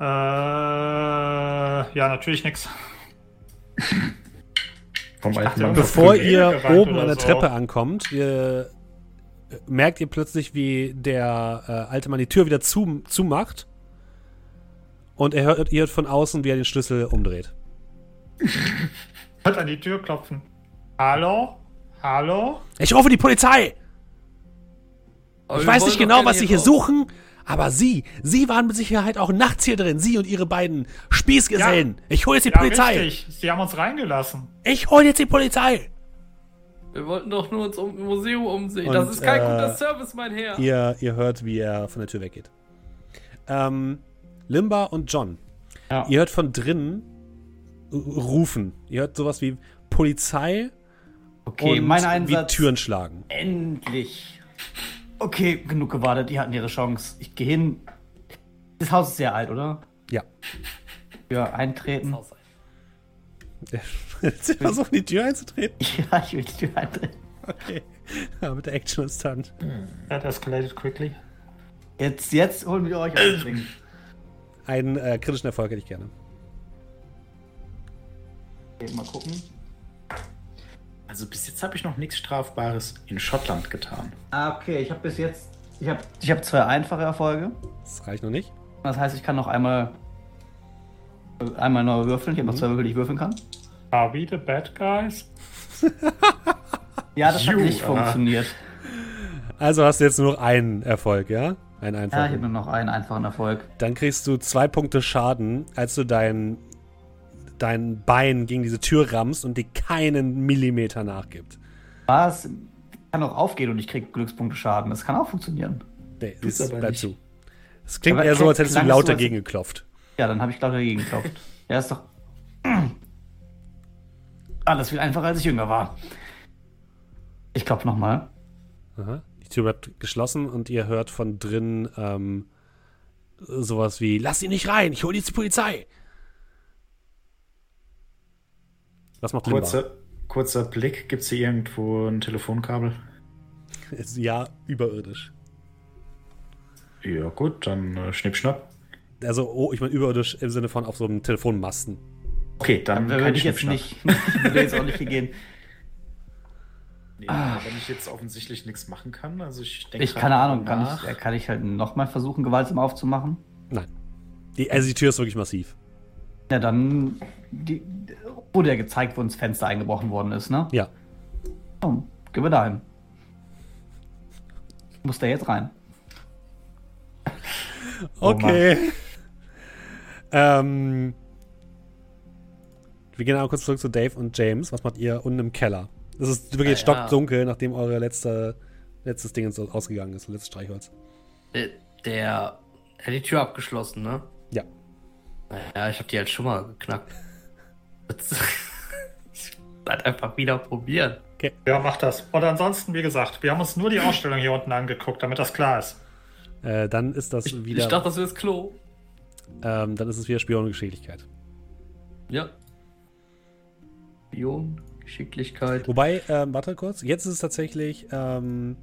Äh, ja, natürlich nichts. Bevor ihr oben an der so. Treppe ankommt, ihr, äh, merkt ihr plötzlich, wie der äh, alte Mann die Tür wieder zu, zumacht. Und er hört, ihr hört von außen, wie er den Schlüssel umdreht. Hört an die Tür klopfen. Hallo? Hallo? Ich rufe die Polizei! Aber Ich weiß nicht genau, was sie hier raus. suchen, aber sie, sie waren mit Sicherheit auch nachts hier drin. Sie und ihre beiden Spießgesellen. Ich hole jetzt die Ja, Polizei. richtig. Sie haben uns reingelassen. Ich hole jetzt die Polizei. Wir wollten doch nur uns um, im Museum umsehen. Und, das ist kein äh, guter Service, mein Herr. Ihr, ihr hört, wie er von der Tür weggeht. Ähm, Limba und John. Ja. Ihr hört von drinnen rufen. Ihr hört sowas wie Polizei okay, und mein wie Einsatz. Türen schlagen. Endlich. Okay, genug gewartet. Die hatten ihre Chance. Ich gehe hin. Das Haus ist sehr alt, oder? Ja. Ja, eintreten. Sie versuchen, die Tür einzutreten. Ja, ich will die Tür eintreten. Okay. Ja, mit der Action und Stunt. That escalated quickly. Jetzt, jetzt holen wir euch aus. Einen äh, kritischen Erfolg hätte ich gerne. Okay, mal gucken. Also bis jetzt habe ich noch nichts Strafbares in Schottland getan. Ah, okay, ich habe bis jetzt. Ich habe ich hab zwei einfache Erfolge. Das reicht noch nicht. Das heißt, ich kann noch einmal einmal neu würfeln. Ich habe noch zwei Würfel, die ich würfeln kann. Are we the bad guys? Ja, das hat You, nicht ah. funktioniert. Also hast du jetzt nur noch einen Erfolg, ja? Einen Ja, ich einfachen. habe nur noch einen einfachen Erfolg. Dann kriegst du zwei Punkte Schaden, als du dein, dein Bein gegen diese Tür rammst und die keinen Millimeter nachgibt. Was? Kann auch aufgehen und ich krieg Glückspunkte Schaden. Das kann auch funktionieren. Nee, das aber bleibt nicht. zu. Es klingt Aber eher so, als hättest du laut dagegen geklopft. Ja, dann habe ich lauter dagegen geklopft. Ja, ist doch alles viel einfacher, als ich jünger war. Ich klopfe nochmal. Die Tür bleibt geschlossen und ihr hört von drin ähm, sowas wie: Lass ihn nicht rein, ich hole die Polizei. Was macht Limba? Kurzer, kurzer Blick. Gibt es hier irgendwo ein Telefonkabel? Ja überirdisch. Ja, gut, dann äh, Schnippschnapp. Also, oh, ich meine überirdisch im Sinne von auf so einem Telefonmasten. Okay, dann Dann würde ich jetzt nicht, würde jetzt auch nicht hier gehen. Nee, wenn ich jetzt offensichtlich nichts machen kann, also ich denke. Ich, keine Ahnung, kann ich, äh, kann ich halt nochmal versuchen, gewaltsam aufzumachen? Nein. Die, also, die Tür ist wirklich massiv. Ja, dann die, wurde ja gezeigt, wo ins Fenster eingebrochen worden ist, ne? Ja. Oh, gehen wir dahin. Muss der jetzt rein? Oh Okay. ähm, wir gehen einmal kurz zurück zu Dave und James. Was macht ihr unten im Keller? Es ist wirklich ja. stockdunkel, nachdem eure letzte, letztes Ding ausgegangen ist, letztes Streichholz. Der, der hat die Tür abgeschlossen, ne? Ja. Ja, ich habe die halt schon mal geknackt. Das- halt einfach wieder probieren. Ja, mach das. Und ansonsten, wie gesagt, wir haben uns nur die Ausstellung hier unten angeguckt, damit das klar ist. Äh, dann ist das Ich, wieder, ich dachte, das wäre das Klo. ähm, dann ist es wieder Spion und Geschicklichkeit. Ja. Spion, Geschicklichkeit. Wobei, ähm, warte kurz, jetzt ist es tatsächlich, ähm,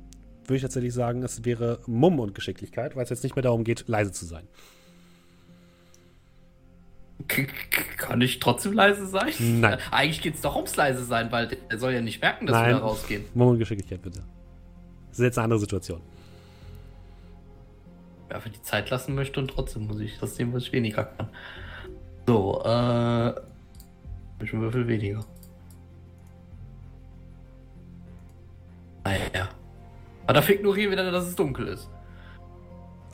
würde ich tatsächlich sagen, es wäre Mumm und Geschicklichkeit, weil es jetzt nicht mehr darum geht, leise zu sein. Kann ich trotzdem leise sein? Nein. Eigentlich geht es doch ums leise sein, weil er soll ja nicht merken, dass Nein. wir da rausgehen. Und Geschicklichkeit, bitte. Das ist jetzt eine andere Situation. Wer einfach die Zeit lassen möchte und trotzdem muss ich das sehen, was ich weniger kann. So, äh. Ich Würfel weniger. Ah ja. Aber dafür ignorieren wir dann, dass es dunkel ist.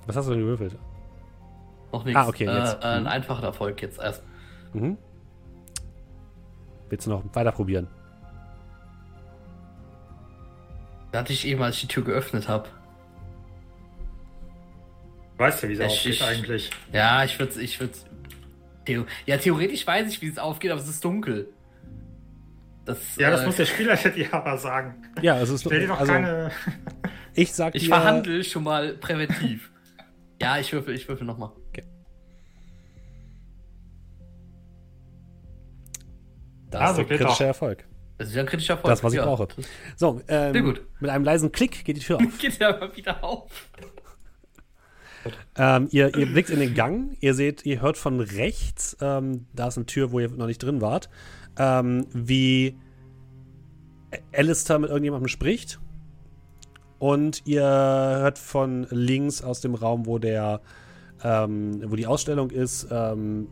Was hast du denn gewürfelt? Noch nichts. Ah, okay, Äh, jetzt. äh, ein Mhm. einfacher Erfolg jetzt erst. Mhm. Willst du noch weiter probieren? Da hatte ich eben, als ich die Tür geöffnet habe. Weißt du, wie Ich- aufgeht ich- eigentlich? Ja, ich würde ich würde Theo Ja, theoretisch weiß ich, wie es aufgeht, aber es ist dunkel. Das, Ja, das äh, muss der Spieler dir aber sagen. Ja, es ist Stell dir doch also, keine. ich sag Ich dir, verhandle schon mal präventiv. Ja, ich würfel, ich würfel nochmal. Das Also, ist der geht kritische doch. Erfolg. Das ist ja ein kritischer Erfolg. Das, was ich ja. brauche. So, ähm, Sehr gut. mit einem leisen Klick geht die Tür auf. Geht ja mal wieder auf. ähm, ihr, ihr blickt in den Gang, ihr seht, ihr hört von rechts, ähm, da ist eine Tür, wo ihr noch nicht drin wart, ähm, wie Alistair mit irgendjemandem spricht. Und ihr hört von links aus dem Raum, wo der, ähm, wo die Ausstellung ist, ähm,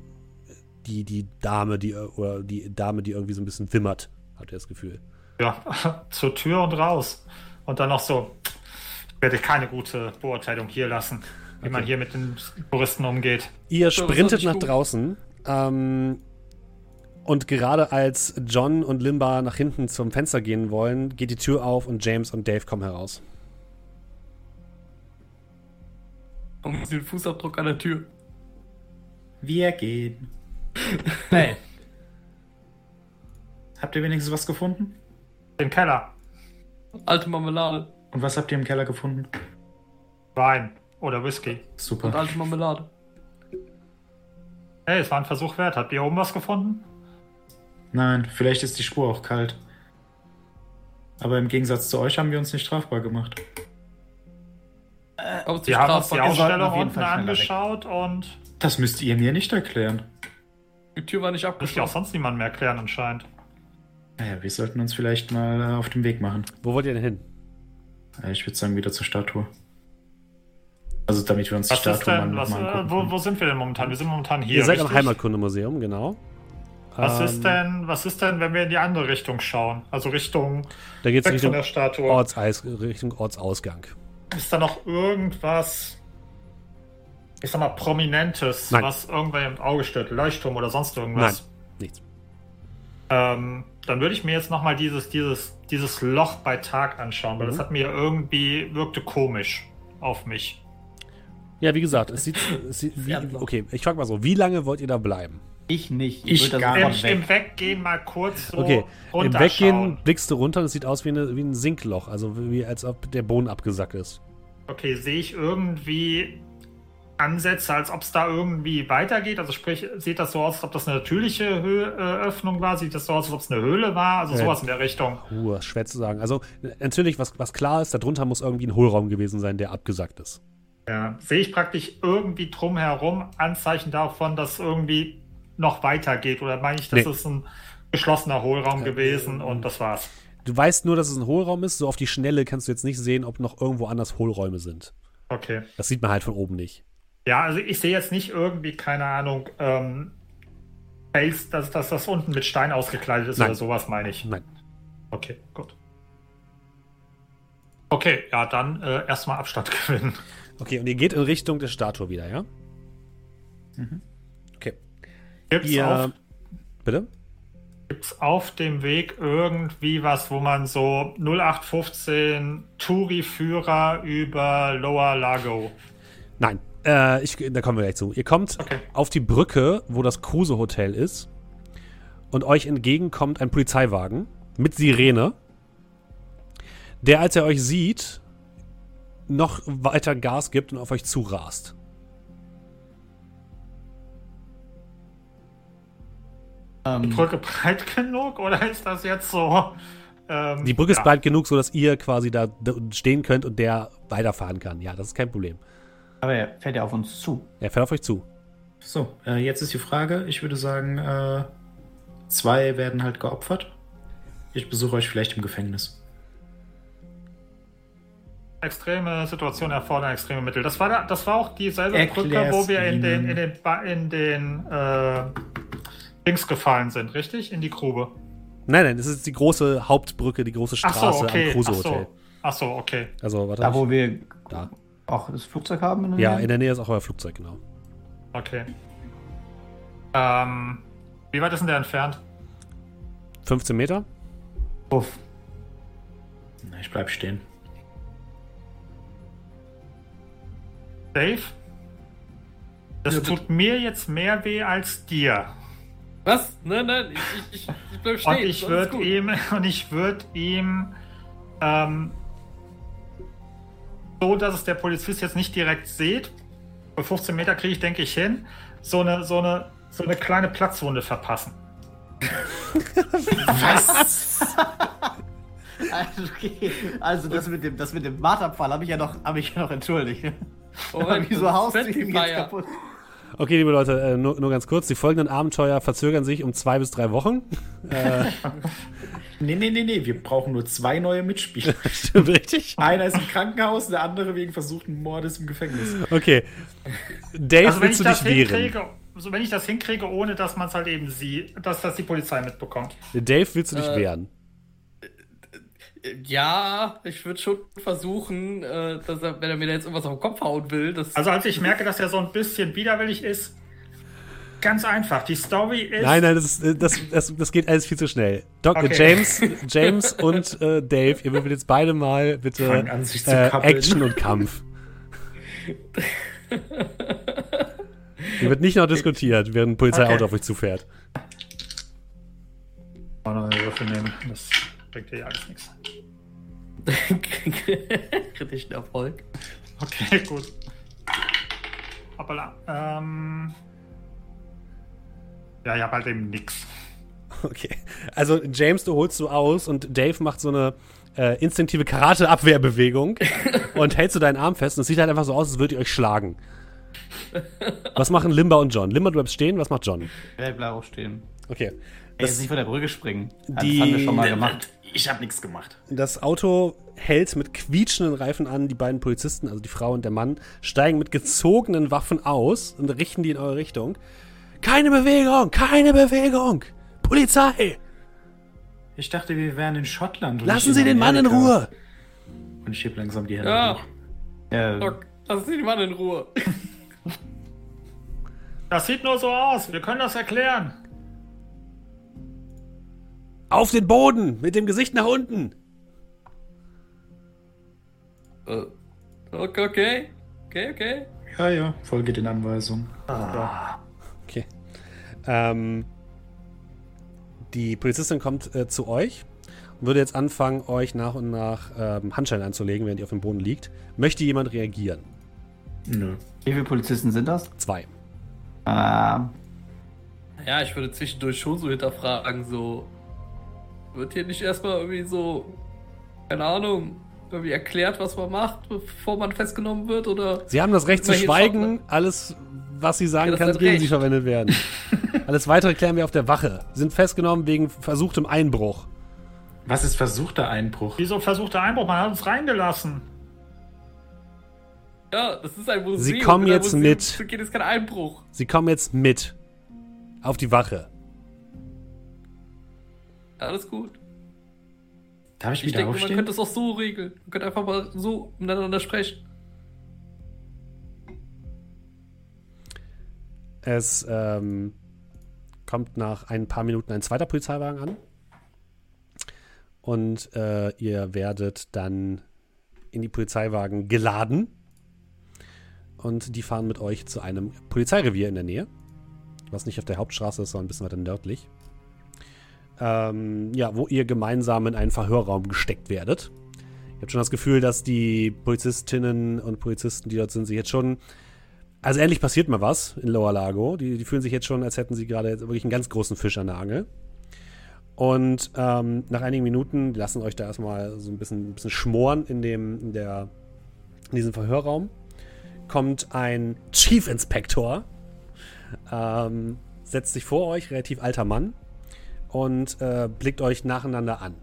die, die Dame, die, oder die Dame, die irgendwie so ein bisschen wimmert, habt ihr das Gefühl. Ja, zur Tür und raus. Und dann noch so. Ich werde keine gute Beurteilung hier lassen, wie man hier mit den Touristen umgeht. Ihr sprintet nach gut. draußen. Ähm, und gerade als John und Limba nach hinten zum Fenster gehen wollen, geht die Tür auf und James und Dave kommen heraus. Und den Fußabdruck an der Tür. Wir gehen. Hey, Habt ihr wenigstens was gefunden? Den Keller. Alte Marmelade. Und was habt ihr im Keller gefunden? Wein oder Whisky. Und Super. alte Marmelade. Hey, es war ein Versuch wert. Habt ihr oben was gefunden? Nein, vielleicht ist die Spur auch kalt. Aber im Gegensatz zu euch haben wir uns nicht strafbar gemacht. Es Wir haben uns die Ausstellung auf jeden unten weg. angeschaut und Das müsst ihr mir nicht erklären. Die Tür war nicht muss ich auch abgeschlossen. sonst niemandem erklären anscheinend. Naja, wir sollten uns vielleicht mal äh, auf den Weg machen. Wo wollt ihr denn hin? Äh, Ich würde sagen, wieder zur Statue. Also damit wir uns Was die Statue denn, mal, was, mal äh, angucken wo, wo sind wir denn momentan? Wir sind momentan hier. Ihr seid am richtig? Heimatkundemuseum, genau. Was Ähm, ist denn, was ist denn, wenn wir in die andere Richtung schauen? Also Richtung Da geht es weg von Richtung, der Statue. Ortseis, Richtung Ortsausgang. Ist da noch irgendwas, ich sag mal, Prominentes, Nein. was irgendwer im Auge stört? Leuchtturm oder sonst Nein, irgendwas? nichts. Ähm, dann würde ich mir jetzt nochmal dieses, dieses, dieses Loch bei Tag anschauen, weil Mhm. das hat mir irgendwie, wirkte komisch auf mich. Ja, wie gesagt, es sieht, es sieht wie, okay, ich frage mal so, wie lange wollt ihr da bleiben? Ich nicht. Ich da gar Im, sofort Im Weggehen mal kurz so Okay, im. Weggehen blickst du runter und es sieht aus wie, eine, wie ein Sinkloch, also wie als ob der Boden abgesackt ist. Okay, sehe ich irgendwie Ansätze, als ob es da irgendwie weitergeht? Also sprich, sieht das so aus, als ob das eine natürliche Hö äh, Öffnung war? Sieht das so aus, als ob es eine Höhle war? Also Äh, sowas in der Richtung. Uh, schwer zu sagen. Also natürlich, was, was klar ist, darunter muss irgendwie ein Hohlraum gewesen sein, der abgesackt ist. Ja. Sehe ich praktisch irgendwie drumherum Anzeichen davon, dass irgendwie noch weitergeht? Oder meine ich, das Nee. ist ein geschlossener Hohlraum gewesen und das war's? Du weißt nur, dass es ein Hohlraum ist, so auf die Schnelle kannst du jetzt nicht sehen, ob noch irgendwo anders Hohlräume sind. Okay. Das sieht man halt von oben nicht. Ja, also ich sehe jetzt nicht irgendwie, keine Ahnung, ähm, Fels, dass, dass das unten mit Stein ausgekleidet ist Nein. oder sowas, meine ich. Nein. Okay, gut. Okay, ja, dann äh, erstmal Abstand gewinnen. Okay, und ihr geht in Richtung der Statue wieder, ja? Okay. Gibt's, Ihr. auf, Bitte? gibt's auf dem Weg irgendwie was, wo man so 0815 Touri-Führer über Lower Lago. Nein. Äh, ich, da kommen wir gleich zu. Ihr kommt Okay. auf die Brücke, wo das Kruse Hotel ist. Und euch entgegenkommt ein Polizeiwagen mit Sirene, der, als er euch sieht, noch weiter Gas gibt und auf euch zurast. Ähm, Brücke breit genug oder ist das jetzt so? Ähm, Die Brücke ist ja. breit genug, sodass ihr quasi da stehen könnt und der weiterfahren kann. Ja, das ist kein Problem. aber er fährt ja auf uns zu. Er fährt auf euch zu. So, äh, jetzt ist die Frage. Ich würde sagen, äh, zwei werden halt geopfert. Ich besuche euch vielleicht im Gefängnis. Extreme Situation erfordern extreme Mittel. Das war, da, das war auch dieselbe Erklär's Brücke, wo wir in den, in den, Ba- in den äh, Dings gefallen sind, richtig? In die Grube. Nein, nein, das ist die große Hauptbrücke, die große Ach Straße so, okay. am Kruse Ach Hotel. so. Ach so, okay. Also, warte. Da, wo wir Da. auch das Flugzeug haben? In der ja, Nähe? in der Nähe ist auch euer Flugzeug, genau. Okay. Ähm, wie weit ist denn der entfernt? 15 Meter? Uff. Na, ich bleib stehen. Dave? Das tut mir jetzt mehr weh als dir. Was? Nein, nein, ich, ich, ich, bleib stehen. Und ich würde ihm, und ich würde ihm, ähm, so dass es der Polizist jetzt nicht direkt sieht, bei 15 Meter kriege ich, denke ich, hin, so eine, so eine, so eine kleine Platzwunde verpassen. Also, okay. also das mit dem, das mit dem Marterpfahl habe ich ja noch, habe ich ja noch entschuldigt. Moment, wieso haust du ihn jetzt kaputt? Okay, liebe Leute, äh, nur, nur ganz kurz. Die folgenden Abenteuer verzögern sich um zwei bis drei Wochen. Äh, Nee, nee, nee, nee. Wir brauchen nur zwei neue Mitspieler. stimmt richtig? Einer ist im Krankenhaus, der andere wegen versuchten Mordes im Gefängnis. Okay. Dave, Also willst du dich wehren? also wenn ich das hinkriege, ohne dass man es halt eben sieht, dass das die Polizei mitbekommt. Dave, willst du dich Äh, wehren? Ja, ich würde schon versuchen, äh, dass er, wenn er mir da jetzt irgendwas auf den Kopf hauen will, das. Also als ich merke, dass er so ein bisschen widerwillig ist, ganz einfach. Die Story ist. Nein, nein, das, ist, äh, das, das, das geht alles viel zu schnell. Doc, äh, Okay. James, James und äh, Dave, ihr würfelt jetzt beide mal bitte an, sich zu äh. Action und Kampf. Hier wird nicht noch diskutiert, während ein Polizeiauto Okay. auf euch zufährt. Oh, nein, Würfel nehmen. Das bringt dir ja alles nichts. kritischen Erfolg. Okay, gut. Hoppala. Ähm. Ja, ich hab halt eben nix. Okay. Also, James, du holst du aus und Dave macht so eine äh, instinktive Karate-Abwehrbewegung und hältst du deinen Arm fest und es sieht halt einfach so aus, als würdet ihr euch schlagen. Was machen Limba und John? Limba, du bleibst stehen, was macht John? Ja, ich bleib auch stehen. Okay. Er ist nicht von der Brücke springen. Die- das haben wir schon mal gemacht. Ich habe nichts gemacht. Das Auto hält mit quietschenden Reifen an. Die beiden Polizisten, also die Frau und der Mann, steigen mit gezogenen Waffen aus und richten die in eure Richtung. Keine Bewegung, keine Bewegung! Polizei! Ich dachte, wir wären in Schottland. und Lassen Sie den Mann in. Ruhe! Und ich heb langsam die Hände Ja, hoch. Ja, Doc, lass den Mann in Ruhe. Das sieht nur so aus. Wir können das erklären. Auf den Boden! Mit dem Gesicht nach unten! Äh, Okay, okay, okay, okay. Ja, ja, folge den Anweisungen. Okay. Ähm, die Polizistin kommt äh, zu euch und würde jetzt anfangen, euch nach und nach ähm, Handschellen anzulegen, während ihr auf dem Boden liegt. Möchte jemand reagieren? Nö. Wie viele Polizisten sind das? Zwei. Ähm, Ja, ich würde zwischendurch schon so hinterfragen, so. Wird hier nicht erstmal irgendwie so, keine Ahnung, irgendwie erklärt, was man macht, bevor man festgenommen wird? Oder. Sie haben das Recht zu schweigen. Schottland. Alles, was Sie sagen, Ja, kann gegen Sie verwendet werden. Alles weitere klären wir auf der Wache. Sie sind festgenommen wegen versuchtem Einbruch. Was ist versuchter Einbruch? Wieso versucht der Einbruch? Man hat uns reingelassen. Ja, das ist ein Museum. Sie kommen jetzt Museum mit. gehen ist kein Einbruch. Sie kommen jetzt mit. Auf die Wache. Alles gut. Darf ich Ich wieder denke, man aufstehen? könnte es auch so regeln. Man könnte einfach mal so miteinander sprechen. Es ähm, kommt nach ein paar Minuten ein zweiter Polizeiwagen an. Und äh, ihr werdet dann in die Polizeiwagen geladen. Und die fahren mit euch zu einem Polizeirevier in der Nähe. Was nicht auf der Hauptstraße ist, sondern ein bisschen weiter nördlich. Ähm, ja, wo ihr gemeinsam in einen Verhörraum gesteckt werdet. Ihr habt schon das Gefühl, dass die Polizistinnen und Polizisten, die dort sind, sich jetzt schon also endlich passiert mal was in Lower Lago. Die, die fühlen sich jetzt schon, als hätten sie gerade wirklich einen ganz großen Fisch an der Angel. Und ähm, nach einigen Minuten, die lassen euch da erstmal so ein bisschen, ein bisschen schmoren in, dem, in, der, in diesem Verhörraum, kommt ein Chief Inspector, ähm, setzt sich vor euch, relativ alter Mann, und äh, blickt euch nacheinander an.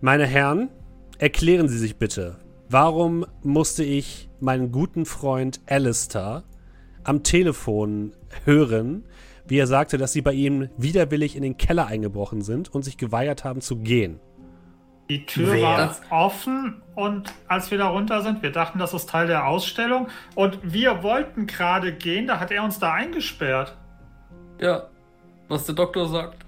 Meine Herren, erklären Sie sich bitte, warum musste ich meinen guten Freund Alistair am Telefon hören, wie er sagte, dass sie bei ihm widerwillig in den Keller eingebrochen sind und sich geweigert haben zu gehen. Die Tür Wer? war offen und als wir da runter sind, wir dachten, das ist Teil der Ausstellung und wir wollten gerade gehen, da hat er uns da eingesperrt. Ja, was der Doktor sagt.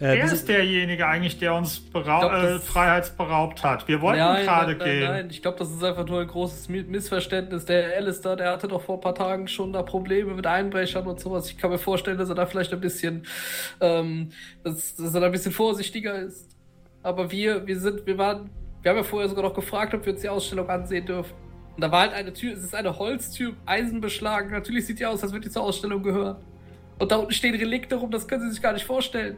Äh, er ist derjenige eigentlich, der uns glaub, äh, freiheitsberaubt hat. Wir wollten gerade nein, nein, gehen. Nein, ich glaube, das ist einfach nur ein großes Mi- Missverständnis. Der Alistair, der hatte doch vor ein paar Tagen schon da Probleme mit Einbrechern und sowas. Ich kann mir vorstellen, dass er da vielleicht ein bisschen, ähm, dass, dass er da ein bisschen vorsichtiger ist. Aber wir, wir sind, wir waren, wir haben ja vorher sogar noch gefragt, ob wir uns die Ausstellung ansehen dürfen. Und da war halt eine Tür, es ist eine Holztür, eisenbeschlagen. Natürlich sieht die aus, als würde die zur Ausstellung gehören. Und da unten stehen Relikte rum, das können Sie sich gar nicht vorstellen.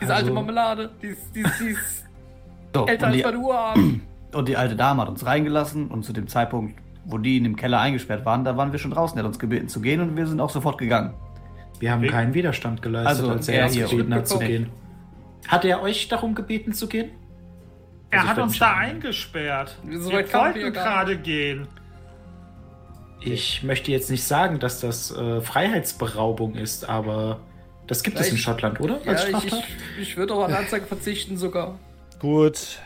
Diese Also- alte Marmelade, die ist, die ist, die ist so, älter und, als die, meine Urarm. und die alte Dame hat uns reingelassen und zu dem Zeitpunkt, wo die in dem Keller eingesperrt waren, da waren wir schon draußen. Er hat uns gebeten zu gehen und wir sind auch sofort gegangen. Wir haben keinen Widerstand geleistet, Also, als er uns hier. gebeten hat zu gehen. Hat er euch darum gebeten zu gehen? Er Also hat uns da eingesperrt. So wir wollten gerade gehen. Ich möchte jetzt nicht sagen, dass das äh, Freiheitsberaubung ist, aber das gibt es in Schottland, oder? Ja, ich, ich, ich würde auch an Anzeige verzichten sogar. Gut.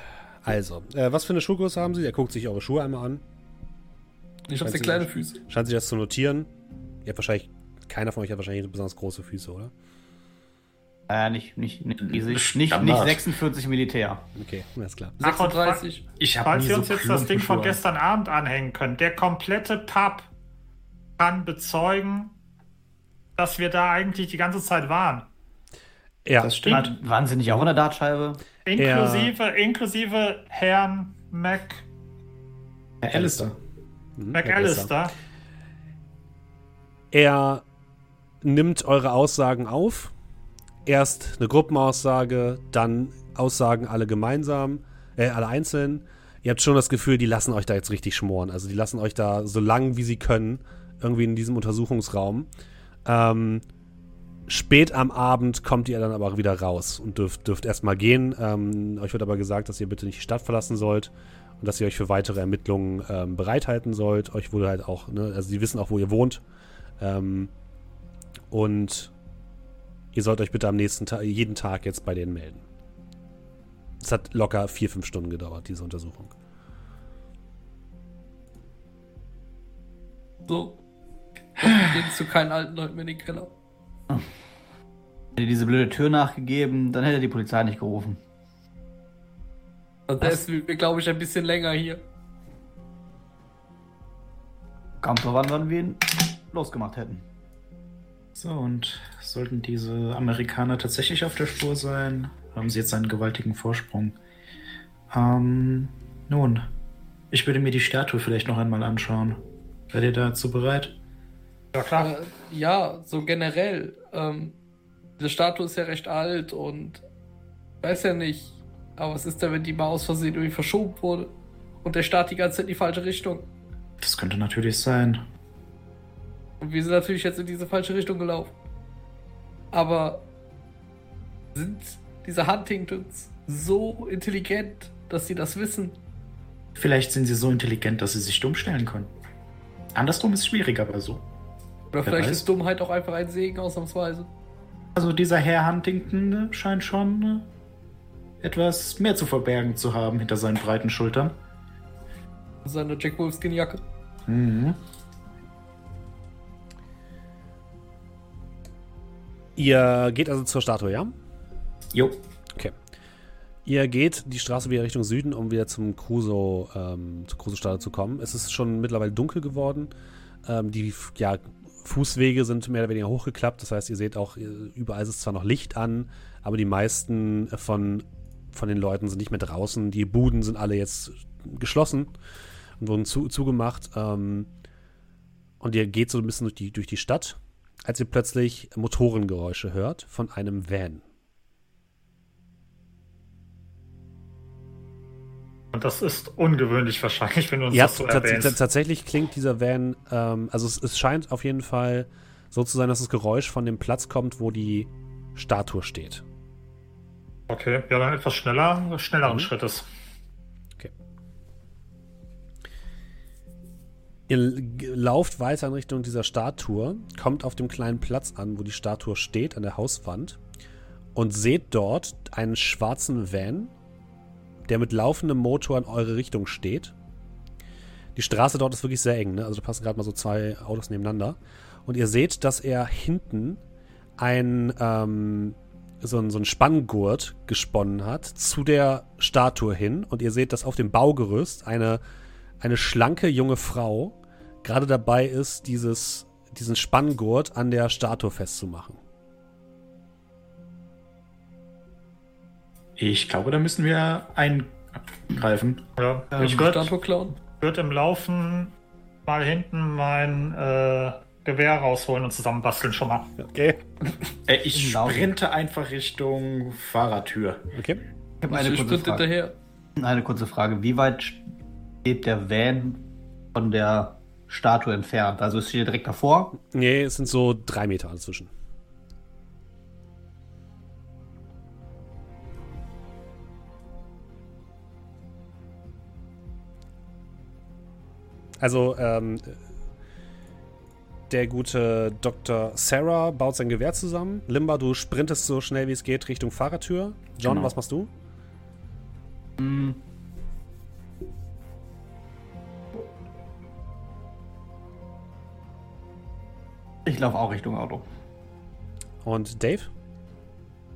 Also, äh, was für eine Schuhgröße haben Sie? Er guckt sich eure Schuhe einmal an. Ich habe sehr kleine Füße. Scheint sich das zu notieren. Ihr habt wahrscheinlich, keiner von euch hat wahrscheinlich besonders große Füße, oder? Äh, nicht, nicht, nicht riesig. Nicht, nicht Standard. 46 Militär. Okay, alles klar. Ach, und 36. Ich habe Falls nie wir so uns jetzt das Ding von gestern Abend anhängen können, der komplette Pub kann bezeugen, dass wir da eigentlich die ganze Zeit waren. Ja, Das stimmt. War, waren sie nicht auch in der Dartscheibe? Inklusive, inklusive Herrn Mac, Herr Alistair. Mhm, McAllister. Er nimmt eure Aussagen auf. Erst eine Gruppenaussage, dann Aussagen alle gemeinsam, äh, alle einzeln. Ihr habt schon das Gefühl, die lassen euch da jetzt richtig schmoren. Also die lassen euch da so lang wie sie können irgendwie in diesem Untersuchungsraum. Ähm, spät am Abend kommt ihr dann aber wieder raus und dürft, dürft erstmal gehen. Ähm, euch wird aber gesagt, dass ihr bitte nicht die Stadt verlassen sollt und dass ihr euch für weitere Ermittlungen ähm, bereithalten sollt. Euch wurde halt auch, ne, also sie wissen auch, wo ihr wohnt. Ähm, und ihr sollt euch bitte am nächsten Tag, jeden Tag jetzt bei denen melden. Es hat locker vier, fünf Stunden gedauert, diese Untersuchung. So. Gehen zu keinen alten Leuten mehr in den Keller. Hätte diese blöde Tür nachgegeben, dann hätte die Polizei nicht gerufen. Und der ist, glaube ich, ein bisschen länger hier. Kam so wann, wann wir ihn losgemacht hätten. So, und sollten diese Amerikaner tatsächlich auf der Spur sein, haben sie jetzt einen gewaltigen Vorsprung. Ähm, nun, ich würde mir die Statue vielleicht noch einmal anschauen. Seid ihr dazu bereit? Ja, klar. Äh, ja, so generell. Ähm, diese Statue ist ja recht alt und weiß ja nicht. Aber was ist denn, wenn die mal aus Versehen irgendwie verschoben wurde? Und der Start die ganze Zeit in die falsche Richtung? Das könnte natürlich sein. Und wir sind natürlich jetzt in diese falsche Richtung gelaufen. Aber sind diese Huntingtons so intelligent, dass sie das wissen? Vielleicht sind sie so intelligent, dass sie sich dumm stellen können. Andersrum ist schwieriger, aber so. Oder Wer vielleicht weiß. ist Dummheit auch einfach ein Segen, ausnahmsweise. Also dieser Herr Huntington ne, scheint schon äh, etwas mehr zu verbergen zu haben hinter seinen breiten Schultern. Seine Jack Wolfskin-Jacke. Mhm. Ihr geht also zur Statue, ja? Jo. Okay. Ihr geht die Straße wieder Richtung Süden, um wieder zum Crusoe, ähm, zur Crusoe-Statue zu kommen. Es ist schon mittlerweile dunkel geworden. Ähm, die ja, Fußwege sind mehr oder weniger hochgeklappt. Das heißt, ihr seht auch, ihr- überall ist zwar noch Licht an, aber die meisten von, von den Leuten sind nicht mehr draußen. Die Buden sind alle jetzt geschlossen und wurden zu, zugemacht. Ähm, und ihr geht so ein bisschen durch die, durch die Stadt, als ihr plötzlich Motorengeräusche hört von einem Van. Und das ist ungewöhnlich wahrscheinlich, wenn du uns Ja, das so erwähnst. tats- tatsächlich klingt dieser Van, ähm, also es, es scheint auf jeden Fall so zu sein, dass das Geräusch von dem Platz kommt, wo die Statue steht. Okay, ja, dann etwas schneller, schnelleren Mhm. Schrittes. Ihr lauft weiter in Richtung dieser Statue, kommt auf dem kleinen Platz an, wo die Statue steht, an der Hauswand, und seht dort einen schwarzen Van, der mit laufendem Motor in eure Richtung steht. Die Straße dort ist wirklich sehr eng, ne? also da passen gerade mal so zwei Autos nebeneinander. Und ihr seht, dass er hinten ein, ähm, so, ein, so ein Spanngurt gesponnen hat zu der Statue hin. Und ihr seht, dass auf dem Baugerüst eine eine schlanke junge Frau gerade dabei ist, dieses, diesen Spanngurt an der Statue festzumachen. Ich glaube, da müssen wir eingreifen. Ja, Ähm, ich würde klauen. würd im Laufen mal hinten mein äh, Gewehr rausholen und zusammenbasteln schon mal. Okay. Äh, ich sprinte einfach Richtung Fahrertür. Okay. Ich habe eine Ich kurze sprint Frage. hinterher. Eine kurze Frage. Wie weit der Van von der Statue entfernt? Also ist sie direkt davor? Nee, es sind so drei Meter dazwischen. Also, ähm, der gute Dr. Sarah baut sein Gewehr zusammen. Limba, du sprintest so schnell wie es geht Richtung Fahrertür. John, Genau. was machst du? Hm. Ich laufe auch Richtung Auto. Und Dave?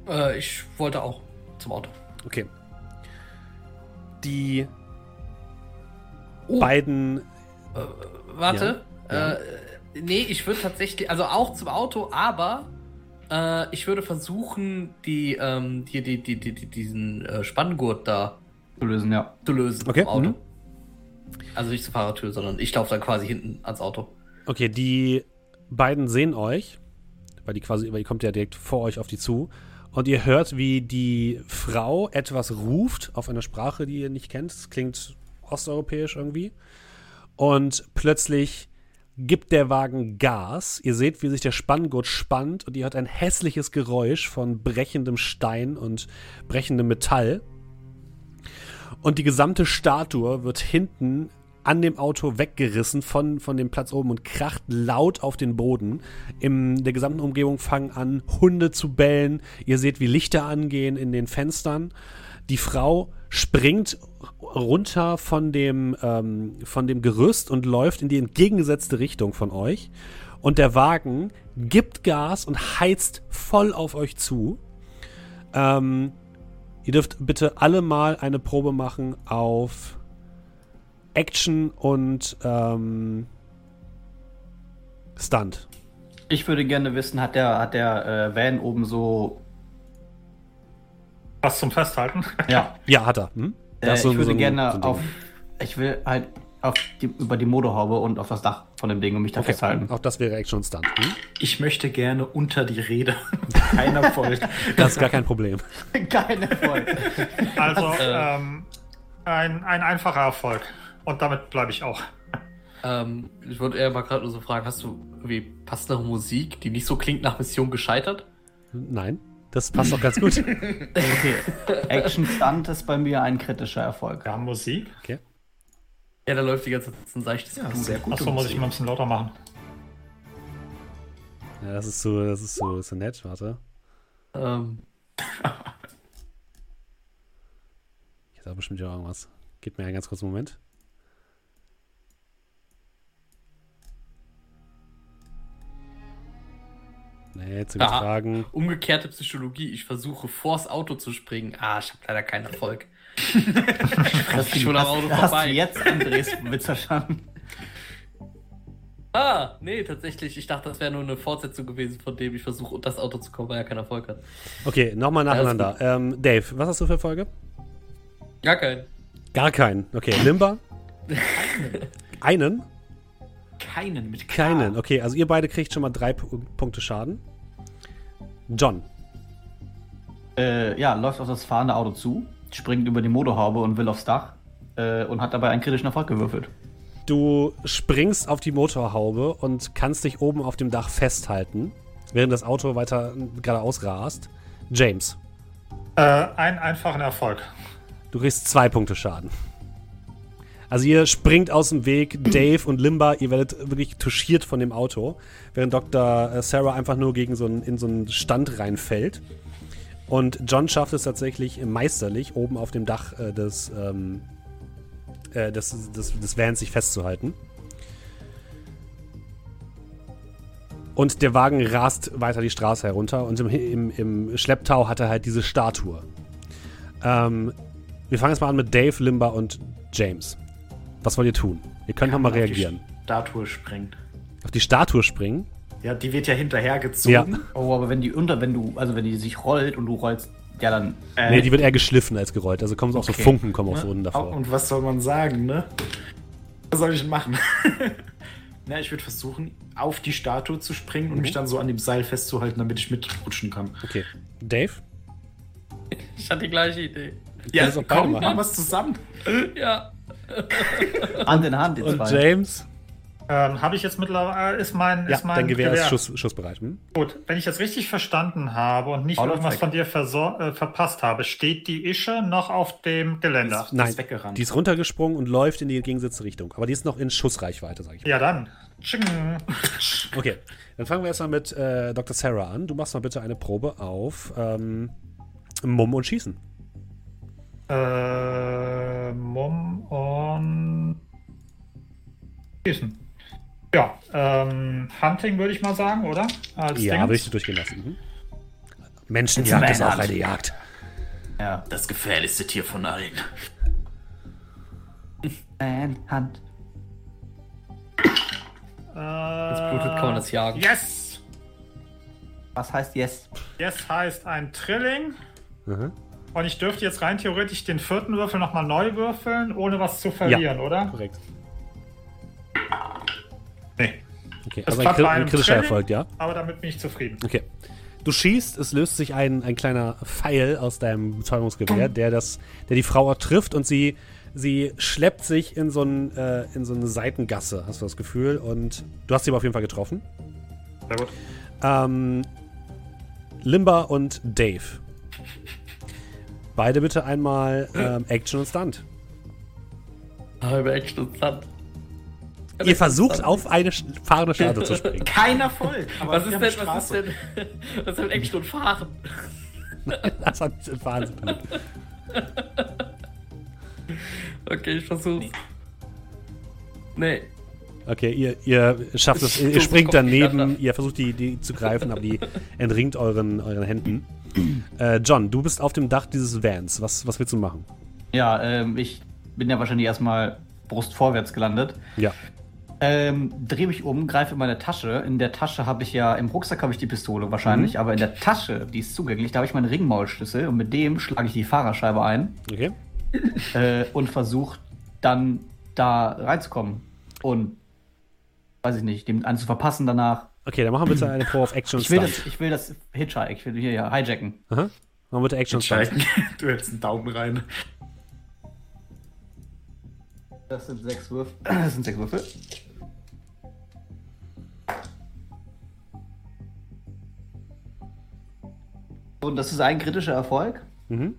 Äh, ich wollte auch zum Auto. Okay. Die Oh. beiden Warte. Ja. Äh, nee, ich würde tatsächlich, also auch zum Auto, aber äh, ich würde versuchen, die, ähm, die, die, die, die, die, diesen äh, Spanngurt da Zu lösen, ja. zu lösen Okay, Auto. mhm. Also nicht zur Fahrertür, sondern ich laufe dann quasi hinten ans Auto. Okay, die beiden sehen euch, weil die quasi, weil die kommt ja direkt vor euch auf die zu. Und ihr hört, wie die Frau etwas ruft auf einer Sprache, die ihr nicht kennt. Es klingt osteuropäisch irgendwie. Und plötzlich gibt der Wagen Gas. Ihr seht, wie sich der Spanngurt spannt und ihr hört ein hässliches Geräusch von brechendem Stein und brechendem Metall. Und die gesamte Statue wird hinten an dem Auto weggerissen von, von dem Platz oben und kracht laut auf den Boden. In der gesamten Umgebung fangen an, Hunde zu bellen. Ihr seht, wie Lichter angehen in den Fenstern. Die Frau springt runter von dem, ähm, von dem Gerüst und läuft in die entgegengesetzte Richtung von euch. Und der Wagen gibt Gas und heizt voll auf euch zu. Ähm, ihr dürft bitte alle mal eine Probe machen auf Action und ähm, Stunt. Ich würde gerne wissen, hat der, hat der äh, Van oben so. Was zum Festhalten? Ja. Ja, hat er. Hm? Äh, so- ich würde so gerne so auf. Ich will halt auf die, über die Motorhaube und auf das Dach von dem Ding und mich da Okay, festhalten. auch das wäre Action und Stunt. Hm? Ich möchte gerne unter die Räder. Kein Erfolg. Das ist gar kein Problem. Keine Erfolg. Also ähm, ein, ein einfacher Erfolg. Und damit bleibe ich auch. Ähm, ich wollte eher mal gerade nur so fragen, hast du irgendwie passendere Musik, die nicht so klingt nach Mission gescheitert? Nein, das passt doch ganz gut. Okay. Action Stunt ist bei mir ein kritischer Erfolg. Wir haben Musik. Ja, da läuft die ganze Zeit ein seichtes Ja, sehr gut. Achso, muss ich mal ein bisschen lauter machen. Ja, das ist so, das ist so, so nett, warte. Ähm, Ich da bestimmt ja irgendwas. Gib mir einen ganz kurzen Moment. Nee, jetzt zu Aha. fragen. umgekehrte Psychologie. Ich versuche vors Auto zu springen. Ah, ich habe leider keinen Erfolg. Hast schon am Auto hast, hast vorbei. du jetzt Andres Witz verstanden? Ah, nee, tatsächlich. Ich dachte, das wäre nur eine Fortsetzung gewesen, von dem ich versuche, unter das Auto zu kommen, weil er keinen Erfolg hat. Okay, nochmal nacheinander. Ähm, Dave, was hast du für Folge? Gar keinen. Gar keinen. Okay, Limba? Einen? Keinen mit K. Keinen. Okay, also ihr beide kriegt schon mal drei Pu- Punkte Schaden. John. Äh, ja, läuft auf das fahrende Auto zu, springt über die Motorhaube und will aufs Dach äh, und hat dabei einen kritischen Erfolg gewürfelt. Du springst auf die Motorhaube und kannst dich oben auf dem Dach festhalten, während das Auto weiter geradeaus rast. James, Äh, einen einfachen Erfolg. du kriegst zwei Punkte Schaden. Also ihr springt aus dem Weg, Dave und Limba, ihr werdet wirklich touchiert von dem Auto, während Dr. Sarah einfach nur gegen so einen, in so einen Stand reinfällt. Und John schafft es tatsächlich meisterlich, oben auf dem Dach äh, des, ähm, äh, des, des, des Vans sich festzuhalten. Und der Wagen rast weiter die Straße herunter und im, im, im Schlepptau hat er halt diese Statue. Ähm, wir fangen jetzt mal an mit Dave, Limba und James. Was wollt ihr tun? Ihr könnt nochmal man auf die reagieren. Statue springen. Auf die Statue springen? Ja, die wird ja hinterhergezogen. Ja. Oh, aber wenn die unter, wenn du, also wenn die sich rollt und du rollst, ja dann. Äh, Nee, die wird eher geschliffen als gerollt. Also kommen so auch so Okay. Funken kommen auch ne? so unten davor. Und was soll man sagen, ne? Was soll ich denn machen? Na, ich würde versuchen, auf die Statue zu springen und Mhm. mich dann so an dem Seil festzuhalten, damit ich mitrutschen kann. Okay. Dave? Ich hatte die gleiche Idee. Ja, auch komm, machen. machen wir es zusammen. Ja. Hand in Hand, die Und zwei. James? Ähm, Habe ich jetzt mittlerweile, ist mein, Ja, ist mein dein Gewehr, ist Schuss, schussbereit. Hm? Gut, wenn ich das richtig verstanden habe und nicht doch irgendwas von dir versor- äh, verpasst habe, steht die Ische noch auf dem Geländer. Die Nein, ist weggerannt. die ist runtergesprungen und läuft in die entgegengesetzte Richtung. Aber die ist noch in Schussreichweite, sag ich. Ja, dann. Okay, dann fangen wir erstmal mit äh, Dr. Sarah an. Du machst mal bitte eine Probe auf ähm, Mumm und Schießen. Äh, Mumm und Schießen. Ja, ähm, Hunting würde ich mal sagen, oder? Als ja, würde ich dir durchgehen lassen. Mhm. Menschenjagd ist auch eine Jagd. Ja. das gefährlichste Tier von allen. Manhunt. Äh, blutet, kann man das jagen. Yes! Was heißt yes? Yes heißt ein Trilling. Mhm. Und ich dürfte jetzt rein theoretisch den vierten Würfel nochmal neu würfeln, ohne was zu verlieren, oder? Korrekt. Nee. Okay, Das also ein, ein kritischer Training. Erfolg, ja? Aber damit bin ich zufrieden. Okay. Du schießt, es löst sich ein, ein kleiner Pfeil aus deinem Betäubungsgewehr, der, das, der die Frau trifft und sie sie schleppt sich in so, ein, äh, in so eine Seitengasse, hast du das Gefühl. Und du hast sie aber auf jeden Fall getroffen. Sehr gut. Ähm, Limba und Dave. Beide bitte einmal ähm, Action und Stunt. Halbe Action und Stunt. Ihr versucht auf eine fahrende Statue zu springen. Kein Erfolg. Aber Was ist denn, was ist denn, was ist denn Action und Fahren? Das hat Wahnsinn. Okay, ich versuch's. Nee. Okay, ihr, ihr schafft es, ihr springt daneben, ihr versucht die, die zu greifen, aber die entringt euren, euren Händen. Äh, John, du bist auf dem Dach dieses Vans. Was, was willst du machen? Ja, ähm, ich bin ja wahrscheinlich erstmal Brust vorwärts gelandet. Ja. Ähm, drehe mich um, greife in meine Tasche. In der Tasche habe ich ja, im Rucksack habe ich die Pistole wahrscheinlich, aber in der Tasche, die ist zugänglich, da habe ich meinen Ringmaulschlüssel und mit dem schlage ich die Fahrerscheibe ein Okay. äh, und versuche dann da reinzukommen. Und weiß ich nicht, dem einen zu verpassen danach. Okay, dann machen wir bitte eine Pro of Action Ich will, das, ich will das Hitchhike, ich will hier ja hijacken. Aha. Machen wir bitte Action. Scheiße. Du hältst einen Daumen rein. Das sind sechs Würfel. Das sind sechs Würfel. Und das ist ein kritischer Erfolg. Mhm.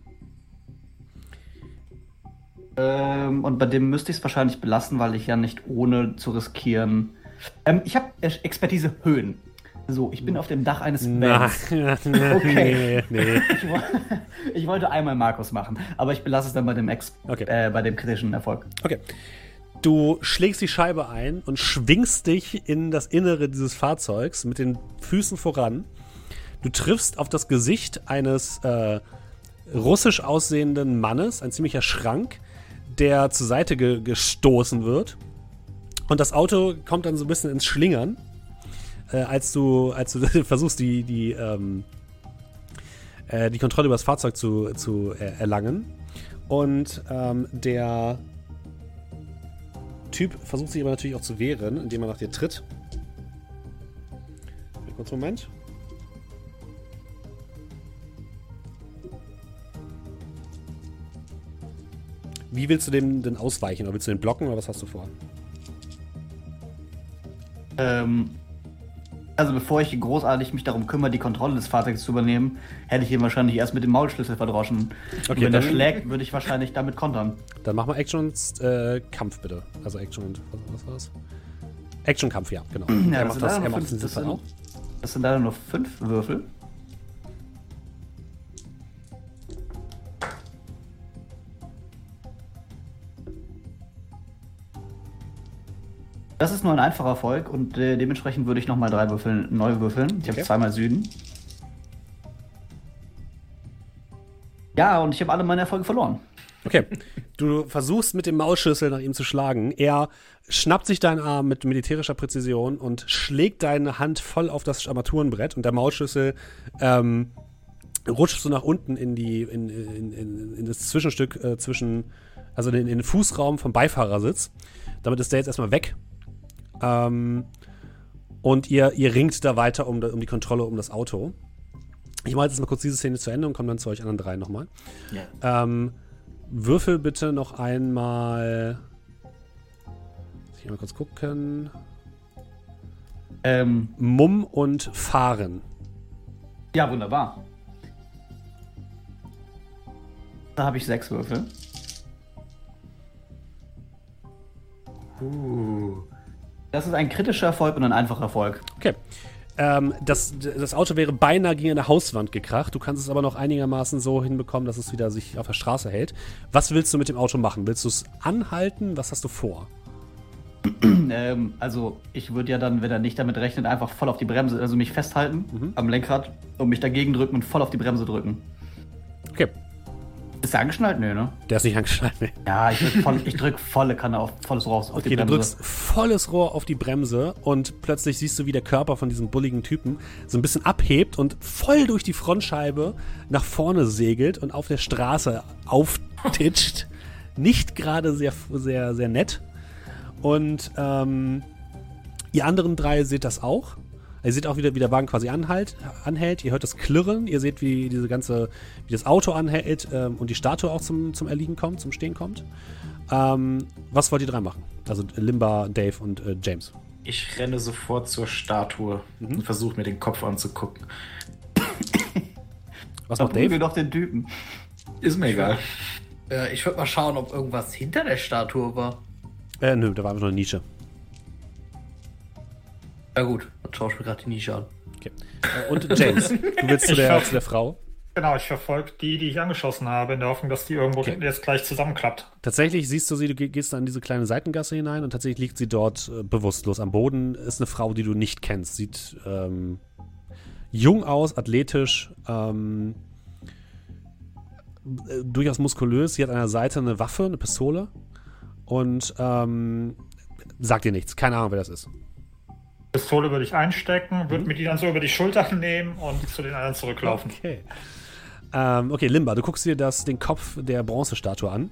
Ähm, und bei dem müsste ich es wahrscheinlich belassen, weil ich ja nicht ohne zu riskieren. Ähm, ich habe Expertise Höhen. So, ich bin auf dem Dach eines Vans. okay. nee, nee. Ich, ich wollte einmal Markus machen, aber ich belasse es dann bei dem, Ex Okay. äh, bei dem kritischen Erfolg. Okay. Du schlägst die Scheibe ein und schwingst dich in das Innere dieses Fahrzeugs mit den Füßen voran. Du triffst auf das Gesicht eines äh, russisch aussehenden Mannes, ein ziemlicher Schrank, der zur Seite ge gestoßen wird. Und das Auto kommt dann so ein bisschen ins Schlingern, äh, als du, als du versuchst, die, die, ähm, äh, die Kontrolle über das Fahrzeug zu, zu äh, erlangen. Und ähm, der Typ versucht sich aber natürlich auch zu wehren, indem er nach dir tritt. Einen kurzen Moment. Wie willst du dem denn ausweichen? Oder willst du den blocken oder was hast du vor? Ähm, also bevor ich großartig mich darum kümmere, die Kontrolle des Fahrzeugs zu übernehmen, hätte ich ihn wahrscheinlich erst mit dem Maulschlüssel verdroschen. Okay, und wenn er schlägt, würde ich wahrscheinlich damit kontern. Dann mach mal Action und äh, Kampf bitte. Also Action und was, was war das? Action Kampf, ja, genau. Ja, er das macht sind das, er macht das das sind-. Das sind leider nur fünf Würfel. Das ist nur ein einfacher Erfolg und äh, dementsprechend würde ich nochmal drei Würfel neu würfeln. Ich habe Okay. zweimal Süden. Ja, und ich habe alle meine Erfolge verloren. Okay. Du versuchst mit dem Maulschlüssel nach ihm zu schlagen. Er schnappt sich deinen Arm mit militärischer Präzision und schlägt deine Hand voll auf das Armaturenbrett und der Maulschlüssel ähm, rutscht so nach unten in die in, in, in, in das Zwischenstück äh, zwischen also in, in den Fußraum vom Beifahrersitz. Damit ist der jetzt erstmal weg. Ähm, und ihr, ihr ringt da weiter um, um die Kontrolle um das Auto. Ich mache jetzt mal kurz diese Szene zu Ende und komme dann zu euch anderen drei nochmal. Ja. Ähm, würfel bitte noch einmal. Muss ich mal kurz gucken. Ähm, Mumm und Fahren. ja, wunderbar. Da habe ich sechs Würfel. Uh. Das ist ein kritischer Erfolg und ein einfacher Erfolg. Okay. Ähm, das, das Auto wäre beinahe gegen eine Hauswand gekracht. Du kannst es aber noch einigermaßen so hinbekommen, dass es wieder sich auf der Straße hält. Was willst du mit dem Auto machen? Willst du es anhalten? Was hast du vor? ähm, also ich würde ja dann, wenn er nicht damit rechnet, einfach voll auf die Bremse, also mich festhalten Mhm. am Lenkrad und mich dagegen drücken und voll auf die Bremse drücken. Okay. Ist der angeschnallt? Nö, ne? Der ist nicht angeschnallt. Nee. Ja, ich drück, voll, ich drück volle Kanne auf volles Rohr auf auf Okay, die du Bremse. drückst volles Rohr auf die Bremse und plötzlich siehst du, wie der Körper von diesem bulligen Typen so ein bisschen abhebt und voll durch die Frontscheibe nach vorne segelt und auf der Straße auftitscht. Nicht gerade sehr, sehr, sehr nett. Und ähm, ihr anderen drei seht das auch. Ihr seht auch wieder, wie der Wagen quasi anhalt, anhält. Ihr hört das Klirren. Ihr seht, wie diese ganze, wie das Auto anhält ähm, und die Statue auch zum, zum Erliegen kommt, zum Stehen kommt. Ähm, was wollt ihr drei machen? Also Limba, Dave und äh, James. Ich renne sofort zur Statue und versuche mir den Kopf anzugucken. Was macht Dave? doch den Typen. Ist mir egal. Äh, ich würde mal schauen, ob irgendwas hinter der Statue war. Äh, nö, da war einfach nur eine Nische. Ja gut, dann schaue ich mir gerade die Nische an. Okay. Äh, und James, du willst zu der, ver- zu der Frau. Genau, ich verfolge die, die ich angeschossen habe, in der Hoffnung, dass die irgendwo Okay. hinten jetzt gleich zusammenklappt. Tatsächlich siehst du sie, du ge- gehst da in diese kleine Seitengasse hinein und tatsächlich liegt sie dort äh, bewusstlos. Am Boden ist eine Frau, die du nicht kennst. Sieht ähm, jung aus, athletisch, ähm, äh, durchaus muskulös. Sie hat an der Seite eine Waffe, eine Pistole und ähm, sagt dir nichts. Keine Ahnung, wer das ist. Pistole würde ich einstecken, Mhm. würde mir die dann so über die Schultern nehmen und zu den anderen zurücklaufen. Okay. Ähm, okay, Limba, du guckst dir das, den Kopf der Bronzestatue an.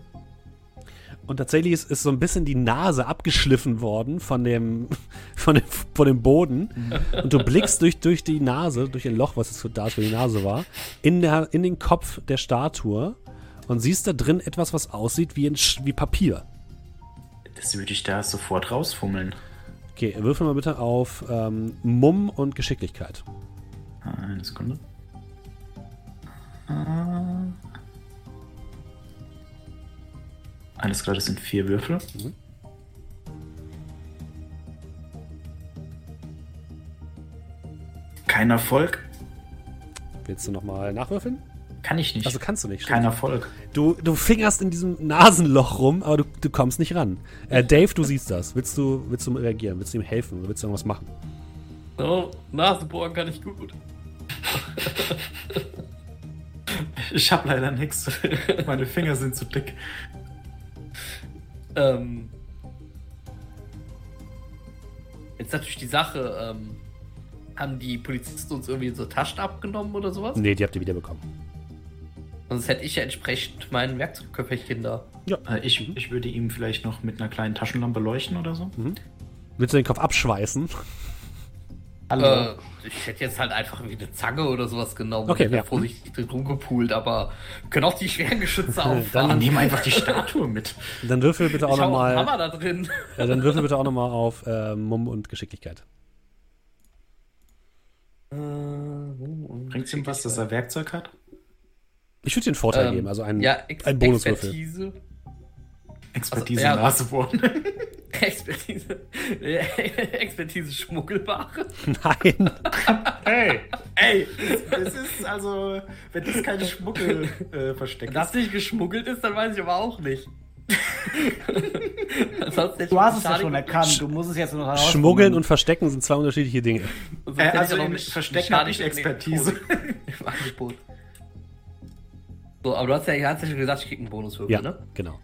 Und tatsächlich ist, ist so ein bisschen die Nase abgeschliffen worden von dem, von dem, von dem Boden. Und du blickst durch, durch die Nase, durch ein Loch, was es für, da für die Nase war, in, der, in den Kopf der Statue und siehst da drin etwas, was aussieht wie, ein, wie Papier. Das würde ich da sofort rausfummeln. Okay, würfel mal bitte auf ähm, Mumm und Geschicklichkeit. Eine Sekunde. Ah. Alles klar, das sind vier Würfel. Kein Erfolg. Willst du nochmal nachwürfeln? Kann ich nicht. Also kannst du nicht. Kein Erfolg. Du, du fingerst in diesem Nasenloch rum, aber du, du kommst nicht ran. Äh, Dave, du siehst das. Willst du, willst du reagieren? Willst du ihm helfen? Oder willst du irgendwas machen? Oh, Nasenbohren kann ich gut. Ich habe leider nichts. Meine Finger sind zu dick. Ähm, jetzt natürlich die Sache, ähm, haben die Polizisten uns irgendwie so Taschen abgenommen oder sowas? Nee, die habt ihr wiederbekommen. Sonst hätte ich ja entsprechend mein Werkzeugköfferchen da. Äh, Ich, ich würde ihm vielleicht noch mit einer kleinen Taschenlampe leuchten oder so. Willst du den Kopf abschweißen? Hallo. Äh, ich hätte jetzt halt einfach wie eine Zange oder sowas genommen. Okay, und hätte ja. vorsichtig drin rumgepult, aber können auch die schweren Geschütze Dann auffahren. Nehmen einfach die Statue mit. Dann würfel bitte auch ich nochmal. Hammer da drin. Ja, dann würfel bitte auch nochmal auf äh, Mumm und Geschicklichkeit. Bringt es ihm was, dass er Werkzeug hat? Ich würde dir einen Vorteil Ähm, geben, also einen, ja, Ex einen Bonuswürfel. Expertise. Expertise Also, ja. Nase bohren. Expertise. Expertise Schmuggelware. Nein. Hey, Ey, das ist also, wenn das kein Schmuggel äh, versteckt Wenn das nicht geschmuggelt ist, dann weiß ich aber auch nicht. Du hast es ja schon erkannt. Du musst es jetzt noch herausfinden. Schmuggeln und Verstecken sind zwei unterschiedliche Dinge. Äh, also ja noch im mit Verstecken Mechanik hab ich Expertise. Im Angebot. So, aber du hast ja, hast ja schon gesagt, ich krieg einen Bonuswürfel, Ja, ne? genau.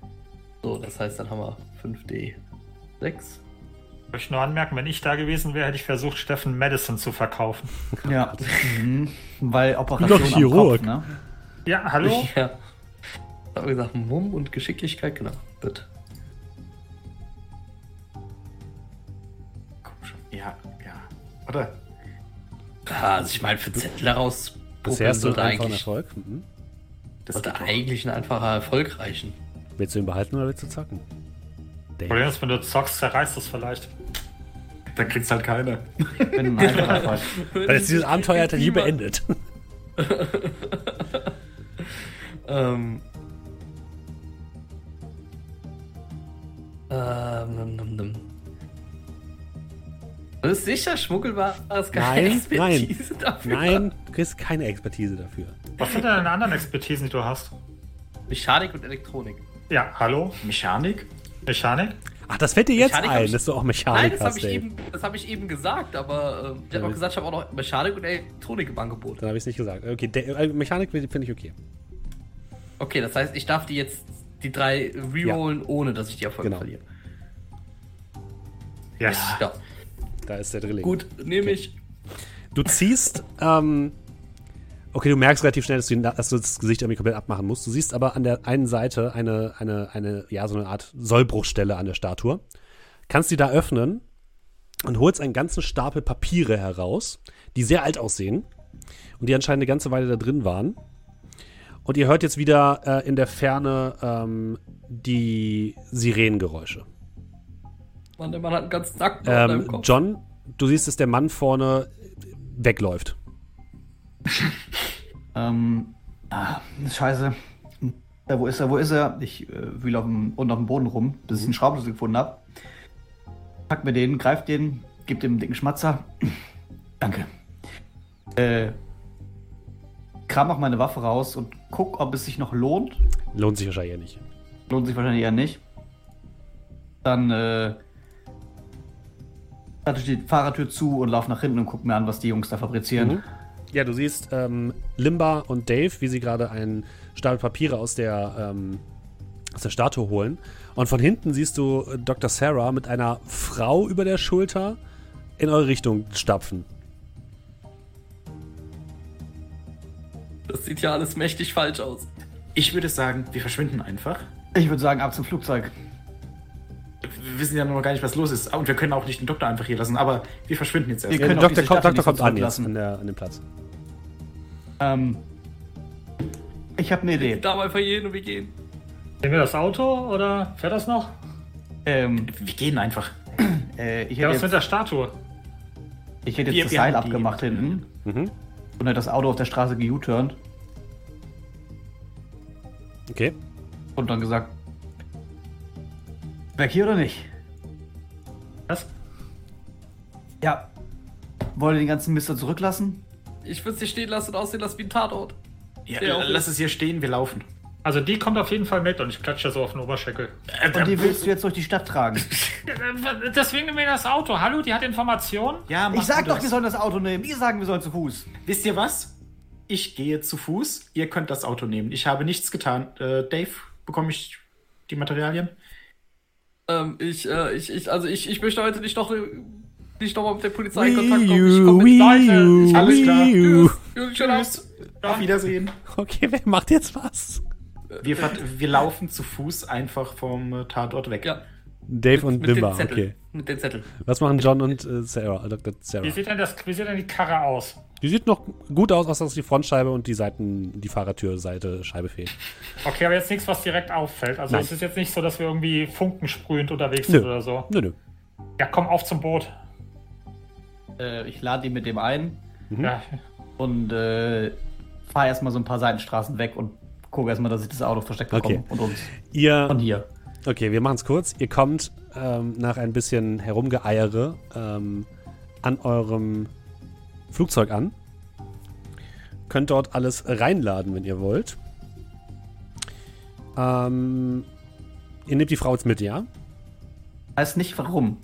So, das heißt, dann haben wir 5D. 6. ich möchte nur anmerken, wenn ich da gewesen wäre, hätte ich versucht, Steffen Madison zu verkaufen. Ja. Mhm. Weil Operation Doch am Chirurg. Kopf, ne? Ja, hallo? Ja. Da haben wir gesagt, Mumm und Geschicklichkeit, genau. Gut. Komm schon. Ja, ja. Oder? Ja, also ich meine, für Zettel heraus Bisher hast du sollte einen einfachen eigentlich, Erfolg. Mhm. Das doch. eigentlich ein einfacher Erfolg reichen. Willst du ihn behalten oder willst du zocken? Problem Dave. ist, wenn du zockst, zerreißt es vielleicht. Dann kriegt's halt bin ein einfacher Erfolg. Weil jetzt dieses Abenteuer hat er nie beendet. Ähm. Ähm, num, num, num. Du bist sicher, Schmuggelware ist keine Nein, Expertise nein. dafür. Nein, du kriegst keine Expertise dafür. Was sind denn deine anderen Expertisen, die du hast? Mechanik und Elektronik. Ja, hallo? Mechanik? Mechanik? Ach, das fällt dir jetzt Mechanik ein, ich- dass du auch Nein, Mechanik das habe hast, ich, Dave. eben, das hab ich eben gesagt, aber ähm, ich Ja, habe auch gesagt, ich habe auch noch Mechanik und Elektronik im Angebot. Dann habe ich es nicht gesagt. Okay, De äh, Mechanik finde ich okay. Okay, das heißt, ich darf die jetzt die drei rerollen, ohne dass ich die Erfolge Genau. verliere. Yes. Ja, Da ist der Drilling. gut, nehme ich. Du ziehst, ähm, okay, du merkst relativ schnell, dass du, dass du das Gesicht irgendwie komplett abmachen musst. Du siehst aber an der einen Seite eine, eine, eine, ja, so eine Art Sollbruchstelle an der Statue. Kannst die da öffnen und holst einen ganzen Stapel Papiere heraus, die sehr alt aussehen und die anscheinend eine ganze Weile da drin waren. Und ihr hört jetzt wieder äh, in der Ferne ähm, die Sirenengeräusche. Mann, der Mann hat einen ganzen Nacken ähm, im Kopf. John, du siehst, dass der Mann vorne wegläuft. ähm, ah, scheiße. Ja, wo ist er? Wo ist er? Ich äh, wühle auf dem, unten auf dem Boden rum, bis ich einen Schraubenschlüssel gefunden habe. Pack mir den, greif den, gib dem einen dicken Schmatzer. Danke. Äh, kram auch meine Waffe raus und guck, ob es sich noch lohnt. Lohnt sich wahrscheinlich eher nicht. Lohnt sich wahrscheinlich eher nicht. Dann äh, ich die Fahrertür zu und laufe nach hinten und guck mir an, was die Jungs da fabrizieren. Mhm. Ja, du siehst ähm, Limba und Dave, wie sie gerade einen Stapel Papiere aus der, ähm, aus der Statue holen. Und von hinten siehst du äh, Dr. Sarah mit einer Frau über der Schulter in eure Richtung stapfen. Das sieht ja alles mächtig falsch aus. Ich würde sagen, wir verschwinden einfach. Ich würde sagen, ab zum Flugzeug. Wir wissen ja noch gar nicht, was los ist. Und wir können auch nicht den Doktor einfach hier lassen, aber wir verschwinden jetzt erst. Wir können Doktor, kommt, Doktor kommt an jetzt an, der, an dem Platz. Ähm, ich habe eine Idee. Da mal für jeden und wir gehen. Sehen wir das Auto oder fährt das noch? Ähm, wir gehen einfach. Äh, ich ja, was jetzt, mit der Statue? Ich hätte jetzt wir, das Seil abgemacht hinten mhm. und hätte das Auto auf der Straße gejuturnt. Okay. Und dann gesagt, weg hier oder nicht? Was? Ja. Wollt ihr den ganzen Mister zurücklassen? Ich würde sie stehen lassen und aussehen lassen wie ein Tatort. Ja, ja lass es hier stehen, wir laufen. Also die kommt auf jeden Fall mit und ich klatsche so auf den Oberschenkel. Und die willst du jetzt durch die Stadt tragen? Deswegen nehmen wir das Auto. Hallo, die hat Informationen? Ja, ich sag doch, wir sollen das Auto nehmen. Die sagen, wir sollen zu Fuß. Wisst ihr was? Ich gehe zu Fuß. Ihr könnt das Auto nehmen. Ich habe nichts getan. Äh, Dave, bekomme ich die Materialien? Ähm, ich, äh, ich, ich, also ich, ich möchte heute nicht noch nicht nochmal mit der Polizei in Kontakt kommen. Ich komme mit Leute. Alles klar. Tschüss. Tschüss. Auf Wiedersehen. Okay, wer macht jetzt was? Wir, wir laufen zu Fuß einfach vom äh, Tatort weg. Ja. Dave und Limba, okay. Mit den Zettel. Was machen John und äh, Sarah, Dr. Sarah? Wie sieht, denn das, wie sieht denn die Karre aus? Die sieht noch gut aus, außer dass die Frontscheibe und die Seiten, die Fahrertürseite Scheibe fehlt. Okay, aber jetzt nichts, was direkt auffällt. Also Nein. es ist jetzt nicht so, dass wir irgendwie funkensprühend unterwegs nö. sind oder so. Nö, nö. Ja, komm auf zum Boot. Äh, ich lade ihn mit dem ein. Mhm. Ja. Und äh, fahre erstmal so ein paar Seitenstraßen weg und gucke erstmal, dass ich das Auto versteckt bekomme okay. und uns. Ihr, von hier. Okay, wir machen es kurz. Ihr kommt ähm, nach ein bisschen Herumgeeiere ähm, an eurem Flugzeug an. Könnt dort alles reinladen, wenn ihr wollt. Ähm, ihr nehmt die Frau jetzt mit, ja? Weiß nicht warum.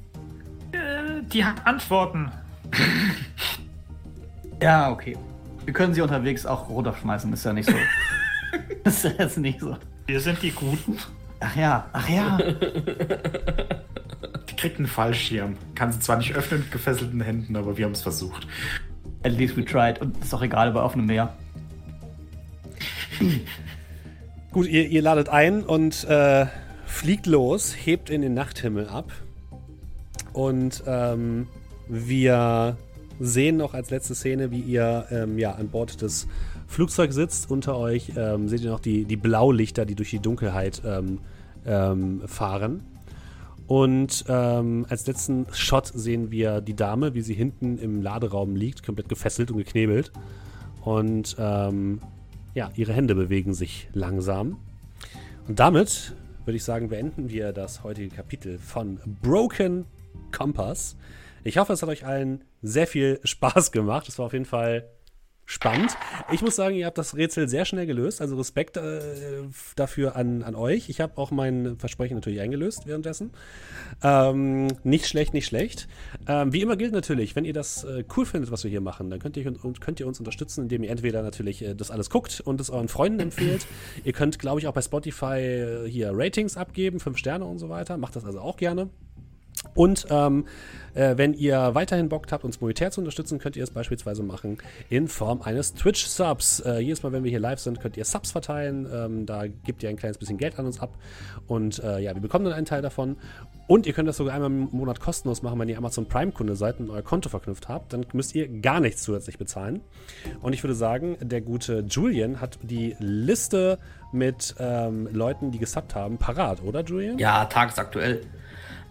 Äh, die hat Antworten. ja, okay. Wir können sie unterwegs auch runterschmeißen, ist ja nicht so. ist ja jetzt nicht so. Wir sind die Guten. Ach ja, ach ja. Die kriegt einen Fallschirm. Kann sie zwar nicht öffnen mit gefesselten Händen, aber wir haben es versucht. At least we tried. Und ist doch egal bei offenem Meer. Gut, ihr, ihr, ladet ein und äh, fliegt los, hebt in den Nachthimmel ab. Und ähm, wir sehen noch als letzte Szene, wie ihr ähm, ja, an Bord des Flugzeugs sitzt. Unter euch ähm, seht ihr noch die, die Blaulichter, die durch die Dunkelheit ähm, ähm, fahren. Und ähm, als letzten Shot sehen wir die Dame, wie sie hinten im Laderaum liegt, komplett gefesselt und geknebelt. Und ähm, ja, ihre Hände bewegen sich langsam. Und damit würde ich sagen, beenden wir das heutige Kapitel von Broken Compass. Ich hoffe, es hat euch allen sehr viel Spaß gemacht. Es war auf jeden Fall spannend. Ich muss sagen, ihr habt das Rätsel sehr schnell gelöst. Also Respekt äh, dafür an, an euch. Ich habe auch mein Versprechen natürlich eingelöst währenddessen. Ähm, nicht schlecht, nicht schlecht. Ähm, wie immer gilt natürlich, wenn ihr das äh, cool findet, was wir hier machen, dann könnt ihr, könnt ihr uns unterstützen, indem ihr entweder natürlich äh, das alles guckt und es euren Freunden empfehlt. ihr könnt, glaube ich, auch bei Spotify äh, hier Ratings abgeben, fünf Sterne und so weiter. Macht das also auch gerne. Und ähm, äh, wenn ihr weiterhin Bock habt, uns monetär zu unterstützen, könnt ihr es beispielsweise machen in Form eines Twitch-Subs. Äh, jedes Mal, wenn wir hier live sind, könnt ihr Subs verteilen. Ähm, da gebt ihr ein kleines bisschen Geld an uns ab. Und äh, ja, wir bekommen dann einen Teil davon. Und ihr könnt das sogar einmal im Monat kostenlos machen, wenn ihr Amazon Prime-Kunde seid und euer Konto verknüpft habt. Dann müsst ihr gar nichts zusätzlich bezahlen. Und ich würde sagen, der gute Julian hat die Liste mit ähm, Leuten, die gesubbt haben, parat, oder Julian? Ja, tagesaktuell.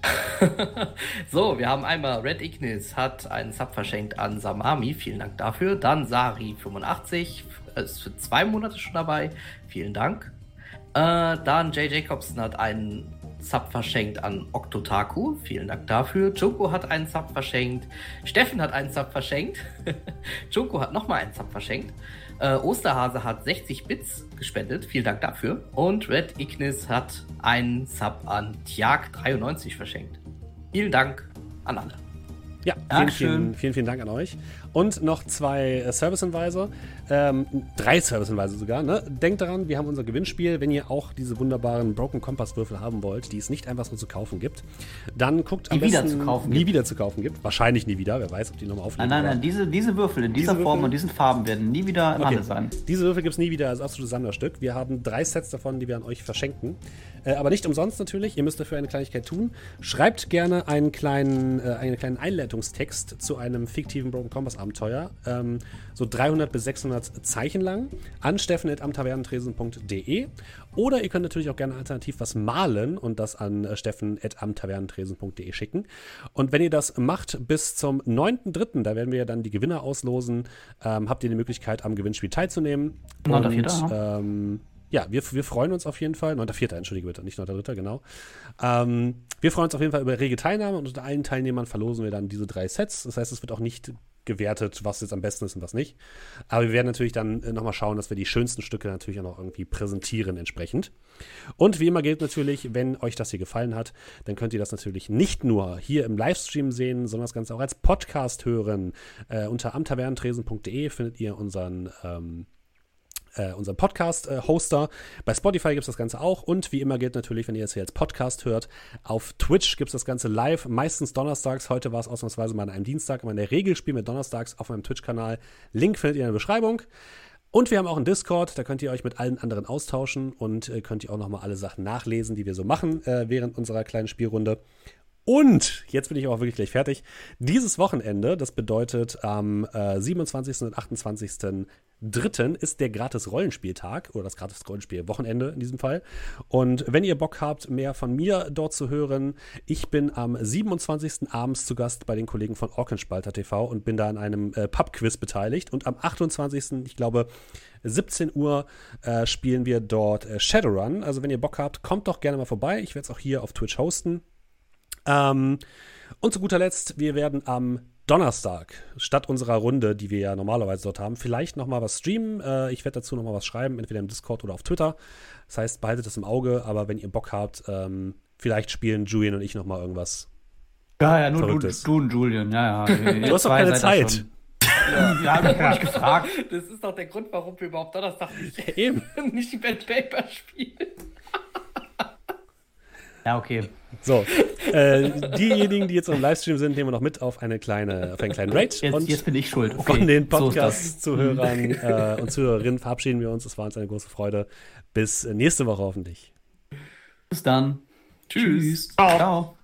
so, wir haben einmal Red Ignis hat einen Sub verschenkt an Samami. Vielen Dank dafür. Dann Sari85 ist für zwei Monate schon dabei. Vielen Dank. Äh, dann Jay Jacobson hat einen Sub verschenkt an Oktotaku. Vielen Dank dafür. Joko hat einen Sub verschenkt. Steffen hat einen Sub verschenkt. Joko hat nochmal einen Sub verschenkt. Äh, Osterhase hat 60 Bits gespendet. Vielen Dank dafür. Und Red Ignis hat einen Sub an Tiag93 verschenkt. Vielen Dank an alle. Ja, vielen, vielen, vielen, vielen Dank an euch. Und noch zwei äh, Service-Hinweise. Ähm, drei Service-Hinweise sogar. Ne? Denkt daran, wir haben unser Gewinnspiel. Wenn ihr auch diese wunderbaren Broken Compass-Würfel haben wollt, die es nicht einfach so zu kaufen gibt, dann guckt nie am besten, wieder zu kaufen nie gibt. wieder zu kaufen gibt. Wahrscheinlich nie wieder. Wer weiß, ob die nochmal auflegen. Nein, nein, nein, diese, diese Würfel in dieser Diese Form Würfel? und diesen Farben werden nie wieder im Okay. Handel sein. Diese Würfel gibt es nie wieder als absolutes Sammlerstück. Wir haben drei Sets davon, die wir an euch verschenken. Äh, aber nicht umsonst natürlich. Ihr müsst dafür eine Kleinigkeit tun. Schreibt gerne einen kleinen, äh, einen kleinen Einleitungstext zu einem fiktiven Broken Compass Abenteuer. Ähm, so 300 bis 600 Zeichen lang an steffen.amtavernentresen.de oder ihr könnt natürlich auch gerne alternativ was malen und das an äh, steffen.amtavernentresen.de schicken. Und wenn ihr das macht bis zum 9.3., da werden wir dann die Gewinner auslosen, ähm, habt ihr die Möglichkeit, am Gewinnspiel teilzunehmen. 9.4., Und, ähm, ja, wir, wir freuen uns auf jeden Fall. 9.4., entschuldige bitte, nicht 9.3., genau. Ähm, wir freuen uns auf jeden Fall über rege Teilnahme und unter allen Teilnehmern verlosen wir dann diese drei Sets. Das heißt, es wird auch nicht gewertet, was jetzt am besten ist und was nicht. Aber wir werden natürlich dann äh, nochmal schauen, dass wir die schönsten Stücke natürlich auch noch irgendwie präsentieren entsprechend. Und wie immer gilt natürlich, wenn euch das hier gefallen hat, dann könnt ihr das natürlich nicht nur hier im Livestream sehen, sondern das Ganze auch als Podcast hören. Äh, unter amtavernentresen.de findet ihr unseren ähm, äh, unseren Podcast-Hoster. Bei Spotify gibt es das Ganze auch. Und wie immer gilt natürlich, wenn ihr es hier als Podcast hört, auf Twitch gibt es das Ganze live, meistens donnerstags. Heute war es ausnahmsweise mal an einem Dienstag, aber in der Regel spielen wir donnerstags auf meinem Twitch-Kanal. Link findet ihr in der Beschreibung. Und wir haben auch einen Discord, da könnt ihr euch mit allen anderen austauschen und äh, könnt ihr auch nochmal alle Sachen nachlesen, die wir so machen äh, während unserer kleinen Spielrunde. Und jetzt bin ich auch wirklich gleich fertig. Dieses Wochenende, das bedeutet am äh, 27. und 28. Dritten ist der gratis Rollenspieltag oder das gratis Rollenspiel Wochenende in diesem Fall. Und wenn ihr Bock habt, mehr von mir dort zu hören, ich bin am 27. abends zu Gast bei den Kollegen von Orkenspalter TV und bin da an einem äh, Pub-Quiz beteiligt. Und am 28. ich glaube 17 Uhr äh, spielen wir dort äh, Shadowrun. Also wenn ihr Bock habt, kommt doch gerne mal vorbei. Ich werde es auch hier auf Twitch hosten. Ähm, und zu guter Letzt, wir werden am Donnerstag, statt unserer Runde, die wir ja normalerweise dort haben, vielleicht noch mal was streamen. Äh, ich werde dazu noch mal was schreiben, entweder im Discord oder auf Twitter. Das heißt, behaltet das im Auge, aber wenn ihr Bock habt, ähm, vielleicht spielen Julian und ich noch mal irgendwas. Ja, ja, nur du, Verrücktes. du und Julian, ja, ja. Du hast doch keine Zeit. Ja, hab ich ja. nicht gefragt. Das ist doch der Grund, warum wir überhaupt Donnerstag nicht, Eben. nicht die Bad Paper spielen. Ja, okay. So, äh, diejenigen, die jetzt im Livestream sind, nehmen wir noch mit auf eine kleine, auf einen kleinen Raid. Jetzt, und jetzt bin ich schuld. Okay, von den so. Podcast-Zuhörern äh, und Zuhörerinnen verabschieden wir uns. Es war uns eine große Freude. Bis nächste Woche hoffentlich. Bis dann. Tschüss. Ciao. Ciao.